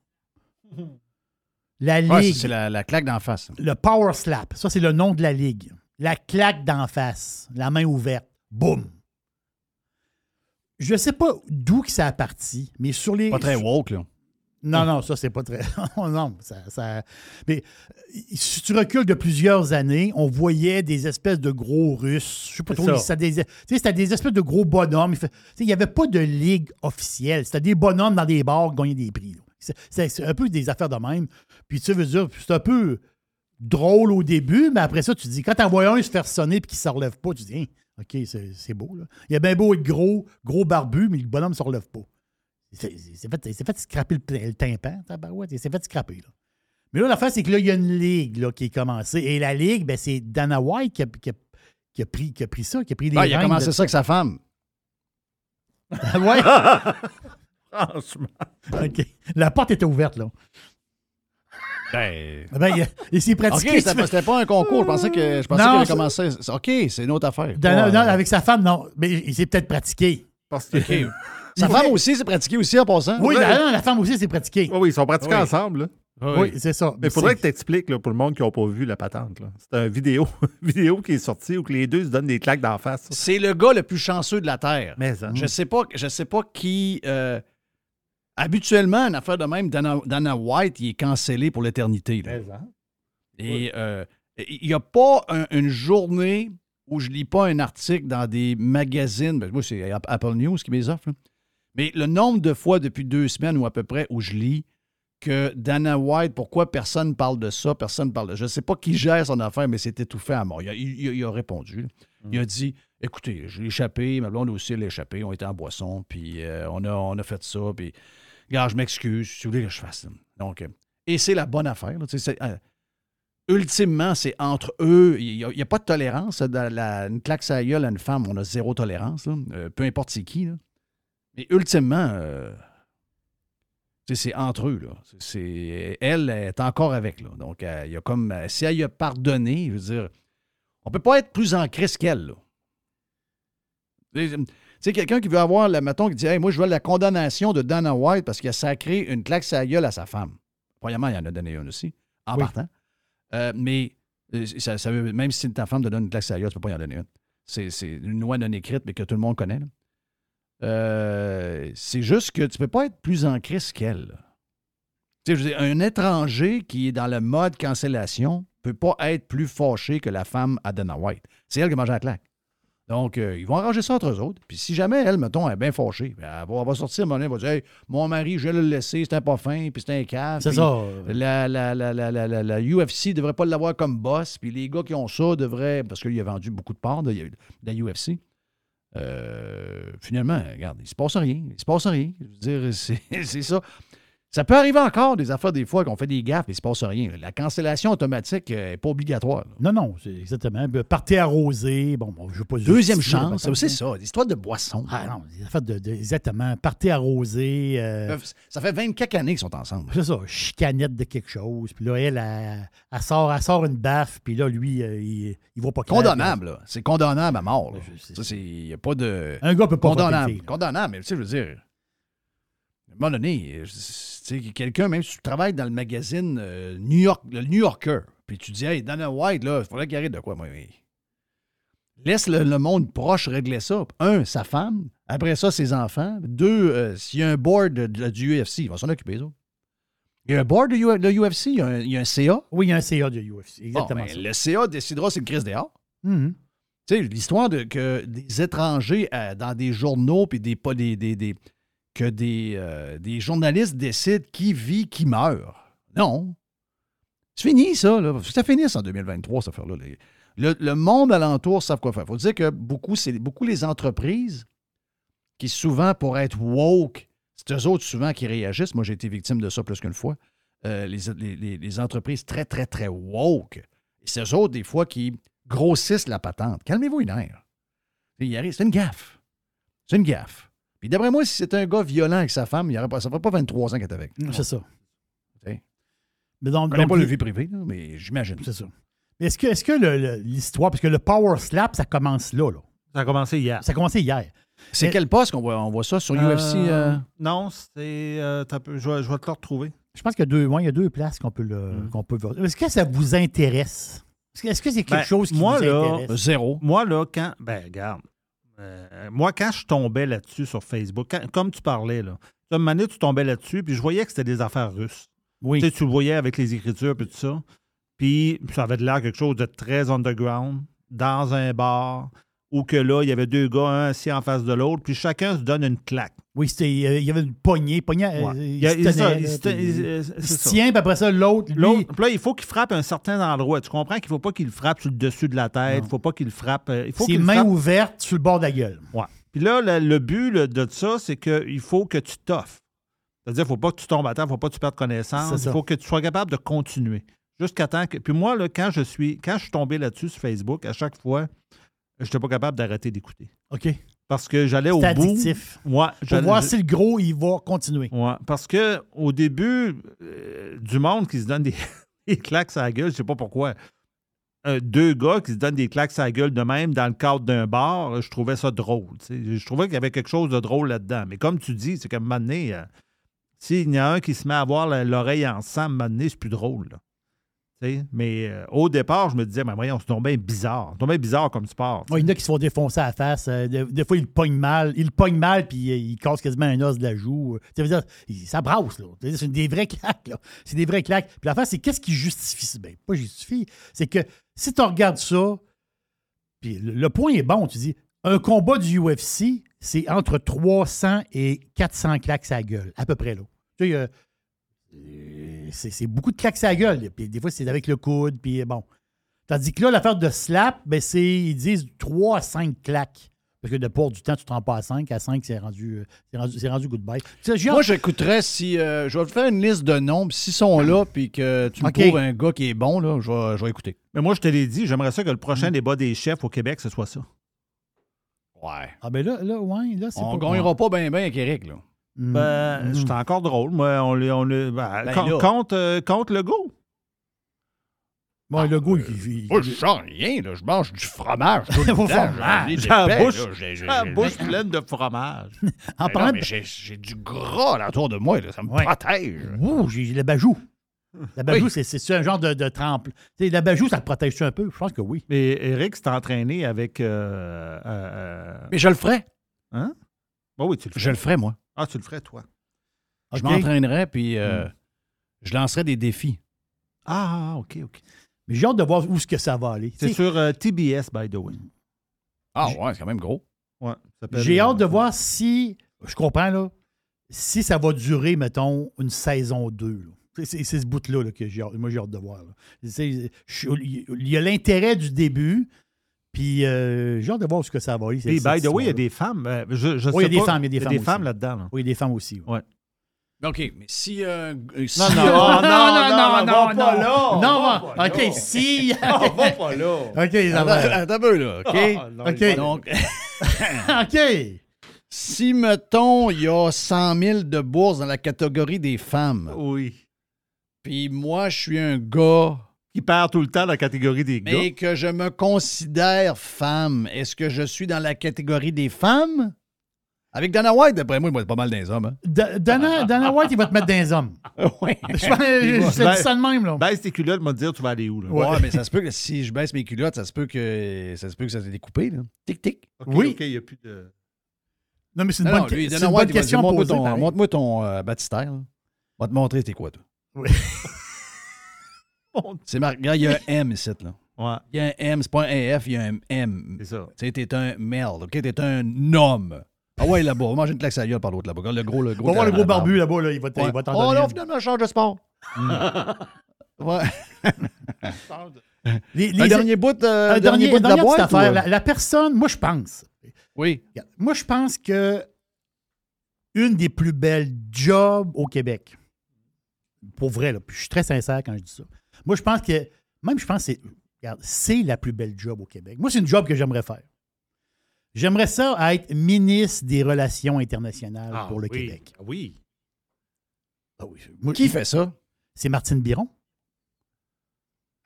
La ligue. Ouais, c'est la, la claque d'en face. Le Power Slap. Ça, c'est le nom de la ligue. La claque d'en face. La main ouverte. Boum. Je ne sais pas d'où que ça a parti, mais sur les. Pas très woke, là. Non, non, ça, c'est pas très. non, ça, ça- Mais euh, si tu recules de plusieurs années, on voyait des espèces de gros Russes. Je sais pas trop. ça. C'était des, tu sais, c'était des espèces de gros bonhommes. Il fait- tu sais, il n'y avait pas de ligue officielle. C'était des bonhommes dans des bars qui gagnaient des prix. c'est un peu des affaires de même. Puis tu veux dire, c'est un peu drôle au début, mais après ça, tu te dis, quand t'en vois un se faire sonner et qu'il ne se relève pas, tu dis, Hein, OK, c'est beau. Là. Il a bien beau être gros, gros barbu, mais le bonhomme ne se relève pas. Il s'est- fait, fait scraper le, le tympan, tabarouette, il s'est fait scraper. Là. Mais là, l'affaire, c'est que là, il y a une ligue là, qui est commencée. Et la ligue, ben, c'est Dana White qui a, qui a- qui a pris, qui a pris ça, qui a pris les Ah, il a commencé de- ça avec sa femme. ouais. Franchement. OK. La porte était ouverte, là. Ben. Ben, il, il s'est OK, pratiqué. pas- c'était pas un concours. Je pensais que je pensais Non, qu'il avait commencé. OK, c'est une autre affaire. Ouais. non, avec sa femme, non. Mais il s'est peut-être pratiqué. Parce que. OK. Sa femme aussi s'est pratiquée aussi en passant. Oui, la, non, la femme aussi s'est pratiquée. Oui, oui, ils sont pratiqués Oui. ensemble. Là. Oui, c'est ça. Mais il faudrait que tu expliques pour le monde qui n'a pas vu la patente. C'est une vidéo, vidéo qui est sortie où que les deux se donnent des claques d'en face. C'est le gars le plus chanceux de la Terre. Mais hein. Je sais pas, je sais pas qui. euh, habituellement, une affaire de même, Dana, Dana White, il est cancellé pour l'éternité. hein? Et euh, il n'y a pas un- une journée où je lis pas un article dans des magazines. Ben, moi, c'est App- Apple News qui me les offre. là. Mais le nombre de fois depuis deux semaines ou à peu près où je lis que Dana White, pourquoi personne parle de ça, personne parle de Je ne sais pas qui gère son affaire, mais c'est étouffé à mort. Il a, il- il a répondu. Il a dit Écoutez, j'ai échappé, ma blonde aussi, elle a échappé, on était en boisson, puis euh, on, a, on a fait ça, puis, regarde, je m'excuse, si vous voulez que je fasse. Donc, euh, et c'est la bonne affaire. euh, ultimement, c'est entre eux. Il n'y a, pas de tolérance. Une claque à gueule à une femme, on a zéro tolérance, euh, peu importe c'est qui. là. Mais ultimement, c'est entre eux. Là. C'est- elle est encore avec. Là. Donc, il y a comme. Si elle a pardonné, je veux dire, on peut pas être plus en crise qu'elle. Tu sais, quelqu'un qui veut avoir, mettons, qui dit Hey, moi, je veux la condamnation de Dana White parce qu'il a sacré une claque la gueule à sa femme. Premièrement, il en a donné une aussi, en Oui. partant. Euh, mais euh, ça, ça veut- même si ta femme te donne une claque à la gueule, tu peux pas y en donner une. C'est une loi non écrite, mais que tout le monde connaît. Euh, c'est juste que tu peux pas être plus en crise qu'elle. Tu sais, je veux dire, un étranger qui est dans le mode cancellation peut pas être plus fâché que la femme à Dana White. C'est elle qui mange la claque. Donc, euh, ils vont arranger ça entre eux autres. Puis si jamais elle, mettons, est bien fâchée, ben, elle, va, elle va sortir, donné, elle va dire Hey, Mon mari, je vais le laisser, c'était pas fin, puis c'était un cave. C'est ça. La, la, la, la, la, la, la UFC devrait pas l'avoir comme boss, puis les gars qui ont ça devraient. Parce qu'il a vendu beaucoup de parts de, de la UFC. Euh, finalement, regarde, il se passe rien. Il se passe rien. Je veux dire, c'est ça. Ça peut arriver encore des affaires des fois qu'on fait des gaffes et il se passe rien. La cancellation automatique n'est pas obligatoire. là. Non, non, c'est exactement. Partez arrosé. Bon, bon, je veux pas Deuxième chance, c'est hein. ça. L'histoire de boisson. Ah non, des affaires de, de- exactement. Partez arrosé. euh, Ça fait 24 années qu'ils sont ensemble. c'est ça, chicanette de quelque chose. Puis là, elle, elle, elle sort, elle sort une baffe. Puis là, lui, euh, il, il voit pas clair. Condamnable, là. C'est condamnable à mort. là. Je sais. Ça, c'est. Il n'y a pas de. Un gars peut pas condamnable. Condamnable, mais tu sais, je veux dire. À un moment donné, je- quelqu'un, même si tu travailles dans le magazine euh, New York, le New Yorker, puis tu dis, hey, Dana White, là, il faudrait qu'il arrête de quoi, moi. mais- Laisse le, le monde proche régler ça. Un, sa femme. Après ça, ses enfants. Deux, euh, s'il y a un board de- de- du UFC, il va s'en occuper, ça. Il y a un board de, U- de UFC, il y a un, il y a un CA. Oui, il y a un CA de UFC. Bon, Exactement ben, le CA décidera si le crise dehors. Mhm. Tu sais, l'histoire de que des étrangers euh, dans des journaux puis des pas des, des- des- que des, euh, des journalistes décident qui vit, qui meurt. Non. C'est fini, ça. Là. Ça en 2023, cette affaire-là. Les- Le, le monde alentour savent quoi faire. Il faut dire que beaucoup, c'est beaucoup les entreprises qui, souvent, pour être woke, c'est eux autres souvent qui réagissent. Moi, j'ai été victime de ça plus qu'une fois. Euh, les, les- les- les entreprises très, très, très woke. C'est eux autres, des fois, qui grossissent la patente. Calmez-vous. Il arrive, c'est une gaffe. C'est une gaffe. Puis d'après moi, si c'était un gars violent avec sa femme, il aurait pas, ça ferait pas 23 ans qu'il est avec. C'est ça. sais. Mais donc, donc, pas le vie privée, là, mais j'imagine. C'est ça. Mais est-ce que, est-ce que l'histoire, parce que le power slap, ça commence là, là. Ça a commencé hier. Ça a commencé hier. C'est quel poste qu'on voit, on voit ça sur Euh, UFC? euh? Non, c'est. euh, je, vais, je vais te le retrouver. Je pense qu'il y a deux, ouais, il y a deux places qu'on peut, le, qu'on peut voir. Est-ce que ça vous intéresse? Est-ce que- est-ce que c'est quelque Ben, chose qui moi, vous là, intéresse? Zéro. Moi, là, quand. Ben, regarde. Euh, moi, quand je tombais là-dessus sur Facebook, quand- comme tu parlais, là, À un moment donné, tu tombais là-dessus, puis je voyais que c'était des affaires russes. Oui. Tu sais, tu le voyais avec les écritures et tout ça. Puis ça avait de l'air quelque chose de très underground, dans un bar, où que là, il y avait deux gars, un assis en face de l'autre, puis chacun se donne une claque. Oui, c'était, euh, il y avait une poignée. poignée euh, Ouais. il, se il- tient, puis après ça, l'autre, L'autre, puis là, il faut qu'il frappe un certain endroit. Tu comprends qu'il ne faut pas qu'il frappe sur le dessus de la tête. Il ne faut pas qu'il frappe. euh, Il faut ses qu'il frappe- ouvertes sur le bord de la gueule. Ouais. Puis là, le, le but là, de ça, c'est qu'il faut que tu t'offres. C'est-à-dire, il ne faut pas que tu tombes à terre, il ne faut pas que tu perdes connaissance. Il faut que tu sois capable de continuer. Jusqu'à temps que. Puis moi, là, quand je suis quand je suis tombé là-dessus sur Facebook, à chaque fois, je n'étais pas capable d'arrêter d'écouter. OK. Parce que j'allais au C'est bout. addictif. Ouais, Pour voir si le gros, il va continuer. Ouais, parce que au début, euh, du monde qui se donne des, des claques à la gueule, je sais pas pourquoi. Euh, deux gars qui se donnent des claques à la gueule de même dans le cadre d'un bar, je trouvais ça drôle. Je trouvais qu'il y avait quelque chose de drôle là-dedans. Mais comme tu dis, c'est qu'à un moment donné, euh, s'il y en a un qui se met à avoir l'oreille ensemble, à un moment donné, c'est plus drôle. là. Mais euh, au départ, je me disais, mais voyons, c'est tombé bizarre. C'est tombé bizarre comme sport. il y en a qui se font défoncer à la face. euh, des, fois, ils pognent mal. Ils pognent mal, puis euh, ils cassent quasiment un os de la joue. Dire, ça brasse, là. C'est des vrais claques, là. C'est des vrais claques. Puis l'affaire, c'est qu'est-ce qui justifie? Ben, pas justifie. C'est que si tu regardes ça, puis le, point est bon, tu dis, un combat du UFC, c'est entre 300 et 400 claques à la gueule, à peu près, là. Tu sais, c'est c'est beaucoup de claques à la gueule. Puis des fois, c'est avec le coude, puis bon. Tandis que là, l'affaire de slap, ben c'est, ils disent 3 à 5 claques. Parce que de port du temps, tu te rends pas à 5. À 5, c'est rendu, euh, c'est rendu, c'est rendu goodbye. Tu sais, j'ai Moi, j'écouterais si. euh, je vais te faire une liste de noms, s'ils sont là, puis que tu me trouves un gars qui est bon, là, je vais, je vais écouter. Mais moi, je te l'ai dit, j'aimerais ça que le Mm. prochain débat des chefs au Québec, ce soit ça. Ouais. Ah ben là, là, ouais, là, c'est On pas... gagnera pas bien, bien avec Eric, là. Ben, mm. c'est encore drôle. Moi, on le, on le- ben, Ben contre, euh, contre le go. Ouais, le goût, il... il- Moi, je sens rien, là. Je mange du fromage. Tout le fromage. j'ai la bouche, la pleine de fromage. en Ben non, parlant mais de... j'ai j'ai du gras autour de moi, là. Ça me Ouais. protège. Ouh, j'ai le bajou. La bajou, Oui. c'est, c'est un genre de, de trempe. Tu sais, la bajou, ça te protège-tu un peu? Je pense que oui. Mais Eric s'est entraîné avec. euh, euh, euh, Mais je le ferais. Hein? Bah oui, tu le ferais. Je le ferais, moi. Ah, tu le ferais, toi. Je m'entraînerais, puis euh, Hmm. je lancerais des défis. Ah, OK, OK. Mais j'ai hâte de voir où est-ce que ça va aller. C'est sur euh, TBS, by the way. Ah ouais, c'est quand même gros. Ouais, J'ai euh, hâte de voir si, je comprends, là, si ça va durer, mettons, une saison 2. là. C'est- ce bout-là là, que j'ai hâte- moi j'ai hâte de voir. Il y a l'intérêt du début, puis euh, j'ai hâte de voir est-ce que ça va aller. Puis, by the way, il y a des femmes. euh, je, je Oui, il y a des femmes, il y a des femmes là-dedans. là. Oui, il y a des femmes aussi. oui. Ouais. OK, mais si. euh, si Non, non, oh, non, non, non, va non, pas là, non, non, pas OK, là. si. va pas là. OK, ça Attends, un peu, là, OK? Ah, non, OK. Donc, OK. si, mettons, il y a 100 000 de bourses dans la catégorie des femmes, Oui. puis moi, je suis un gars, Qui perd tout le temps dans la catégorie des gars. mais que je me considère femme, est-ce que je suis dans la catégorie des femmes? Avec Dana White, d'après moi, il va être pas mal des hommes. Hein? Da- Dana, Dana White, il va te mettre des hommes. oui. Je pense je- ça de même, là. Baisse tes culottes, me dire tu vas aller où. Là? Ouais, mais ça se peut que si je baisse mes culottes, ça se peut que ça se peut que ça s'est découpé. Là. Tic, tic. OK, Oui. OK, il n'y a plus de. Non, mais c'est une Non, bonne, lui, une White, bonne question montre-moi ton, pareil. montre-moi ton euh, baptistère. là. Va te montrer c'est quoi, toi. Oui. C'est mar- Regarde, il y a un M ici, là. Ouais, Il y a un M, c'est pas un F, il y a un M. c'est ça. Tu sais, t'es un male, OK? T'es un homme. Ah ouais, là-bas, va manger une claque à gueule par l'autre là-bas. Regarde le gros, le gros. Va voir le gros barbu là-bas, là, il va t- Ouais. t'en Oh non, finalement, change de sport. ouais. Les- Un les- dernier bout, euh, un dernier bout de la boîte. affaire. ou, La, la personne, moi, je pense. Oui. Moi, je pense que une des plus belles jobs au Québec, pour vrai, là, puis je suis très sincère quand je dis ça. Moi, je pense que, même je pense que c'est, regarde, c'est la plus belle job au Québec. Moi, c'est une job que j'aimerais faire. J'aimerais ça être ministre des Relations internationales Ah, pour le oui. Québec. Oui. Ah oui, moi, Qui fait ça? C'est Martine Biron.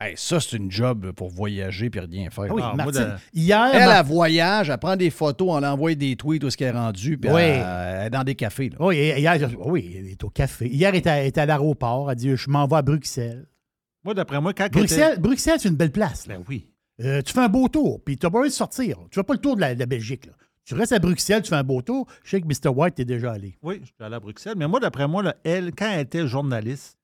Hey, ça, c'est une job pour voyager puis rien faire. Ah oui, Ah, moi, Martine. de- Hier, Elle, Mar- elle voyage, elle prend des photos, on l'envoie des tweets où ce qu'elle est rendue, puis Oui. elle, elle est dans des cafés. Là. Oui, hier, oui, elle est au café. Hier, elle était à, elle l'aéroport. Elle a dit Je m'en vais à Bruxelles. Moi, d'après moi, quand. elle Bruxelles, Bruxelles c'est une belle place. là. Ben oui. Euh, tu fais un beau tour, puis tu n'as pas besoin de sortir. Tu fais pas le tour de la, de la Belgique. là. Tu restes à Bruxelles, tu fais un beau tour. Je sais que Mr. White est déjà allé. Oui, je suis allé à Bruxelles. Mais moi, d'après moi, là, elle, quand elle était journaliste,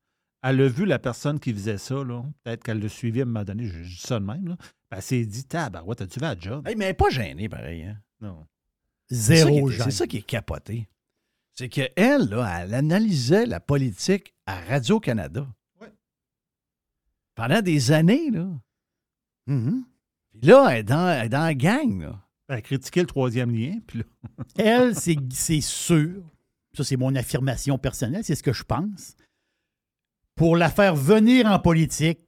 elle a vu la personne qui faisait ça. là. Peut-être qu'elle le suivait à un moment donné. Je, dis ça de même. Là. Ben, elle s'est dit, tabarouette, as-tu vu la job? Hey, mais elle n'est pas gênée, pareil. Hein? Non. Zéro gêne. C'est ça qui est capoté. C'est qu'elle, là, elle analysait la politique à Radio-Canada. Pendant des années, là. Mhm. Puis là, elle est dans, elle est dans la gang, là. Elle a critiqué le troisième lien. Puis là, Elle, c'est c'est sûr, ça c'est mon affirmation personnelle, c'est ce que je pense. Pour la faire venir en politique,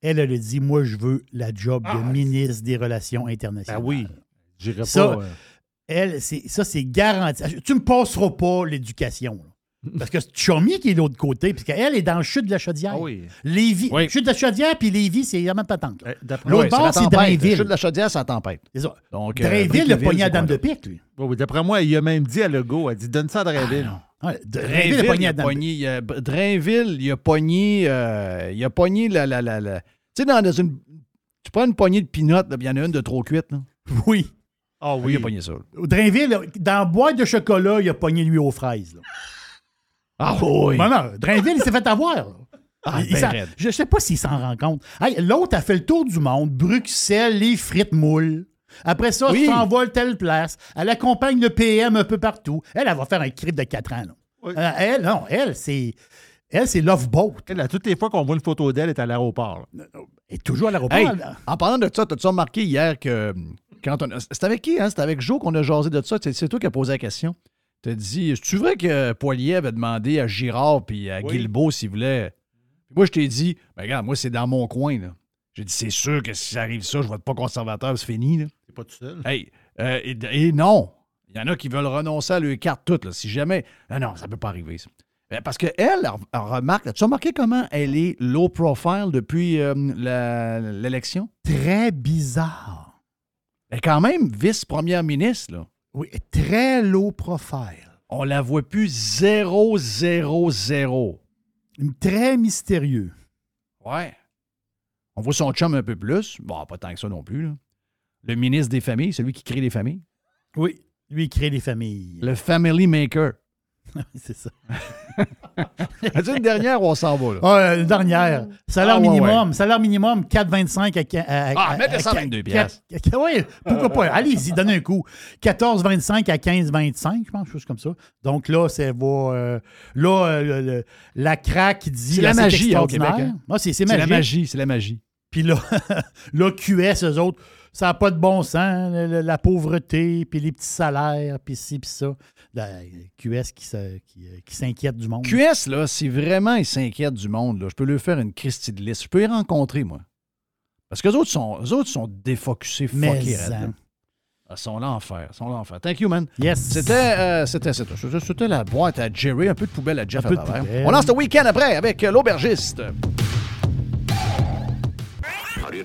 elle, elle a dit Moi, je veux la job de ministre des Relations internationales. ben oui, j'irai Ça, pas. euh, Elle, c'est, ça, c'est garanti. Tu me passeras pas l'éducation. Parce que c'est Chomy qui est de l'autre côté, puisqu'elle est dans le chute de la chaudière. Ah oui. Lévis, Oui. chute de la chaudière, puis Lévis, c'est la même patente. Euh, L'autre bord, c'est. Drainville. Le chute de la chaudière, c'est la tempête. C'est ça. Donc, euh, Drainville, Brickeville, pogné à Dame de? Pique, lui. Oui, oui, d'après moi, il a même dit à Legault, elle dit donne ça à Drainville. Ouais, Drainville, Drainville, a pogné il à a Dame de pogné, il a- Drainville, il a pogné, euh, il a pogné la, la, la, la- Tu sais, dans, dans une... Tu prends une poignée de pinottes, il y en a une de trop cuite, là. Oui. Ah Oui, il a pogné ça. Drainville, dans la boîte de chocolat, il a pogné lui aux fraises. là. Ah oui! Non, non, Drainville, il s'est fait avoir. là. Ah, Il- il ben s'en- raide. je ne sais pas s'il s'en rend compte. Hey, L'autre a fait le tour du monde, Bruxelles, les frites moules. Après ça, Oui. elle s'envole telle place. Elle accompagne le PM un peu partout. Elle, elle va faire un crip de 4 ans. là. Oui. Euh, elle, non, elle, c'est. Elle, c'est Love Boat. Elle, à toutes les fois qu'on voit une photo d'elle, elle est à l'aéroport. là. Elle est toujours à l'aéroport. Hey, là. en parlant de ça, t'as-tu remarqué hier que quand on a- C'était avec qui, hein? C'était avec Joe qu'on a jasé de ça. C'est- C'est toi qui as posé la question. T'as dit, est-ce vrai que Poilier avait demandé à Girard puis à Oui. Guilbeault s'il voulait? Puis moi, je t'ai dit, ben regarde, moi, c'est dans mon coin, là. J'ai dit, c'est sûr que si ça arrive ça, je vote pas conservateur, c'est fini, là. Pas tout seul. Hey, euh, et, et non. Il y en a qui veulent renoncer à leur carte toute, là. Si jamais. Ah non, ça peut pas arriver, ça. Euh, Parce qu'elle, elle, elle remarque. As-tu remarqué comment elle est low profile depuis euh, la- l'élection? Très bizarre. Elle est quand même vice-première ministre, là. Oui, très low profile. On la voit plus 0, 0, 0. Très mystérieux. Ouais. On voit son chum un peu plus. Bon, pas tant que ça non plus, là. Le ministre des familles, celui qui crée les familles. Oui. Lui, il crée les familles. Le family maker. c'est ça. As-tu une dernière ou on s'en va, là? Ah, une dernière. Salaire Ah, ouais, minimum. Salaire minimum, 4,25 à, à, Ah, à- mettez à- 122 à- piastres. Oui, pourquoi pas? Allez-y, donnez un coup. 14,25 à 15,25, je pense, quelque chose comme ça. Donc là, c'est va. euh, là, euh, le- la craque dit. C'est la magie, hein, au extraordinaire. Québec, hein. Ah, c'est c'est C'est la magie, c'est la magie. Puis là, là, QS, eux autres, ça n'a pas de bon sens. le- La, pauvreté, puis les petits salaires, puis ci, puis ça. La QS qui, se- qui, euh, qui s'inquiète du monde. QS, là, si vraiment ils s'inquiètent du monde, là, je peux leur faire une Christie de liste. Je peux les rencontrer, moi. Parce que les autres sont, eux autres sont défocusés, fuckés. là. Ah, Ils sont l'enfer. Sont l'enfer. Thank you, man. Yes. C'était, euh, c'était, c'était, c'était- c'était la boîte à Jerry, un peu de poubelle à Jeff à peu de. On lance le week-end après avec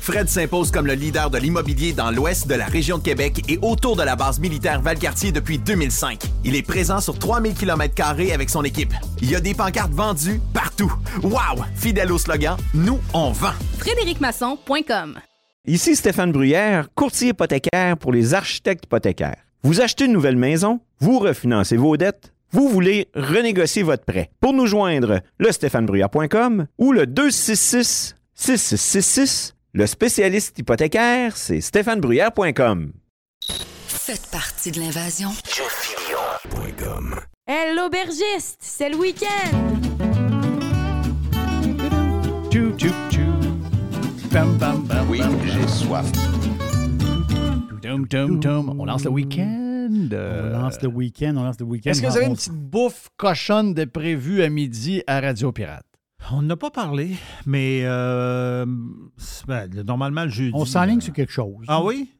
Fred s'impose comme le leader de l'immobilier dans l'ouest de la région de Québec et autour de la base militaire Valcartier depuis 2005. Il est présent sur 3000 km avec son équipe. Il y a des pancartes vendues partout. Wow! Fidèle au slogan, nous, on vend. FrédéricMasson.com Ici Stéphane Bruyère, courtier hypothécaire pour les architectes hypothécaires. Vous achetez une nouvelle maison, vous refinancez vos dettes, vous voulez renégocier votre prêt. Pour nous joindre, le stéphanebruyère.com ou le 266 6666. Le spécialiste hypothécaire, c'est stéphanebruyère.com. Faites partie de l'invasion. Hey, l'aubergiste, c'est le week-end! Oui, bam, j'ai soif. Tum, tum, tum. On lance le week-end. On lance le week-end, on lance le week-end. Est-ce que vous avez une petite bouffe cochonne de prévu à midi à Radio Pirate? On n'a pas parlé, mais euh, ben, le- normalement, le jeudi. On s'enligne euh, sur quelque chose. Ah oui?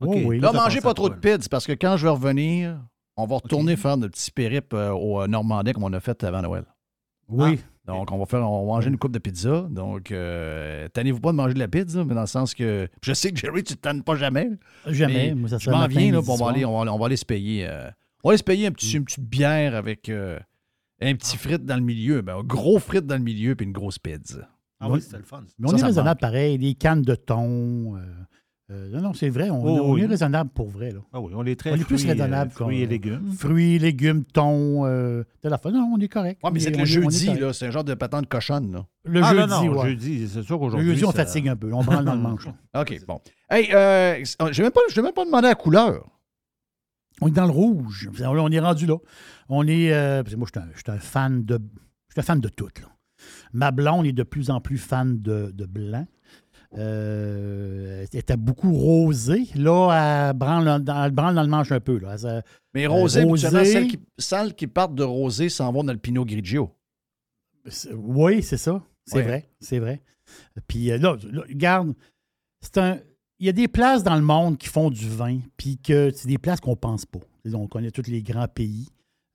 Oui, OK. oui. Là, mangez pas trop de pizza parce que quand je vais revenir, On va retourner faire notre petit périple euh, au Normandais comme on a fait avant Noël. Oui. Ah, donc, on va faire, on va manger une coupe de pizza. Donc, euh, tannez-vous pas de manger de la pizza, mais dans le sens que. Je sais que Jerry, tu te tannes pas jamais. Jamais. Mais Moi, ça je serait m'en viens, là, on va, aller, on, va, aller- on va aller se payer. euh, on va aller se payer un petit, une petite bière avec euh, un petit frite dans le milieu. Ben, un gros frite dans le milieu, puis une grosse pizza. Ah oui, c'était le fun. Mais on Ça, est ça raisonnable pareil. Les cannes de thon. euh, euh, non, non, c'est vrai. On, Oh, on oui. est raisonnable pour vrai. Là. Ah oui, on est très on est plus fruits, euh, raisonnable. fruits qu'on- et légumes. Fruits, légumes, thon. Euh, de la fin. Non, on est correct. Ouais, mais c'est le on jeudi, là, c'est un genre de patente cochonne. Là. Le ah, jeudi, non, non, ouais. jeudi, c'est sûr Le qu'aujourd'hui. jeudi, on ça- fatigue un peu. On branle dans le manche. là. OK, bon. Hey, euh, je n'ai même, pas- je t'ai même pas demandé la couleur. On est dans le rouge. On est rendu là. On est. euh, moi, je suis un, fan de. Je suis un fan de tout. Là. Ma blonde est de plus en plus fan de, de blanc. Euh, elle était beaucoup rosée. Là, elle branle dans, elle branle dans le manche un peu. Là. Elle- Mais euh, rosé, habituellement, rosé, celles qui, celles qui partent de rosé s'en vont dans le Pinot Grigio. Oui, c'est ça. C'est Ouais. vrai. C'est vrai. Puis là, là, regarde, c'est un. Il y a des places dans le monde qui font du vin, puis que c'est des places qu'on pense pas. On connaît tous les grands pays.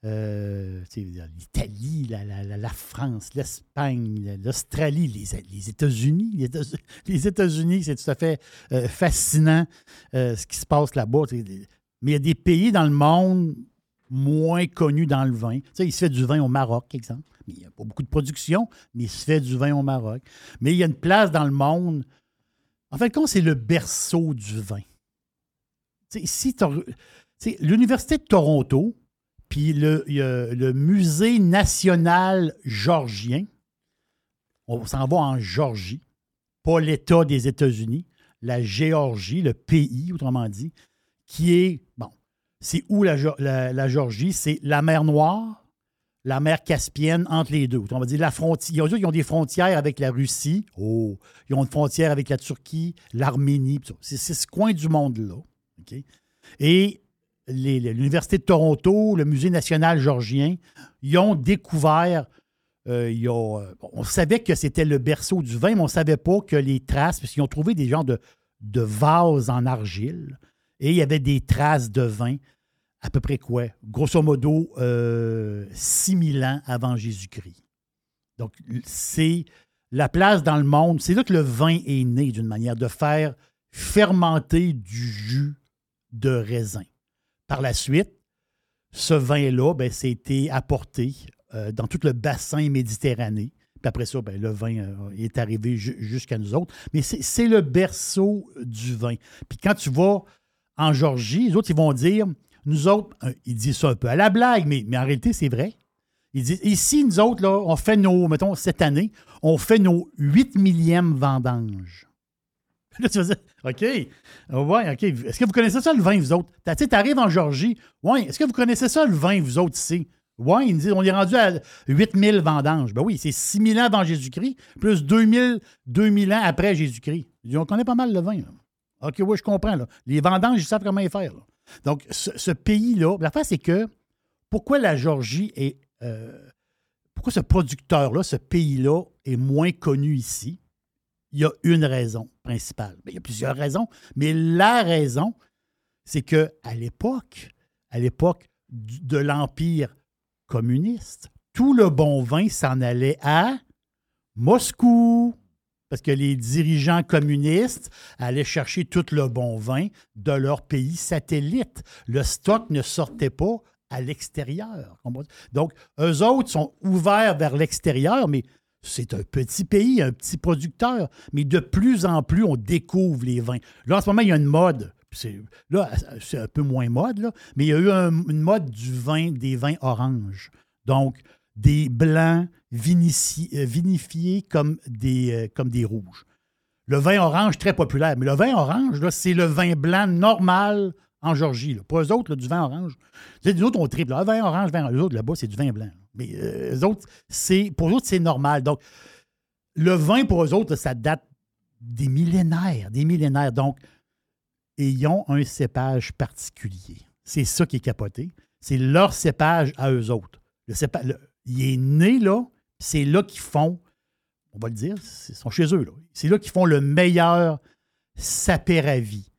Euh, L'Italie, la, la- France, l'Espagne, l'Australie, les, États-Unis. Les États- les États-Unis, c'est tout à fait euh, fascinant euh, ce qui se passe là-bas. Mais il y a des pays dans le monde moins connus dans le vin. Il se fait du vin au Maroc, exemple. Mais il n'y a pas beaucoup de production, mais il se fait du vin au Maroc. Mais il y a une place dans le monde. En fait, quand c'est le berceau du vin. L'Université de Toronto, puis le, Musée national georgien, on s'en va en Georgie, pas l'État des États-Unis, la Géorgie, le pays, autrement dit, qui est, bon, c'est où la, la- la? C'est la mer Noire, la mer Caspienne, entre les deux. On va dire la frontière. Ils ont des frontières avec la Russie. Oh, ils ont une frontière avec la Turquie, l'Arménie. C'est ce coin du monde-là. Et l'Université de Toronto, le Musée national georgien, ils ont découvert. euh, euh, on savait que c'était le berceau du vin, mais on ne savait pas que les traces, parce qu'ils ont trouvé des genres de, de vases en argile, et il y avait des traces de vin à peu près quoi? Grosso modo, euh, 6000 ans avant Jésus-Christ. Donc, c'est la place dans le monde. C'est là que le vin est né, d'une manière, de faire fermenter du jus de raisin. Par la suite, ce vin-là, ben, c'était apporté euh, dans tout le bassin méditerranéen. Puis après ça, ben, le vin euh, est arrivé ju- jusqu'à nous autres. Mais c'est c'est le berceau du vin. Puis quand tu vas en Georgie, les autres, ils vont dire, nous autres, euh, ils disent ça un peu à la blague, mais, mais en réalité, c'est vrai. Ils disent, ici, nous autres, là, on fait nos, mettons, cette année, on fait nos 8 millièmes vendanges. Là, tu vas dire, OK, Ah ouais, OK. Est-ce que vous connaissez ça, le vin, vous autres? Tu sais, t'arrives en Georgie. Ouais, est-ce que vous connaissez ça, le vin, vous autres, ici? Ouais, ils disent, on est rendu à 8000 vendanges. Ben oui, c'est 6000 ans avant Jésus-Christ, plus 2000, 2000 ans après Jésus-Christ. On connaît pas mal le vin. OK, oui, je comprends. Là. Les vendanges, ils savent comment les faire. là. Donc, ce, pays-là, l'affaire, c'est que pourquoi la Georgie est. euh, pourquoi ce producteur-là, ce pays-là, est moins connu ici? Il y a une raison principale. Bien, il y a plusieurs raisons, mais la raison, c'est que à l'époque, à l'époque de l'Empire communiste, tout le bon vin s'en allait à Moscou. Parce que les dirigeants communistes allaient chercher tout le bon vin de leur pays satellite. Le stock ne sortait pas à l'extérieur. Donc, eux autres sont ouverts vers l'extérieur, mais c'est un petit pays, un petit producteur. Mais de plus en plus, on découvre les vins. Là, en ce moment, il y a une mode. Là, c'est un peu moins mode, là, mais il y a eu un- une mode du vin, des vins oranges. Donc, des blancs euh, vinifiés comme des, euh, comme des rouges. Le vin orange, très populaire. Mais le vin orange, c'est le vin blanc normal en Georgie. Là. Pas eux autres, du vin orange. Sais, nous autres, on triple. là. vin orange, vin orange. Eux autres, là-bas, c'est du vin blanc. Mais euh, eux autres, c'est, pour eux autres, c'est normal. Donc, le vin, pour eux autres, ça date des millénaires. Des millénaires. Donc, ayant un cépage particulier. C'est ça qui est capoté. C'est leur cépage à eux autres. Le cépa- le- il est né là, c'est là qu'ils font, on va le dire, ils sont chez eux. là. C'est là qu'ils font le meilleur sapéravi.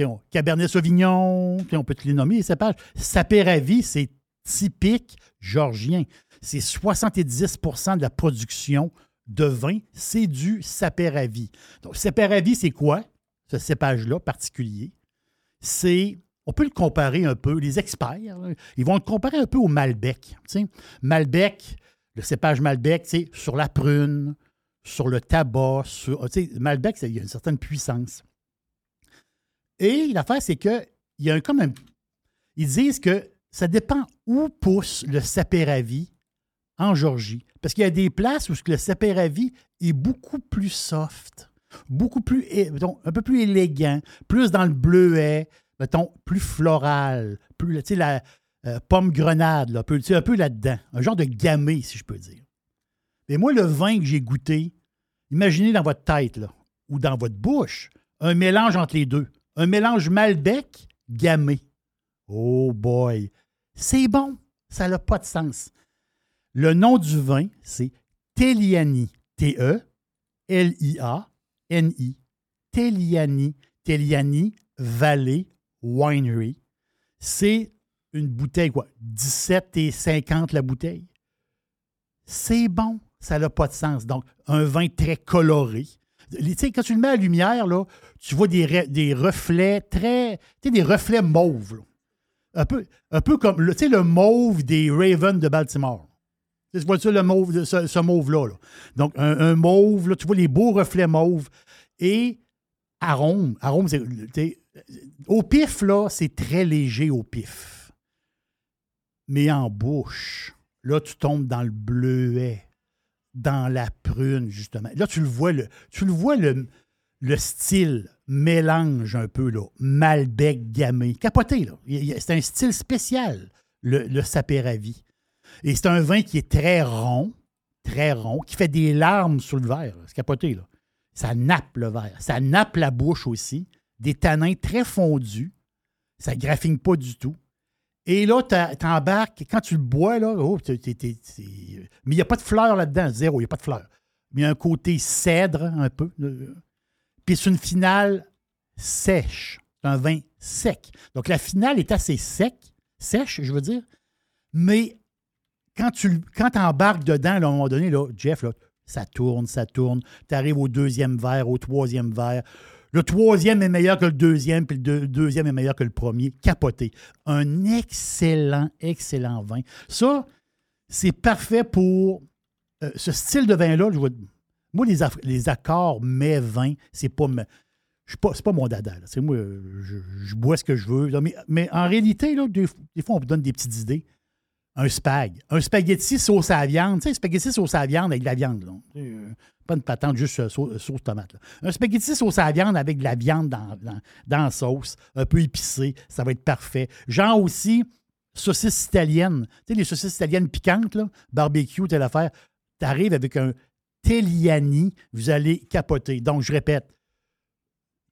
On- Cabernet Sauvignon, on peut te les nommer, les cépages. C'est typique georgien. C'est 70% de la production de vin, c'est du Sapéravie. Donc, Sapéravie, c'est quoi, ce cépage-là particulier? C'est, on peut le comparer un peu, les experts, ils vont le comparer un peu au Malbec. Malbec, le cépage Malbec, sur la prune, sur le tabac, sur. sais, Malbec, il y a une certaine puissance. Et l'affaire, c'est que il y a un, comme un- Ils disent que ça dépend où pousse le sapéravie en Georgie. Parce qu'il y a des places où le sapéravie est beaucoup plus soft, beaucoup plus, un peu plus élégant, plus dans le bleuet, mettons, plus floral, plus, tu la euh, pomme grenade, un peu, là-dedans. Un genre de gamay, si je peux dire. Mais moi, le vin que j'ai goûté, imaginez dans votre tête, ou dans votre bouche, un mélange entre les deux. Un mélange Malbec, gamay. Oh boy! C'est bon! Ça n'a pas de sens. Le nom du vin, c'est Teliani. T-E-L-I-A-N-I. Teliani. Teliani Valley Winery. C'est une bouteille, quoi? 17 et 50 la bouteille. C'est bon. Ça n'a pas de sens. Donc, un vin très coloré. Tu sais, quand tu le mets à lumière, là, tu vois des, des reflets très. Tu sais, des reflets mauves. Un peu, un peu comme le, le mauve des Ravens de Baltimore. Tu Tu vois-tu le mauve, ce, mauve-là? là? Donc, un, un mauve, là, tu vois les beaux reflets mauves. Et arôme, arôme, c'est. Au pif, là, c'est très léger au pif. Mais en bouche, là, tu tombes dans le bleuet, dans la prune, justement. Là, tu le vois, le, tu le, vois le, le style mélange un peu, là, Malbec gamay. Capoté, là. C'est un style spécial, le, le Sapéravie. Et c'est un vin qui est très rond, très rond, qui fait des larmes sur le verre. C'est capoté, là. Ça nappe le verre. Ça nappe la bouche aussi. Des tanins très fondus. Ça graffine pas du tout. Et là, t'embarques, quand tu le bois, là, oh, t'es- mais il n'y a pas de fleurs là-dedans, zéro, il n'y a pas de fleurs. Mais il y a un côté cèdre, un peu. euh, Puis c'est une finale sèche. Un vin sec. Donc la finale est assez sec, sèche, je veux dire. Mais quand tu quand embarques dedans, à un moment donné, Jeff, ça tourne, ça tourne. Tu arrives au deuxième verre, au troisième verre. Le troisième est meilleur que le deuxième, puis le deux- deuxième est meilleur que le premier. Capoté. Un excellent, excellent vin. Ça, c'est parfait pour euh, ce style de vin-là. Moi, les, les accords mais vin, c'est pas, pas, c'est pas mon dada. C'est moi, je, bois ce que je veux. mais en réalité, là, des, des fois, on me donne des petites idées. Un spag. Un spaghetti sauce à viande. Tu sais, spaghetti sauce à viande avec de la viande. Là. Euh, Pas une patente, juste euh, sau- sauce tomate. Un spaghetti sauce à viande avec de la viande dans, la sauce, un peu épicé, ça va être parfait. Genre aussi, saucisses italiennes. Tu sais, les saucisses italiennes piquantes, barbecue, telle affaire. Tu arrives avec un Teliani, vous allez capoter. Donc, je répète,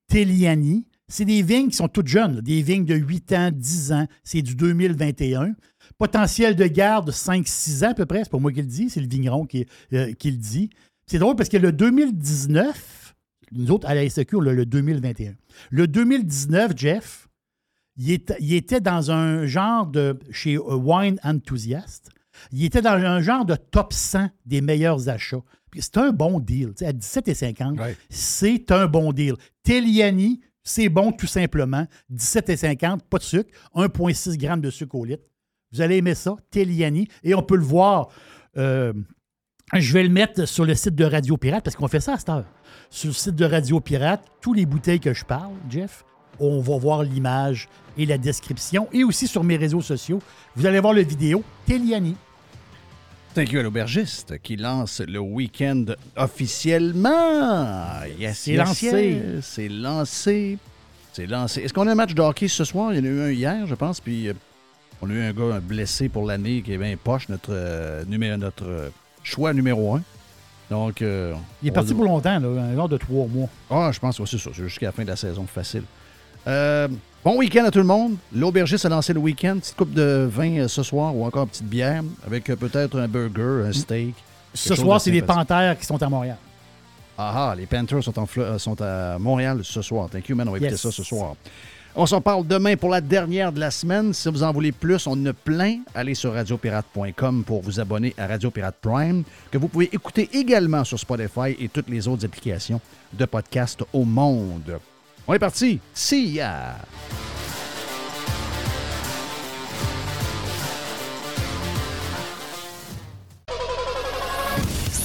Teliani, c'est des vignes qui sont toutes jeunes, des vignes de 8 ans, 10 ans. C'est du 2021. Potentiel de garde 5-6 ans à peu près, c'est pas moi qui le dis, c'est le vigneron qui, euh, qui le dit. C'est drôle parce que le 2019, nous autres à la on a le 2021. Le 2019, Jeff, il était, il était dans un genre de, chez euh, Wine Enthusiast, il était dans un genre de top 100 des meilleurs achats. C'est un bon deal. À 17,50, c'est un bon deal. Teliani, c'est bon tout simplement. 17,50, pas de sucre, 1,6 g de sucre au litre. Vous allez aimer ça, Teliani. Et on peut le voir. euh, je vais le mettre sur le site de Radio Pirate parce qu'on fait ça à cette heure. Sur le site de Radio Pirate, tous les bouteilles que je parle, Jeff, on va voir l'image et la description. Et aussi sur mes réseaux sociaux, vous allez voir la vidéo Teliani. Thank you à l'aubergiste qui lance le week-end officiellement. Yes, C'est yes, lancé. yes. C'est lancé. C'est lancé. Est-ce qu'on a un match de hockey ce soir? Il y en a eu un hier, je pense, puis euh, on a eu un gars un blessé pour l'année qui est bien poche, notre, euh, notre euh, choix numéro un. Donc, euh, Il est parti va- pour longtemps, là, un genre de trois mois. ah, je pense que c'est ça. C'est jusqu'à la fin de la saison facile. Euh, bon week-end à tout le monde. L'aubergiste a lancé le week-end. Petite coupe de vin ce soir ou encore une petite bière avec peut-être un burger, un steak. Ce soir, c'est les. Panthères qui sont à Montréal. Ah ah, les Panthers sont, en sont à Montréal ce soir. Thank you, man. On va écouter Yes. ça ce soir. On s'en parle demain pour la dernière de la semaine. Si vous en voulez plus, on en a plein. Allez sur radiopirate.com pour vous abonner à Radio Pirate Prime, que vous pouvez écouter également sur Spotify et toutes les autres applications de podcast au monde. On est parti. See ya!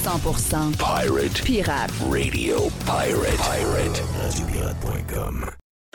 100% Pirate pirate. Radio Pirate. Pirate. RadioPirate.com.